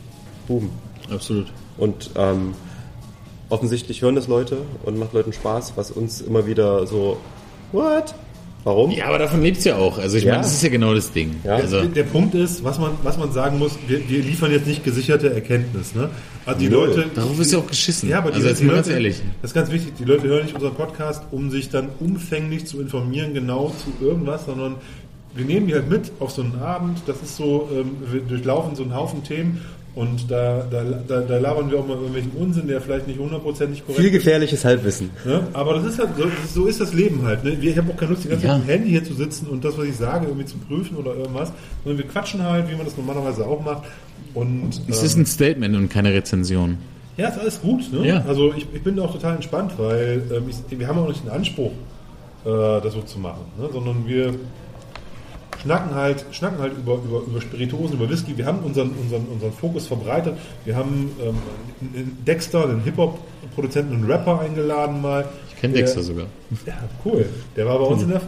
Boom. Absolut. Und ähm, offensichtlich hören das Leute und macht Leuten Spaß, was uns immer wieder so, what? Warum? Ja, aber davon lebt es ja auch. Also ich Ja. meine, das ist ja genau das Ding. Ja. Also, Der Punkt ist, was man, was man sagen muss, wir, wir liefern jetzt nicht gesicherte Erkenntnis. Ne? Also die. Leute, darauf ist ja auch geschissen. ja, aber die, also jetzt die mal Leute, ganz ehrlich. das ist ganz wichtig, die Leute hören nicht unseren Podcast, um sich dann umfänglich zu informieren, genau zu irgendwas, sondern wir nehmen die halt mit auf so einen Abend. Das ist so, ähm, wir durchlaufen so einen Haufen Themen und da, da, da, da labern wir auch mal irgendwelchen Unsinn, der vielleicht nicht hundertprozentig korrekt Viel ist. gefährliches Halbwissen. Ne? Aber das ist halt, so, so ist das Leben halt. Ne? Wir- Ich habe auch keine Lust, die ganze Ja. Zeit mit dem Handy hier zu sitzen und das, was ich sage, irgendwie zu prüfen oder irgendwas. Sondern wir quatschen halt, wie man das normalerweise auch macht. Und Es ähm, ist ein Statement und keine Rezension. ja, ist alles gut. Ne? Ja. Also ich, ich bin da auch total entspannt, weil ähm, ich, wir haben auch nicht den Anspruch, äh, das so zu machen, ne? sondern wir schnacken halt, schnacken halt über, über, über Spirituosen, über Whisky. Wir haben unseren, unseren, unseren Fokus verbreitet. Wir haben ähm, einen Dexter, einen Hip-Hop-Produzenten, einen Rapper eingeladen mal. Ich kenne Dexter sogar. Ja, cool. Der war bei uns in der,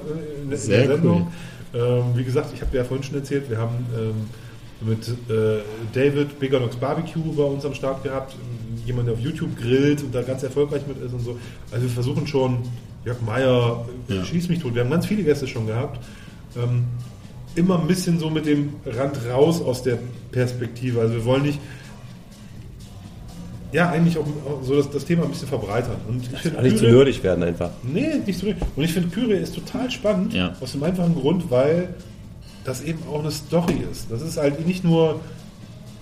in der, Sehr in der Sendung. Ähm, wie gesagt, ich habe ja vorhin schon erzählt, wir haben ähm, mit äh, David Dogs Barbecue bei uns am Start gehabt. Jemand, der auf YouTube grillt und da ganz erfolgreich mit ist und so. Also wir versuchen schon, Jörg Meier, äh, Ja. schieß mich tot. Wir haben ganz viele Gäste schon gehabt. Ähm, immer ein bisschen so mit dem Rand raus aus der Perspektive. Also wir wollen nicht ja, eigentlich auch so das, das Thema ein bisschen verbreitern. Und ich finde nicht zu nerdig werden einfach. Nee, nicht so. Und ich finde Kyrie ist total spannend, Ja. aus dem einfachen Grund, weil das eben auch eine Story ist. Das ist halt nicht nur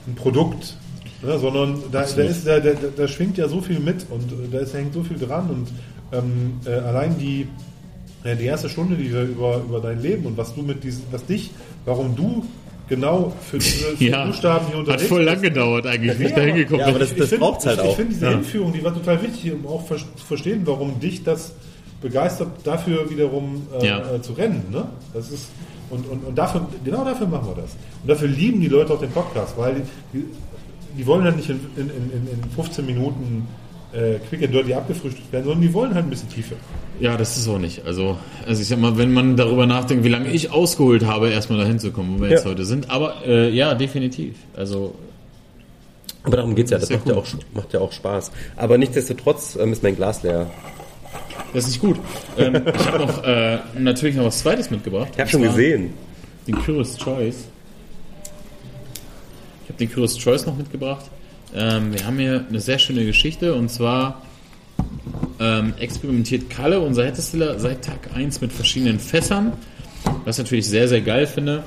ein Produkt, ne, sondern da, da, ist, da, da, da schwingt ja so viel mit und äh, da ist, hängt so viel dran und ähm, äh, allein die, ja, die erste Stunde, die wir über, über dein Leben und was du mit diesem, was dich, warum du genau für diese <laughs> Ja, Buchstaben hier hat unterwegs voll lang gedauert eigentlich, bis Ja, da aber- hingekommen ja, aber das- das find- braucht's halt ich, auch. Ich finde diese Ja. Hinführung, die war total wichtig, um auch zu verstehen, warum dich das begeistert, dafür wiederum äh, Ja. äh, zu rennen. Ne? Das ist, und, und, und dafür, genau dafür machen wir das. Und dafür lieben die Leute auch den Podcast, weil die, die, wollen halt nicht in, in, in, in 15 Minuten äh, quick and dirty abgefrühstückt werden, sondern die wollen halt ein bisschen Tiefe. Ja, das ist auch nicht. Also, also ich sag mal, wenn man darüber nachdenkt, wie lange ich ausgeholt habe, erstmal dahin zu kommen, wo wir jetzt Ja. heute sind. Aber äh, ja, definitiv. Also Aber darum geht's ja, das macht ja, auch, macht ja auch Spaß. Aber nichtsdestotrotz ähm, ist mein Glas leer. das ist gut. Ähm, ich habe noch äh, natürlich noch was Zweites mitgebracht. Ich habe schon gesehen. Den Curious Choice. Ich habe den Curious Choice noch mitgebracht. Ähm, wir haben hier eine sehr schöne Geschichte und zwar ähm, experimentiert Kalle, unser Hettestiller, seit Tag 1 mit verschiedenen Fässern, was ich natürlich sehr, sehr geil finde.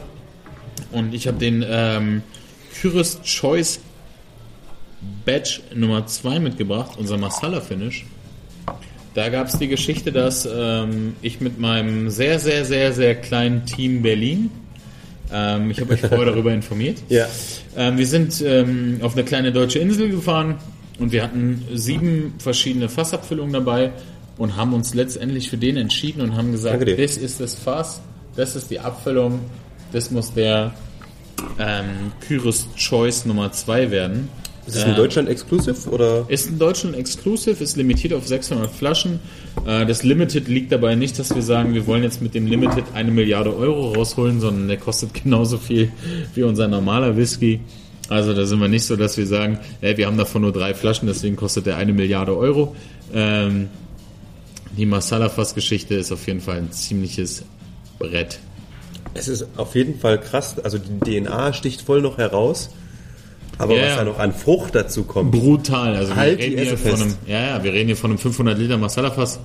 Und ich habe den ähm, Curious Choice Batch Nummer 2 mitgebracht, unser Masala Finish. Da gab es die Geschichte, dass ähm, ich mit meinem sehr, sehr, sehr, sehr kleinen Team Berlin, ähm, ich habe euch vorher darüber informiert, <laughs> Ja. ähm, wir sind ähm, auf eine kleine deutsche Insel gefahren und wir hatten sieben verschiedene Fassabfüllungen dabei und haben uns letztendlich für den entschieden und haben gesagt, das ist das Fass, das ist die Abfüllung, das muss der ähm, Curious Choice Nummer 2 werden. Ist es in Deutschland exklusiv oder? Ist in Deutschland exclusive, ist limitiert auf 600 Flaschen. Äh, Das Limited liegt dabei nicht, dass wir sagen, wir wollen jetzt mit dem Limited eine Milliarde Euro rausholen, sondern der kostet <laughs> genauso viel wie unser normaler Whisky. Also da sind wir nicht so, dass wir sagen, äh, wir haben davon nur drei Flaschen, deswegen kostet der eine Milliarde Euro. Ähm, die Masala-Fass-Geschichte ist auf jeden Fall ein ziemliches Brett. Es ist auf jeden Fall krass. Also die DNA sticht voll noch heraus. Aber Ja, was ja. da noch an Frucht dazu kommt. Brutal. Also Halt wir die reden hier von einem, ja, ja, wir reden hier von einem 500 Liter Masala-Fass.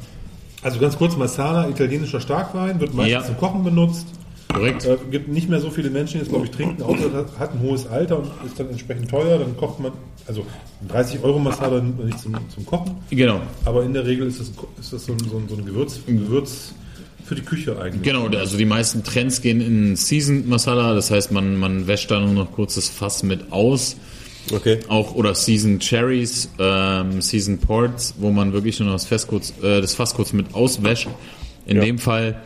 Also ganz kurz, Masala, italienischer Starkwein, wird meistens Ja. zum Kochen benutzt. Korrekt. Äh, gibt nicht mehr so viele Menschen, die es, glaube ich, trinken, außer das hat ein hohes Alter und ist dann entsprechend teuer. Dann kocht man, also 30 Euro Masala nimmt man nicht zum, zum Kochen, Genau. aber in der Regel ist das, ist das so, ein, so, ein, so ein Gewürz, ein Gewürz für die Küche eigentlich. Genau, also die meisten Trends gehen in Seasoned Masala, das heißt, man, man wäscht da nur noch kurz das Fass mit aus. Okay. Auch oder Seasoned Cherries, ähm, Seasoned Ports, wo man wirklich nur noch das, Fass kurz, äh, das Fass kurz mit auswäscht. In Ja. dem Fall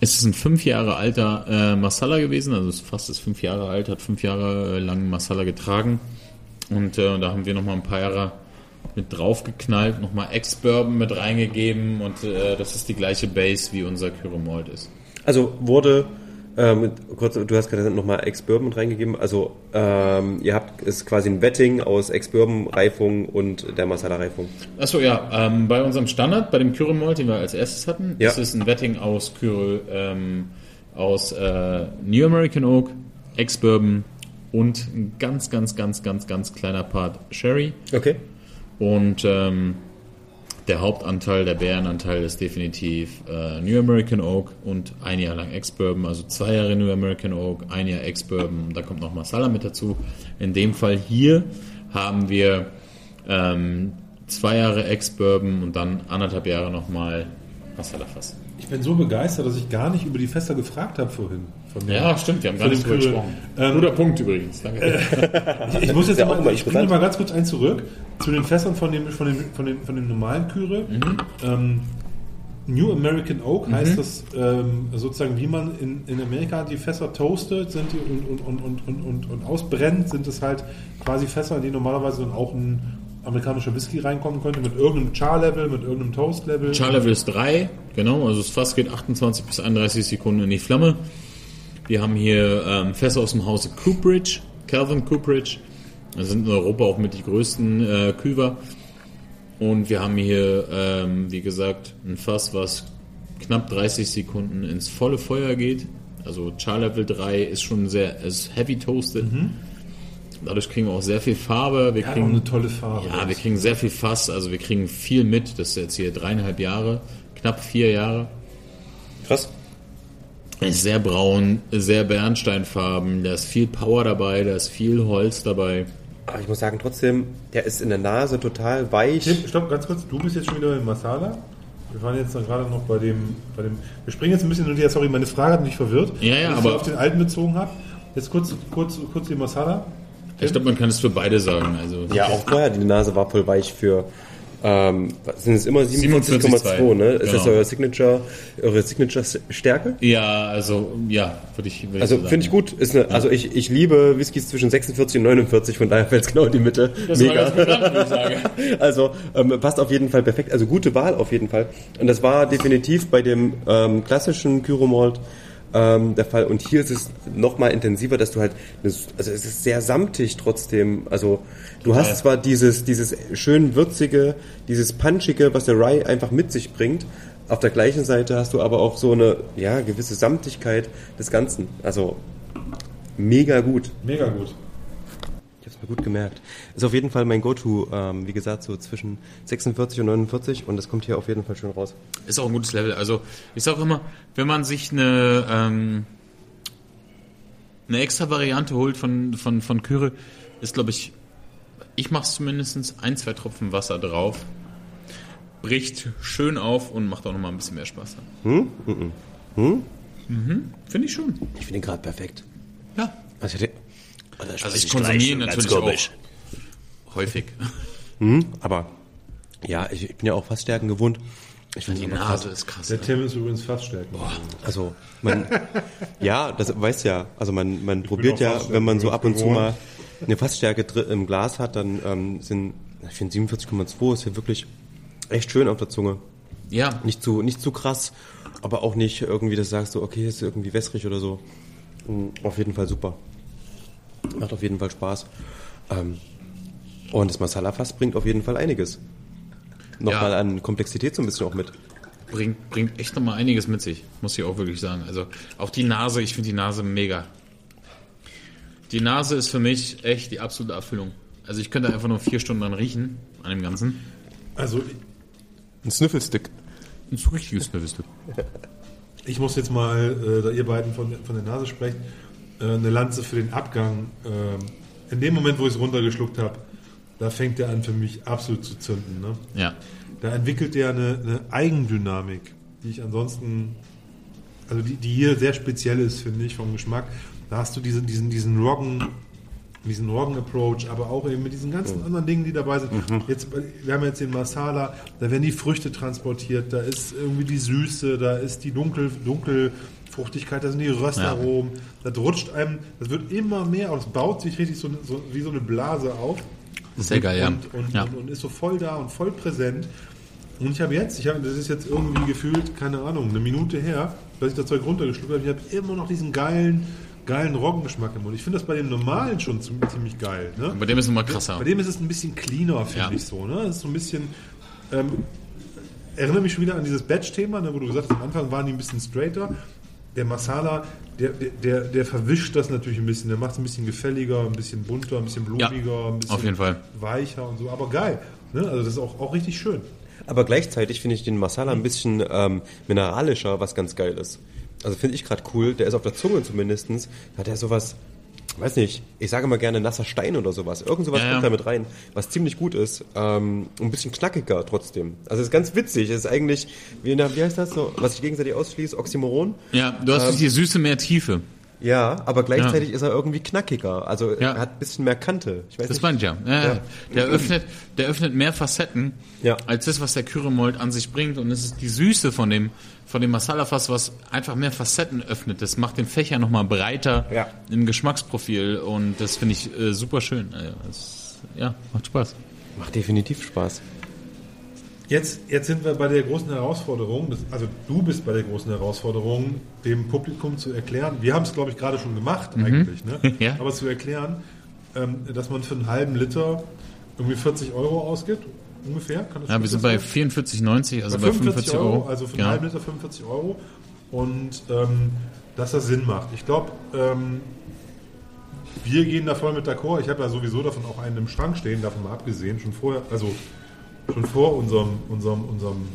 ist es ein fünf Jahre alter äh, Masala gewesen, also das Fass ist fünf Jahre alt, hat fünf Jahre äh, lang Masala getragen. Und äh, da haben wir nochmal ein paar Jahre mit draufgeknallt, nochmal Ex-Bourbon mit reingegeben und äh, das ist die gleiche Base, wie unser Kyro Malt ist. Also wurde, ähm, kurz, du hast gerade nochmal Ex-Bourbon mit reingegeben. Also ähm, ihr habt ist quasi ein Wetting aus Ex-Bourbon-Reifung und der Masala-Reifung. Achso, ja, ähm, bei unserem Standard, bei dem Kyro Malt, den wir als erstes hatten, Ja. ist es ein Wetting aus Kyro, ähm, aus äh, New American Oak, Ex-Bourbon und ein ganz, ganz, ganz, ganz, ganz kleiner Part Sherry. Okay. Und ähm, der Hauptanteil, der Bärenanteil ist definitiv äh, New American Oak und ein Jahr lang Ex-Bourbon, also zwei Jahre New American Oak, ein Jahr Ex-Bourbon, da kommt noch Masala mit dazu. In dem Fall hier haben wir ähm, zwei Jahre Ex-Bourbon und dann anderthalb Jahre nochmal Masala-Fass. Ich bin so begeistert, dass ich gar nicht über die Fässer gefragt habe vorhin. Ja, stimmt, wir haben gar nicht drüber gesprochen. Ähm, Guter Punkt übrigens, danke. <laughs> Ich muss jetzt Ja, mal, ich bringe mal ganz kurz einen zurück zu den Fässern von dem, von dem, von den, von dem normalen Küre. Ähm, New American Oak heißt das ähm, sozusagen, wie man in, in Amerika die Fässer toastet sind die und, und, und, und, und, und, ausbrennt, sind es halt quasi Fässer, in die normalerweise dann auch ein amerikanischer Whisky reinkommen könnte, mit irgendeinem Char-Level, mit irgendeinem Toast-Level. Char-Level ist 3, genau, also das Fass geht 28 bis 31 Sekunden in die Flamme. Wir haben hier ähm, Fässer aus dem Hause Coopridge, Calvin Coopridge. Das sind in Europa auch mit die größten äh, Küver. Und wir haben hier, ähm, wie gesagt, ein Fass, was knapp 30 Sekunden ins volle Feuer geht. Also Char-Level 3 ist schon sehr ist heavy toasted. Dadurch kriegen wir auch sehr viel Farbe. Wir Ja, auch kriegen eine tolle Farbe. ja, wir kriegen sehr viel Fass, also wir kriegen viel mit. Das ist jetzt hier dreieinhalb Jahre, knapp vier Jahre. Krass. Ist sehr braun, sehr bernsteinfarben, da ist viel Power dabei, da ist viel Holz dabei. Aber ich muss sagen, trotzdem, der ist in der Nase total weich. Tim, stopp, ganz kurz. Du bist jetzt schon wieder im Masala. Wir waren jetzt noch gerade noch bei dem, bei dem. Wir springen jetzt ein bisschen und her. Sorry, meine Frage hat mich verwirrt. Ja, ja, weil ich aber- auf den alten bezogen habe. Jetzt kurz, kurz, kurz die Masala. Ich glaube, man kann es für beide sagen. Also Ja, auch vorher, die Nase war voll weich für, ähm, sind es immer 47,2, ne? Ist das Genau. euer Signature, eure Signature-Stärke? Ja, also ja, würde ich. Würd Also so finde ich gut. Ist eine, Also ich, ich liebe Whiskys zwischen 46 und 49, von daher fällt es genau in die Mitte. Das ich sagen. <laughs> Also ähm, passt auf jeden Fall perfekt. Also gute Wahl auf jeden Fall. Und das war definitiv bei dem ähm, klassischen Kyromalt ähm, der Fall. Und hier ist es noch mal intensiver, dass du halt, eine, also es ist sehr samtig trotzdem. Also du hast zwar dieses, dieses schön würzige, dieses punchige, was der Rye einfach mit sich bringt. Auf der gleichen Seite hast du aber auch so eine, ja, gewisse Samtigkeit des Ganzen. Also mega gut. Mega gut. Ich habe es mir gut gemerkt. Ist auf jeden Fall mein Go-To, ähm, wie gesagt, so zwischen 46 und 49 und das kommt hier auf jeden Fall schön raus. Ist auch ein gutes Level. Also ich sage immer, wenn man sich eine ähm, eine extra Variante holt von von von Küre, ist glaube ich, ich mache zumindest ein zwei Tropfen Wasser drauf, bricht schön auf und macht auch noch mal ein bisschen mehr Spaß. Hm? Mhm. Finde ich schon. Ich finde ihn gerade perfekt. Ja. Also, ich hätte- Also ich konsumiere natürlich auch häufig. aber ja, ich, ich bin ja auch fast Stärken gewohnt. Ich finde Die Nase krass. ist krass. Der Tim ist übrigens fast stärker. Also, man, <laughs> ja, das weiß ja. Also man, man probiert ja, wenn man so ab und zu gewohnt. mal eine Fassstärke im Glas hat, dann ähm, sind, ich finde 47,2 ist ja wirklich echt schön auf der Zunge. Ja, Nicht zu, nicht zu krass, aber auch nicht irgendwie, dass du sagst, so, okay, ist irgendwie wässrig oder so. Mm, Auf jeden Fall super. Macht auf jeden Fall Spaß. Ähm, und das Masala-Fass bringt auf jeden Fall einiges. Nochmal Ja. an Komplexität so ein bisschen auch mit. bringt, bringt echt noch mal einiges mit sich, muss ich auch wirklich sagen. Also auch die Nase, ich finde die Nase mega. Die Nase ist für mich echt die absolute Erfüllung. Also ich könnte einfach nur vier Stunden dran riechen, an dem Ganzen. Also Ein Sniffelstick. Ein richtiges Sniffelstück. ich muss jetzt mal, äh, da ihr beiden von, von der Nase sprecht, eine Lanze für den Abgang. ähm, in dem Moment, wo ich es runtergeschluckt habe, da fängt der an für mich absolut zu zünden. Ne? Ja. Da entwickelt der eine, eine Eigendynamik, die ich ansonsten, also die, die hier sehr speziell ist, finde ich, vom Geschmack. Da hast du diesen, diesen, diesen Roggen, diesen Roggen-Approach, aber auch eben mit diesen ganzen anderen Dingen, die dabei sind. Jetzt, wir haben jetzt den Masala, da werden die Früchte transportiert, da ist irgendwie die Süße, da ist die Dunkel, Dunkelfruchtigkeit, da sind die Röstaromen, das rutscht einem, das wird immer mehr, aber es baut sich richtig so, so wie so eine Blase auf. Sehr geil, ja. Und, und, ja. und, ist so voll da und voll präsent. Und ich habe jetzt, ich habe, das ist jetzt irgendwie gefühlt, keine Ahnung, eine Minute her, dass ich das Zeug runtergeschluckt habe. Ich habe immer noch diesen geilen, geilen Roggengeschmack im Mund. Ich finde das bei dem normalen schon ziemlich, ziemlich geil. Ne? Bei dem ist es nochmal krasser. Bei dem ist es ein bisschen cleaner, finde Ja. ich so. Ne? Das ist so ein bisschen. Ähm, erinnere mich schon wieder an dieses Batch-Thema, ne, wo du gesagt hast, am Anfang waren die ein bisschen straighter. Der Masala, der, der, der, verwischt das natürlich ein bisschen. Der macht es ein bisschen gefälliger, ein bisschen bunter, ein bisschen Ja, blumiger, ein bisschen auf jeden Fall. weicher und so. Aber geil. Ne? Also, das ist auch, auch richtig schön. Aber gleichzeitig finde ich den Masala ein bisschen ähm, mineralischer, was ganz geil ist. Also finde ich gerade cool. Der ist auf der Zunge zumindestens hat er sowas, weiß nicht, ich sage mal gerne nasser Stein oder sowas. Irgend sowas Ja, kommt ja. da mit rein, was ziemlich gut ist. Ähm, ein bisschen knackiger trotzdem. Also ist ganz witzig. Es ist eigentlich, wie, na, wie heißt das so, was ich gegenseitig ausschließe, Oxymoron. Ja, du hast durch die Süße mehr Tiefe. Ja, aber gleichzeitig ist er irgendwie knackiger. Also Ja. er hat ein bisschen mehr Kante. Das nicht. meine ich ja. ja, ja. Der, öffnet, der öffnet mehr Facetten Ja. als das, was der Kyremold an sich bringt. Und es ist die Süße von dem, von dem Masala-Fass, was einfach mehr Facetten öffnet. Das macht den Fächer nochmal breiter Ja. im Geschmacksprofil. Und das finde ich äh, super schön. Also, das, ja, macht Spaß. Macht definitiv Spaß. Jetzt, jetzt sind wir bei der großen Herausforderung, also du bist bei der großen Herausforderung, dem Publikum zu erklären, wir haben es glaube ich gerade schon gemacht eigentlich, ne? <laughs> Ja. aber zu erklären, ähm, dass man für einen halben Liter irgendwie 40 Euro ausgibt, ungefähr. Ja, wir sind bei sein? 44,90, also Bei bei 45 Euro. Also für einen Genau. halben Liter 45 Euro. Und ähm, dass das Sinn macht. Ich glaube, ähm, wir gehen da voll mit d'accord. Ich habe ja sowieso davon auch einen im Schrank stehen, davon mal abgesehen, schon vorher, also schon vor unserem, unserem, unserem,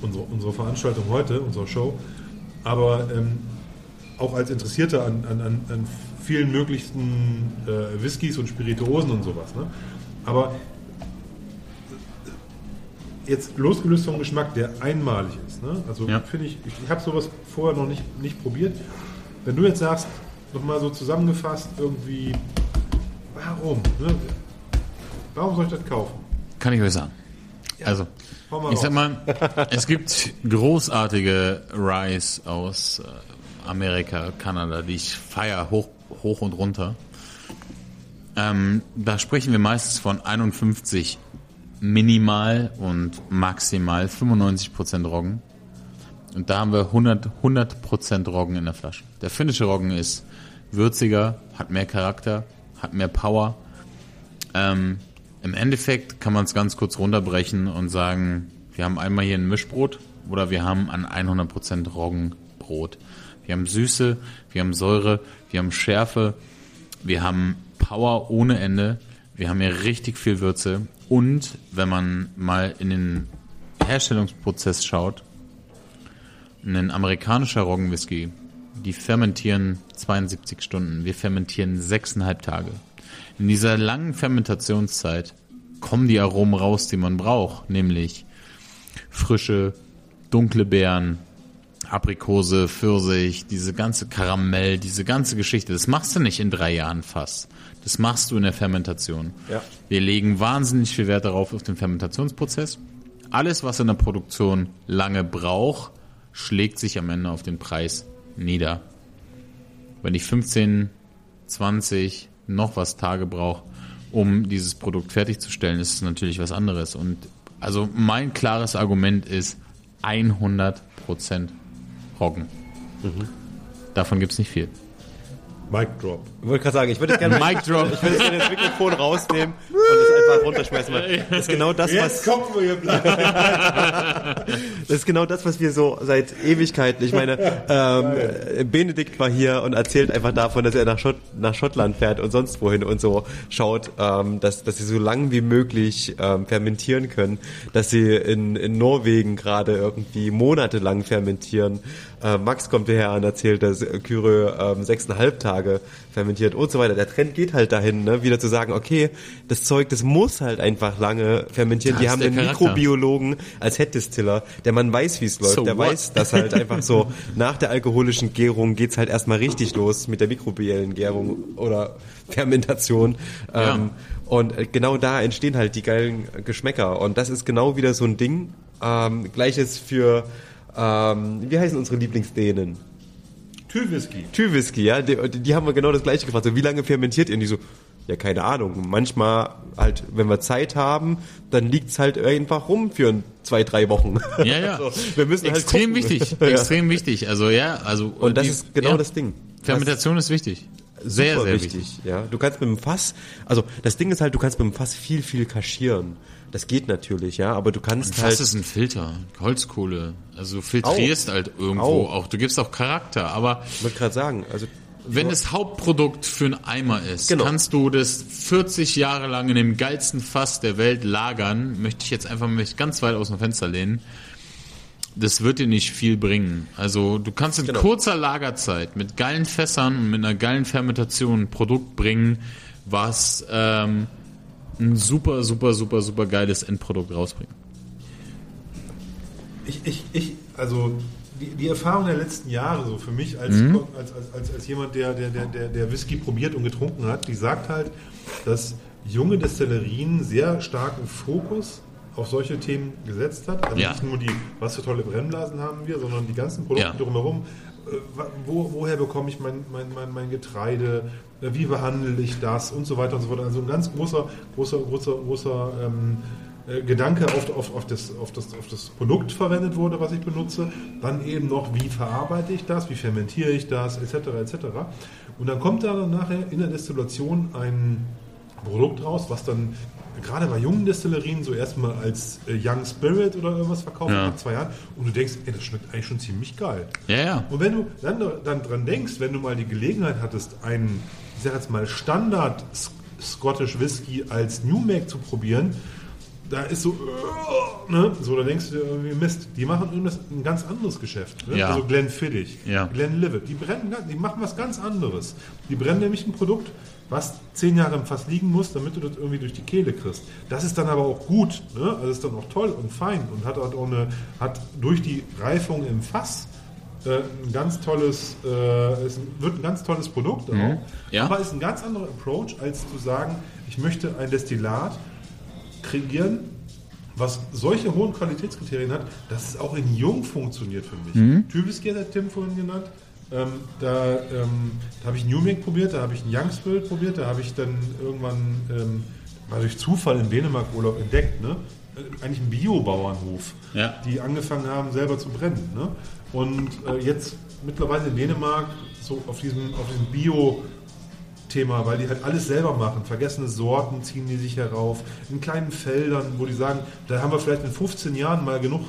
unsere, unsere Veranstaltung heute, unserer Show. Aber ähm, auch als Interessierter an, an, an, an vielen möglichen äh, Whiskys und Spirituosen und sowas. Ne? Aber jetzt losgelöst vom Geschmack, der einmalig ist. Ne? Also Ja. finde ich, ich, ich habe sowas vorher noch nicht, nicht probiert. Wenn du jetzt sagst, nochmal so zusammengefasst, irgendwie, warum? Ne? Warum soll ich das kaufen? Kann ich euch sagen. Also, hau mal ich sag mal, es gibt großartige Rice aus äh, Amerika, Kanada, die ich feier hoch, hoch und runter. Ähm, da sprechen wir meistens von 51 minimal und maximal 95% Roggen. Und da haben wir 100, 100% Roggen in der Flasche. Der finnische Roggen ist würziger, hat mehr Charakter, hat mehr Power. Ähm, Im Endeffekt kann man es ganz kurz runterbrechen und sagen, wir haben einmal hier ein Mischbrot oder wir haben ein 100% Roggenbrot. Wir haben Süße, wir haben Säure, wir haben Schärfe, wir haben Power ohne Ende, wir haben hier richtig viel Würze und wenn man mal in den Herstellungsprozess schaut, ein amerikanischer Roggenwhisky, die fermentieren 72 Stunden, wir fermentieren 6,5 Tage. In dieser langen Fermentationszeit kommen die Aromen raus, die man braucht, nämlich frische, dunkle Beeren, Aprikose, Pfirsich, diese ganze Karamell, diese ganze Geschichte. Das machst du nicht in drei Jahren fast. Das machst du in der Fermentation. Ja. Wir legen wahnsinnig viel Wert darauf auf den Fermentationsprozess. Alles, was in der Produktion lange braucht, schlägt sich am Ende auf den Preis nieder. Wenn ich 15, 20, noch was Tage brauche, um dieses Produkt fertigzustellen, ist es natürlich was anderes. Und also mein klares Argument ist 100% Roggen. Davon gibt es nicht viel. Mic Drop. Ich wollte gerade sagen, ich würde jetzt gerne <laughs> Mic drop. ich würde jetzt gerne das Mikrofon rausnehmen und es einfach runterschmeißen. <laughs> Das ist genau das, was kommen wir hier das ist genau das, was wir so seit Ewigkeiten. Ich meine, ähm, Benedikt war hier und erzählt einfach davon, dass er nach, Schott, nach Schottland fährt und sonst wohin und so schaut, ähm, dass, dass sie so lang wie möglich ähm, fermentieren können, dass sie in, in Norwegen gerade irgendwie monatelang fermentieren. Äh, Max kommt hierher und erzählt, dass Kyre ähm, sechseinhalb Tage fermentiert und so weiter. Der Trend geht halt dahin, ne, wieder zu sagen, okay, das Zeug, das muss halt einfach lange fermentieren. Das Die haben einen Charakter. Mikrobiologen als Head-Distiller. Der Mann weiß, wie es läuft. So der what? weiß, dass halt einfach so <laughs> nach der alkoholischen Gärung geht's halt erstmal richtig los mit der mikrobiellen Gärung oder Fermentation. Ja. Ähm, und äh, genau da entstehen halt die geilen Geschmäcker. Und das ist genau wieder so ein Ding. Ähm, Gleiches für, ähm, wie heißen unsere Lieblingsdänen? Tüwhisky. Tüwhisky, ja, die, die haben wir genau das gleiche gefragt. So, wie lange fermentiert ihr? Und die so, ja, keine Ahnung. Manchmal halt, wenn wir Zeit haben, dann liegt's halt einfach rum für zwei, drei Wochen. Ja, ja. <laughs> So, wir müssen halt extrem gucken. wichtig. <laughs> Ja. Extrem wichtig. Also ja, also Und das die- ist genau ja, das Ding. Fermentation ist wichtig. Das ist Sehr, super sehr wichtig. wichtig. Ja, du kannst mit dem Fass, also das Ding ist halt, du kannst mit dem Fass viel, viel kaschieren. Das geht natürlich, ja, aber du kannst Was halt. ist ein Filter? Holzkohle. Also du filtrierst halt irgendwo Auch. auch. Du gibst auch Charakter. Aber Ich wollte gerade sagen, also wenn das Hauptprodukt für einen Eimer ist, Genau. kannst du das 40 Jahre lang in dem geilsten Fass der Welt lagern. Möchte ich jetzt einfach mich ganz weit aus dem Fenster lehnen. Das wird dir nicht viel bringen. Also du kannst in Genau. kurzer Lagerzeit mit geilen Fässern und mit einer geilen Fermentation ein Produkt bringen, was ähm, ein super, super, super, super geiles Endprodukt rausbringt. Ich, ich, ich, also die, die Erfahrung der letzten Jahre, so für mich als, Mhm. als, als, als, als jemand, der, der, der, der, Whisky probiert und getrunken hat, die sagt halt, dass junge Destillerien sehr starken Fokus auf solche Themen gesetzt hat. Also Ja. nicht nur die, was für tolle Brennblasen haben wir, sondern die ganzen Produkte Ja. drumherum. Äh, Wo, woher bekomme ich mein, mein, mein, mein Getreide? Äh, Wie behandle ich das? Und so weiter und so fort. Also ein ganz großer, großer, großer, großer ähm, äh, Gedanke auf, auf, auf, das, auf, das, auf das Produkt verwendet wurde, was ich benutze. Dann eben noch, wie verarbeite ich das? Wie fermentiere ich das? Etc. etc. Und dann kommt da dann nachher in der Destillation ein Produkt raus, was dann gerade bei jungen Destillerien so erstmal als äh, Young Spirit oder irgendwas verkauft Ja. nach zwei Jahren und du denkst, ey, das schmeckt eigentlich schon ziemlich geil. Ja, ja. Und wenn du dann, dann dran denkst, wenn du mal die Gelegenheit hattest, einen, ich sag jetzt mal, Standard Scottish Whisky als New Make zu probieren, da ist so, äh, ne? so, da denkst du dir irgendwie Mist. Die machen irgendwas, ein ganz anderes Geschäft. Ne? Ja. Also Glenn Fiddich, Ja. Glenn Livet, die brennen, die machen was ganz anderes. Die brennen nämlich ein Produkt, was zehn Jahre im Fass liegen muss, damit du das irgendwie durch die Kehle kriegst. Das ist dann aber auch gut, ne? also ist dann auch toll und fein und hat halt auch eine, hat durch die Reifung im Fass äh, ein ganz tolles, äh, ein- wird ein ganz tolles Produkt auch. Ja. Aber ist ein ganz anderer Approach, als zu sagen, ich möchte ein Destillat kreieren, was solche hohen Qualitätskriterien hat, dass es auch in jung funktioniert für mich. Mhm. Tybiski hat der Tim vorhin genannt. Ähm, da ähm, da habe ich New probiert, da habe ich ein Youngsville probiert, da habe ich dann irgendwann ähm, mal durch Zufall in Dänemark Urlaub entdeckt, ne? Äh, eigentlich ein Biobauernhof, Ja. die angefangen haben selber zu brennen. Ne? Und äh, jetzt mittlerweile in Dänemark so auf diesem, auf diesem Bio- Thema, weil die halt alles selber machen. Vergessene Sorten ziehen die sich herauf. In kleinen Feldern, wo die sagen, da haben wir vielleicht in 15 Jahren mal genug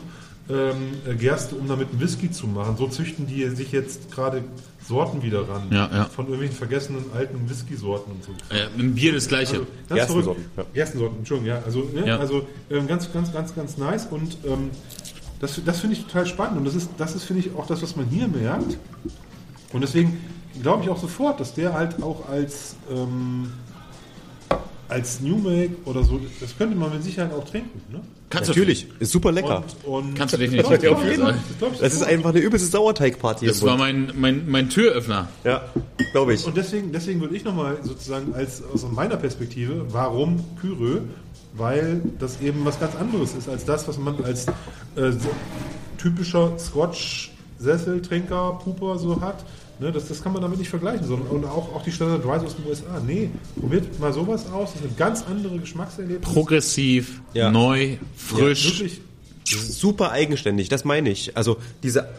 ähm, äh, Gerste, um damit einen Whisky zu machen. So züchten die sich jetzt gerade Sorten wieder ran. Ja, ja. Von irgendwelchen vergessenen alten Whisky-Sorten und so. Äh, Im Bier das gleiche. Also, ganz Gerstensorten, ja. Gerstensorten, Entschuldigung, ja. Also, ne, Ja. also ähm, ganz, ganz, ganz, ganz nice und ähm, das, das finde ich total spannend und das ist, das ist, finde ich, auch das, was man hier merkt. Und deswegen glaube ich auch sofort, dass der halt auch als, ähm, als New Make oder so, das könnte man mit Sicherheit auch trinken. Ne? Kannst Natürlich, ist super lecker. Und, und Kannst du definitiv Glaub ich auf jeden sofort. Fall. Das glaub ich Das ist einfach eine übelste Sauerteigparty. Das war mein, mein, mein Türöffner. Ja, glaube ich. Und deswegen, deswegen würde ich nochmal sozusagen als, aus meiner Perspektive, warum Kyrö? Weil das eben was ganz anderes ist als das, was man als äh, so typischer Scotch-Sesseltrinker, Puper so hat. Ne, das, das kann man damit nicht vergleichen. Sondern, und auch, auch die Standard Dries aus den USA. Nee, probiert mal sowas aus. Das ist eine ganz andere Geschmackserlebnis. Progressiv, Ja. neu, Ja, frisch. wirklich. super eigenständig, das meine ich. Also diese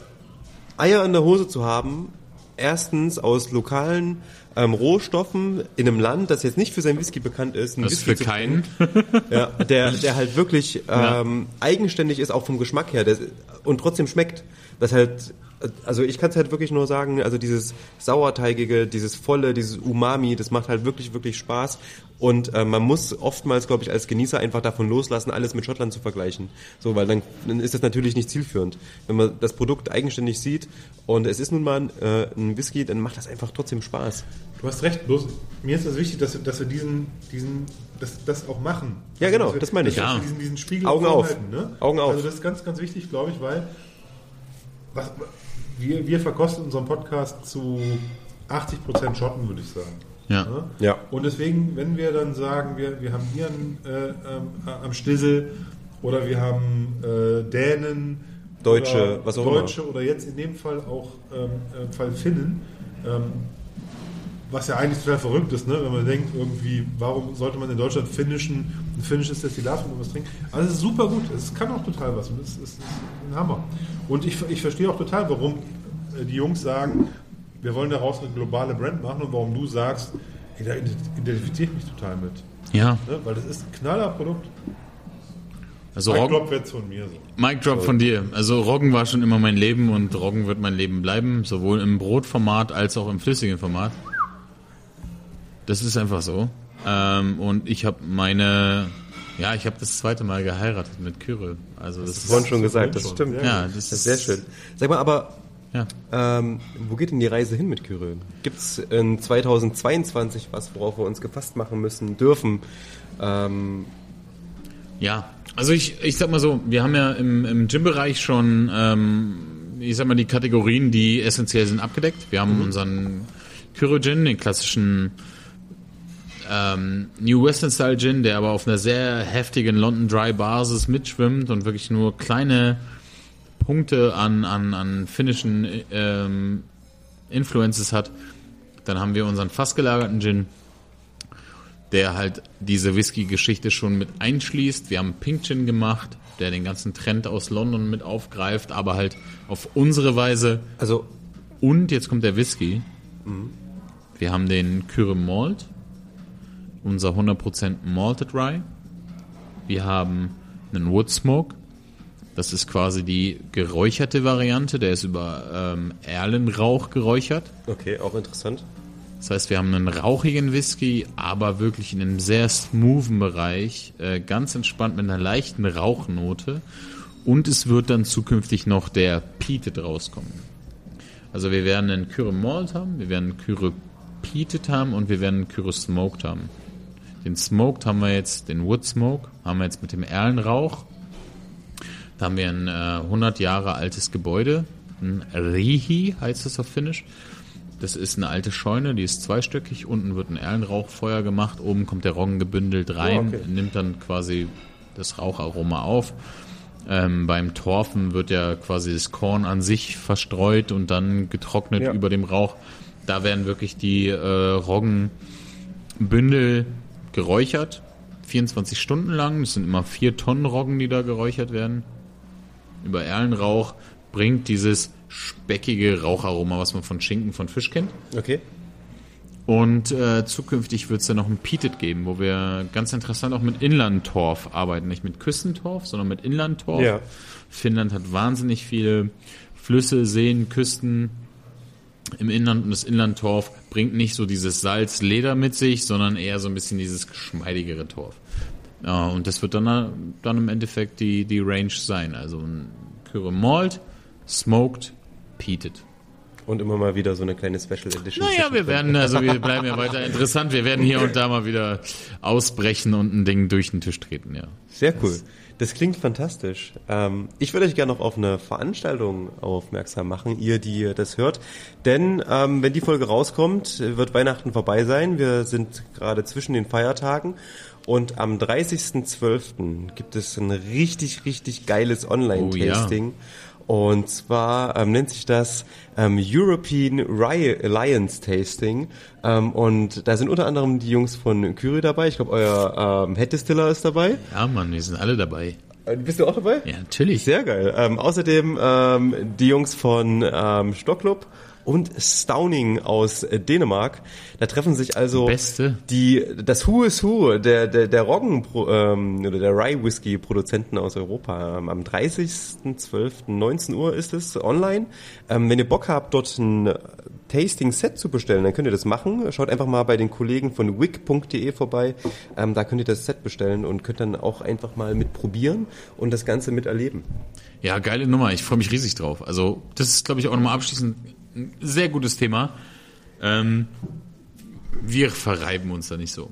Eier in der Hose zu haben, erstens aus lokalen ähm, Rohstoffen in einem Land, das jetzt nicht für sein Whisky bekannt ist, ein das ist Whisky für keinen. <laughs> ja, der, der halt wirklich Ja. ähm, eigenständig ist, auch vom Geschmack her der, und trotzdem schmeckt. Das halt, also ich kann es halt wirklich nur sagen, also dieses Sauerteigige, dieses Volle, dieses Umami, das macht halt wirklich, wirklich Spaß. Und äh, man muss oftmals, glaube ich, als Genießer einfach davon loslassen, alles mit Schottland zu vergleichen. So, weil dann, dann ist das natürlich nicht zielführend. Wenn man das Produkt eigenständig sieht und es ist nun mal ein, äh, ein Whisky, dann macht das einfach trotzdem Spaß. Du hast recht, bloß mir ist das wichtig, dass, wir- dass wir diesen, diesen das, das auch machen. Ja, genau, dass wir, das meine ich. dass Ja. Diesen, diesen Spiegel Augen auf. Ne? Augen auf. Also das ist ganz, ganz wichtig, glaube ich, weil was, wir, wir verkosten unseren Podcast zu 80% Schotten, würde ich sagen. Ja. Ja. Und deswegen, wenn wir dann sagen, wir, wir haben Iren äh, ähm, äh, am Stissel oder wir haben äh, Dänen, Deutsche, oder was auch Deutsche oder jetzt in dem Fall auch ähm, äh, Fall Finnen, ähm, was ja eigentlich total verrückt ist, ne? wenn man denkt, irgendwie, warum sollte man in Deutschland finnischen, ein finnisches Destillat von was trinken? Also es ist super gut, es kann auch total was und es ist, ein Hammer. Und ich, ich verstehe auch total, warum äh, die Jungs sagen, wir wollen daraus eine globale Brand machen und warum du sagst, hey, da identifiziere ich mich total mit. Ja. Ne? Weil das ist ein knaller Produkt. Also Mike Roggen, Drop wird's von mir so. Mic Drop von dir. Also Roggen war schon immer mein Leben und Roggen wird mein Leben bleiben, sowohl im Brotformat als auch im flüssigen Format. Das ist einfach so. Ähm, und ich habe meine, ja, ich habe das zweite Mal geheiratet mit Kyrill. Also das ist, Vorhin schon gesagt, das schon. stimmt. Ja, das Das ist sehr schön. Sag mal, aber Ja. ähm, wo geht denn die Reise hin mit Kyrill? Gibt es in 2022 was, worauf wir uns gefasst machen müssen, dürfen? Ähm, Ja, also ich, ich sag mal so, wir haben ja im, im Gym-Bereich schon, ähm, ich sag mal, die Kategorien, die essentiell sind, abgedeckt. Wir haben unseren Kyro-Gin, den klassischen ähm, New Western Style Gin, der aber auf einer sehr heftigen London Dry Basis mitschwimmt und wirklich nur kleine Punkte an, an, an finnischen ähm, Influences hat. Dann haben wir unseren fast gelagerten Gin, der halt diese Whisky-Geschichte schon mit einschließt. Wir haben Pink Gin gemacht, der den ganzen Trend aus London mit aufgreift, aber halt auf unsere Weise. also Und jetzt kommt der Whisky. Wir haben den Kyre Malt, unser 100% Malted Rye. Wir haben einen Wood Smoke. Das ist quasi die geräucherte Variante. Der ist über ähm, Erlenrauch geräuchert. okay, auch interessant. Das heißt, wir haben einen rauchigen Whisky, aber wirklich in einem sehr smoothen Bereich, äh, ganz entspannt mit einer leichten Rauchnote. Und es wird dann zukünftig noch der Peated rauskommen. Also wir werden einen Kyre Malt haben, wir werden einen Kyre Peated haben und wir werden einen Kyre Smoked haben. Den Smoked haben wir jetzt, den Wood Smoke, haben wir jetzt mit dem Erlenrauch. Da haben wir ein äh, 100 Jahre altes Gebäude, ein Rihi heißt es auf Finnisch. Das ist eine alte Scheune, die ist zweistöckig. Unten wird ein Erlenrauchfeuer gemacht, oben kommt der Roggen gebündelt rein, Oh, okay. nimmt dann quasi das Raucharoma auf. Ähm, beim Torfen wird ja quasi das Korn an sich verstreut und dann getrocknet Ja. über dem Rauch. Da werden wirklich die äh, Roggenbündel geräuchert, 24 Stunden lang. Das sind immer vier Tonnen Roggen, die da geräuchert werden. Über Erlenrauch bringt dieses speckige Raucharoma, was man von Schinken, von Fisch kennt. Okay. Und äh, zukünftig wird es dann noch ein Peated geben, wo wir ganz interessant auch mit Inlandtorf arbeiten. Nicht mit Küstentorf, sondern mit Inlandtorf. Ja. Finnland hat wahnsinnig viele Flüsse, Seen, Küsten im Inland und das Inlandtorf bringt nicht so dieses Salz-Leder mit sich, sondern eher so ein bisschen dieses geschmeidigere Torf. Und das wird dann, dann im Endeffekt die, die Range sein. Also ein Kyre Malt, Smoked, Peated. Und immer mal wieder so eine kleine Special Edition. Naja, wir werden, also wir <laughs> bleiben ja weiter interessant. Wir werden hier und da mal wieder ausbrechen und ein Ding durch den Tisch treten, ja. Sehr cool. Das klingt fantastisch. Ähm, ich würde euch gerne noch auf eine Veranstaltung aufmerksam machen, ihr, die das hört. Denn ähm, wenn die Folge rauskommt, wird Weihnachten vorbei sein. Wir sind gerade zwischen den Feiertagen. Und am 30.12. gibt es ein richtig, richtig geiles Online-Tasting. Und zwar ähm, nennt sich das ähm, European Rye Alliance Tasting. Ähm, und da sind unter anderem die Jungs von Kyrie dabei. Ich glaube, euer ähm, Head Distiller ist dabei. Ja, Mann, wir sind alle dabei. Äh, Bist du auch dabei? Ja, natürlich. Sehr geil. Ähm, außerdem ähm, die Jungs von ähm, Stockclub und Stauning aus äh, Dänemark. Da treffen sich also Beste. die das Who is Who der der der Roggen ähm, oder der Rye Whisky Produzenten aus Europa. Ähm, am 30.12. 19 Uhr ist es online. Ähm, wenn ihr Bock habt, dort ein Tasting Set zu bestellen, dann könnt ihr das machen. Schaut einfach mal bei den Kollegen von wick.de vorbei. Ähm, da könnt ihr das Set bestellen und könnt dann auch einfach mal mit probieren und das Ganze miterleben. Ja, geile Nummer. Ich freue mich riesig drauf. Also, das ist, glaube ich, auch nochmal abschließend ein sehr gutes Thema. Ähm, wir verreiben uns da nicht so.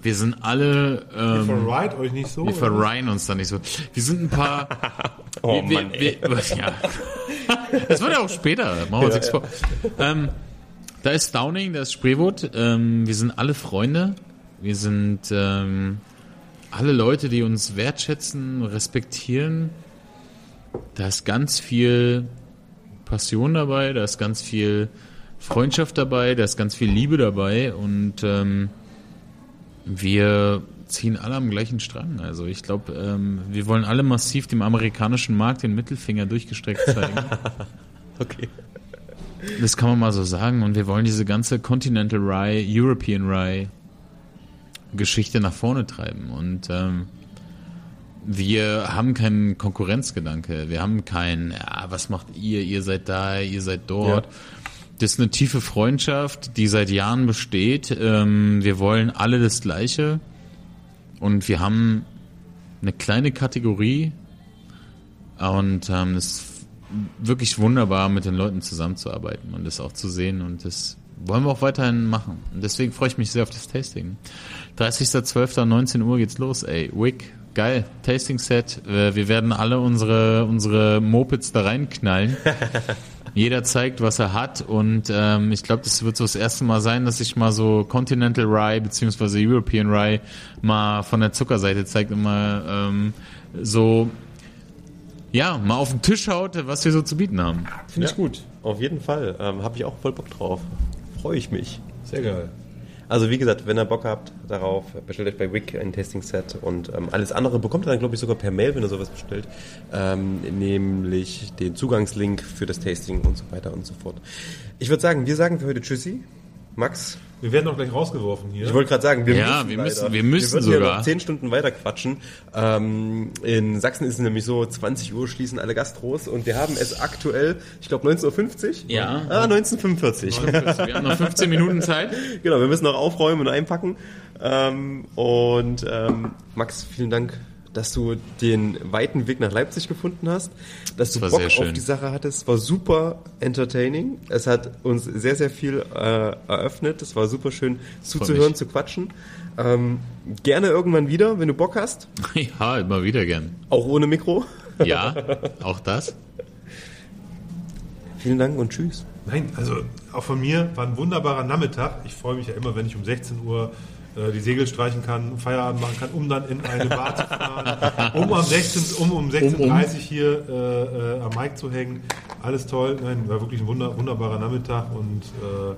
Wir sind alle, Ihr ähm, verreit euch nicht so. wir verreihen uns da nicht so. Wir sind ein paar. <laughs> Oh wir, Mann, wir, wir, <laughs> ja. Das wird ja auch später. Machen wir uns nichts vor. Ähm, da ist Downing, da ist Spreewood. Ähm, wir sind alle Freunde. Wir sind ähm, alle Leute, die uns wertschätzen, respektieren. Da ist ganz viel Passion dabei, da ist ganz viel Freundschaft dabei, da ist ganz viel Liebe dabei und ähm, wir ziehen alle am gleichen Strang. Also ich glaube, ähm, wir wollen alle massiv dem amerikanischen Markt den Mittelfinger durchgestreckt zeigen. <laughs> Okay. Das kann man mal so sagen. Und wir wollen diese ganze Continental Rye, European Rye Geschichte nach vorne treiben. Und ähm, wir haben keinen Konkurrenzgedanke. Wir haben keinen, ja, was macht ihr? Ihr seid da, ihr seid dort. Ja. Das ist eine tiefe Freundschaft, die seit Jahren besteht. Ähm, wir wollen alle das Gleiche. Und wir haben eine kleine Kategorie. Und ähm, es ist wirklich wunderbar, mit den Leuten zusammenzuarbeiten und das auch zu sehen. Und das wollen wir auch weiterhin machen. Und deswegen freue ich mich sehr auf das Tasting. 30.12. 19 Uhr geht's los, ey. Wick, geil. Tasting Set. Äh, Wir werden alle unsere, unsere Mopeds da reinknallen. <laughs> Jeder zeigt, was er hat und ähm, ich glaube, das wird so das erste Mal sein, dass ich mal so Continental Rye beziehungsweise European Rye mal von der Zuckerseite zeigt und mal ähm, so ja, mal auf den Tisch haut, was wir so zu bieten haben. Finde ich Ja. gut. Auf jeden Fall. Ähm, Habe ich auch voll Bock drauf. Freue ich mich. Sehr geil. Also wie gesagt, wenn ihr Bock habt darauf, bestellt euch bei Wick ein Tasting-Set und ähm, alles andere bekommt ihr dann, glaube ich, sogar per Mail, wenn ihr sowas bestellt. Ähm, nämlich den Zugangslink für das Tasting und so weiter und so fort. Ich würde sagen, wir sagen für heute Tschüssi. Max, Wir werden doch gleich rausgeworfen hier. ich wollte gerade sagen, wir Ja, müssen wir leider. müssen- wir müssen wir sogar. noch zehn Stunden weiter quatschen. Ähm, in Sachsen ist es nämlich so, 20 Uhr schließen alle Gastros und wir haben es aktuell, ich glaube 19.50 Uhr? Ja. Ah, 1945. Wir haben noch 15 Minuten Zeit. Genau, wir müssen noch aufräumen und einpacken. Ähm, und ähm, Max, vielen Dank, dass du den weiten Weg nach Leipzig gefunden hast, dass du war Bock auf die Sache hattest. War super entertaining. Es hat uns sehr, sehr viel äh, eröffnet. Es war super schön zuzuhören, zu quatschen. Ähm, gerne irgendwann wieder, wenn du Bock hast. <laughs> Ja, immer wieder gern. Auch ohne Mikro. Ja, auch das. <laughs> Vielen Dank und tschüss. Nein, also auch von mir war ein wunderbarer Nachmittag. Ich freue mich ja immer, wenn ich um 16 Uhr äh, die Segel streichen kann, Feierabend machen kann, um dann in eine Bar zu fahren, um um 16 um, um 16.30 Uhr hier äh, äh, am Mic zu hängen. Alles toll. Nein, war wirklich ein wunder, wunderbarer Nachmittag und äh,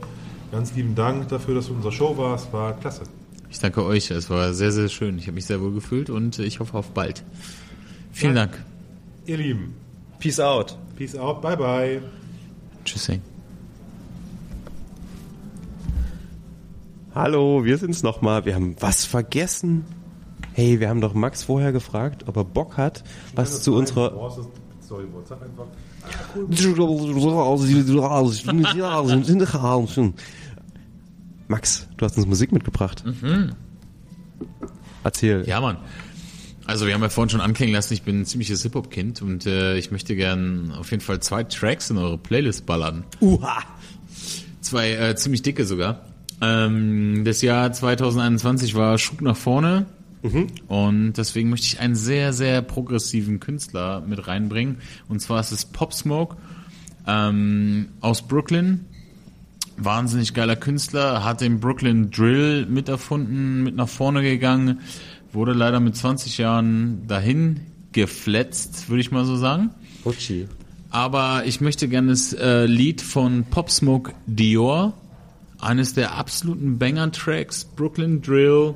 ganz lieben Dank dafür, dass du in unserer Show warst. War klasse. Ich danke euch. Es war sehr, sehr schön. Ich habe mich sehr wohl gefühlt und ich hoffe auf bald. Vielen Ja. Dank. Ihr Lieben, Peace out. peace out, bye bye. Tschüssing. Hallo, wir sind's nochmal. Wir haben was vergessen. Hey, wir haben doch Max vorher gefragt, ob er Bock hat, was zu unserer Storyboard? Sag einfach. Max, du hast uns Musik mitgebracht. Erzähl. Ja, Mann. Also wir haben ja vorhin schon anklingen lassen, ich bin ein ziemliches Hip-Hop-Kind und äh, ich möchte gern auf jeden Fall zwei Tracks in eure Playlist ballern. Uha. Zwei äh, ziemlich dicke sogar. Ähm, das Jahr 2021 war Schub nach vorne und deswegen möchte ich einen sehr, sehr progressiven Künstler mit reinbringen. Und zwar ist es Pop Smoke ähm, aus Brooklyn. Wahnsinnig geiler Künstler, hat den Brooklyn Drill mit erfunden, mit nach vorne gegangen, wurde leider mit 20 Jahren dahin gefletzt, würde ich mal so sagen. Uchi. Aber ich möchte gerne das äh, Lied von Pop Smoke Dior, eines der absoluten Banger-Tracks, Brooklyn Drill,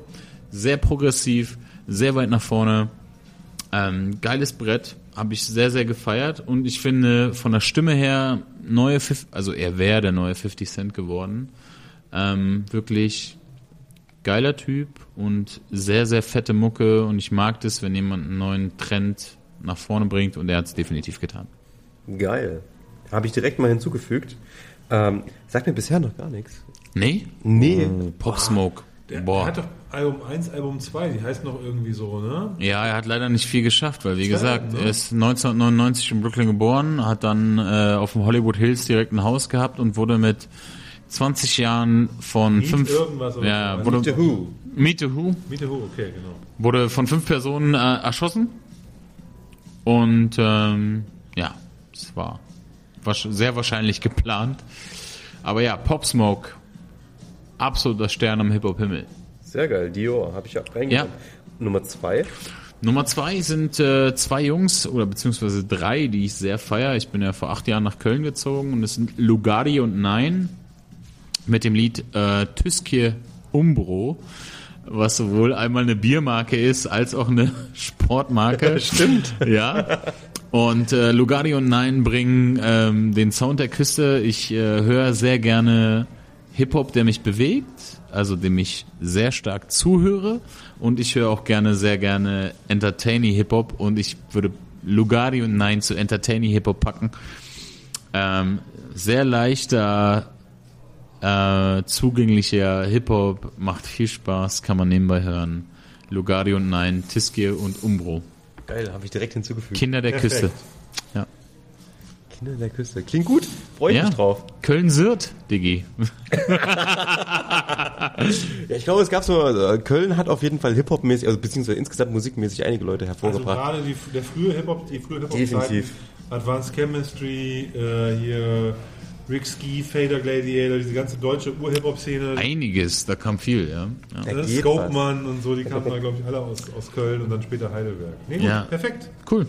sehr progressiv, sehr weit nach vorne, ähm, geiles Brett, habe ich sehr, sehr gefeiert und ich finde von der Stimme her neue, Fif also er wäre der neue 50 Cent geworden, ähm, wirklich geiler Typ und sehr, sehr fette Mucke und ich mag das, wenn jemand einen neuen Trend nach vorne bringt und er hat es definitiv getan. Geil. Habe ich direkt mal hinzugefügt. Ähm, sagt mir bisher noch gar nichts. Nee? Nee. Pop Smoke. Der, der Boah. hat doch Album 1, Album 2, die heißt noch irgendwie so, ne? Ja, er hat leider nicht viel geschafft, weil wie Schade, gesagt, ne? er ist 1999 in Brooklyn geboren, hat dann äh, auf dem Hollywood Hills direkt ein Haus gehabt und wurde mit 20 Jahren von Meet fünf irgendwas oder ja, so. wurde, The Who. Meet the Who Miete Hu, okay, genau. wurde von fünf Personen äh, erschossen und ähm, ja, es war wasch- sehr wahrscheinlich geplant. Aber ja, Pop Smoke, absoluter Stern am Hip Hop Himmel. Sehr geil. Dior. Habe ich auch reingenommen. Nummer zwei. Nummer zwei sind äh, zwei Jungs oder beziehungsweise drei, die ich sehr feier. Ich bin ja vor acht Jahren nach Köln gezogen und es sind Lugardi und Nein mit dem Lied äh, Tüskje Umbro, was sowohl einmal eine Biermarke ist als auch eine <laughs> Sportmarke. <laughs> Stimmt. Ja. Und äh, Lugardi und Nein bringen ähm, den Sound der Küste. Ich äh, höre sehr gerne Hip-Hop, der mich bewegt, also dem ich sehr stark zuhöre. Und ich höre auch gerne, sehr gerne Entertaining Hip-Hop. Und ich würde Lugardi und Nein zu Entertaining Hip-Hop packen. Ähm, sehr leichter, äh, zugänglicher Hip-Hop, macht viel Spaß, kann man nebenbei hören. Lugardi und Nein, Tiskir und Umbro. Geil, habe ich direkt hinzugefügt. Kinder der Perfekt. Küste. Ja. Kinder der Küste. Klingt gut. Freue ich Ja. mich drauf. Köln-Sirt, Diggi. <laughs> Ja, ich glaube, es gab so, äh, Köln hat auf jeden Fall Hip-Hop-mäßig, also beziehungsweise insgesamt musikmäßig einige Leute Also hervorgebracht. gerade die, der frühe Hip-Hop, die frühe Hip-Hop Definitiv. Advanced Chemistry, äh, hier Rick Ski, Fader Gladiator, diese ganze deutsche Ur-Hip-Hop-Szene. Einiges, da kam viel, ja. ja. Da Ne? geht Scopeman und so, die kamen da, glaube ich, alle aus, aus Köln und dann später Heidelberg. Nee, gut, Ja. perfekt. Cool.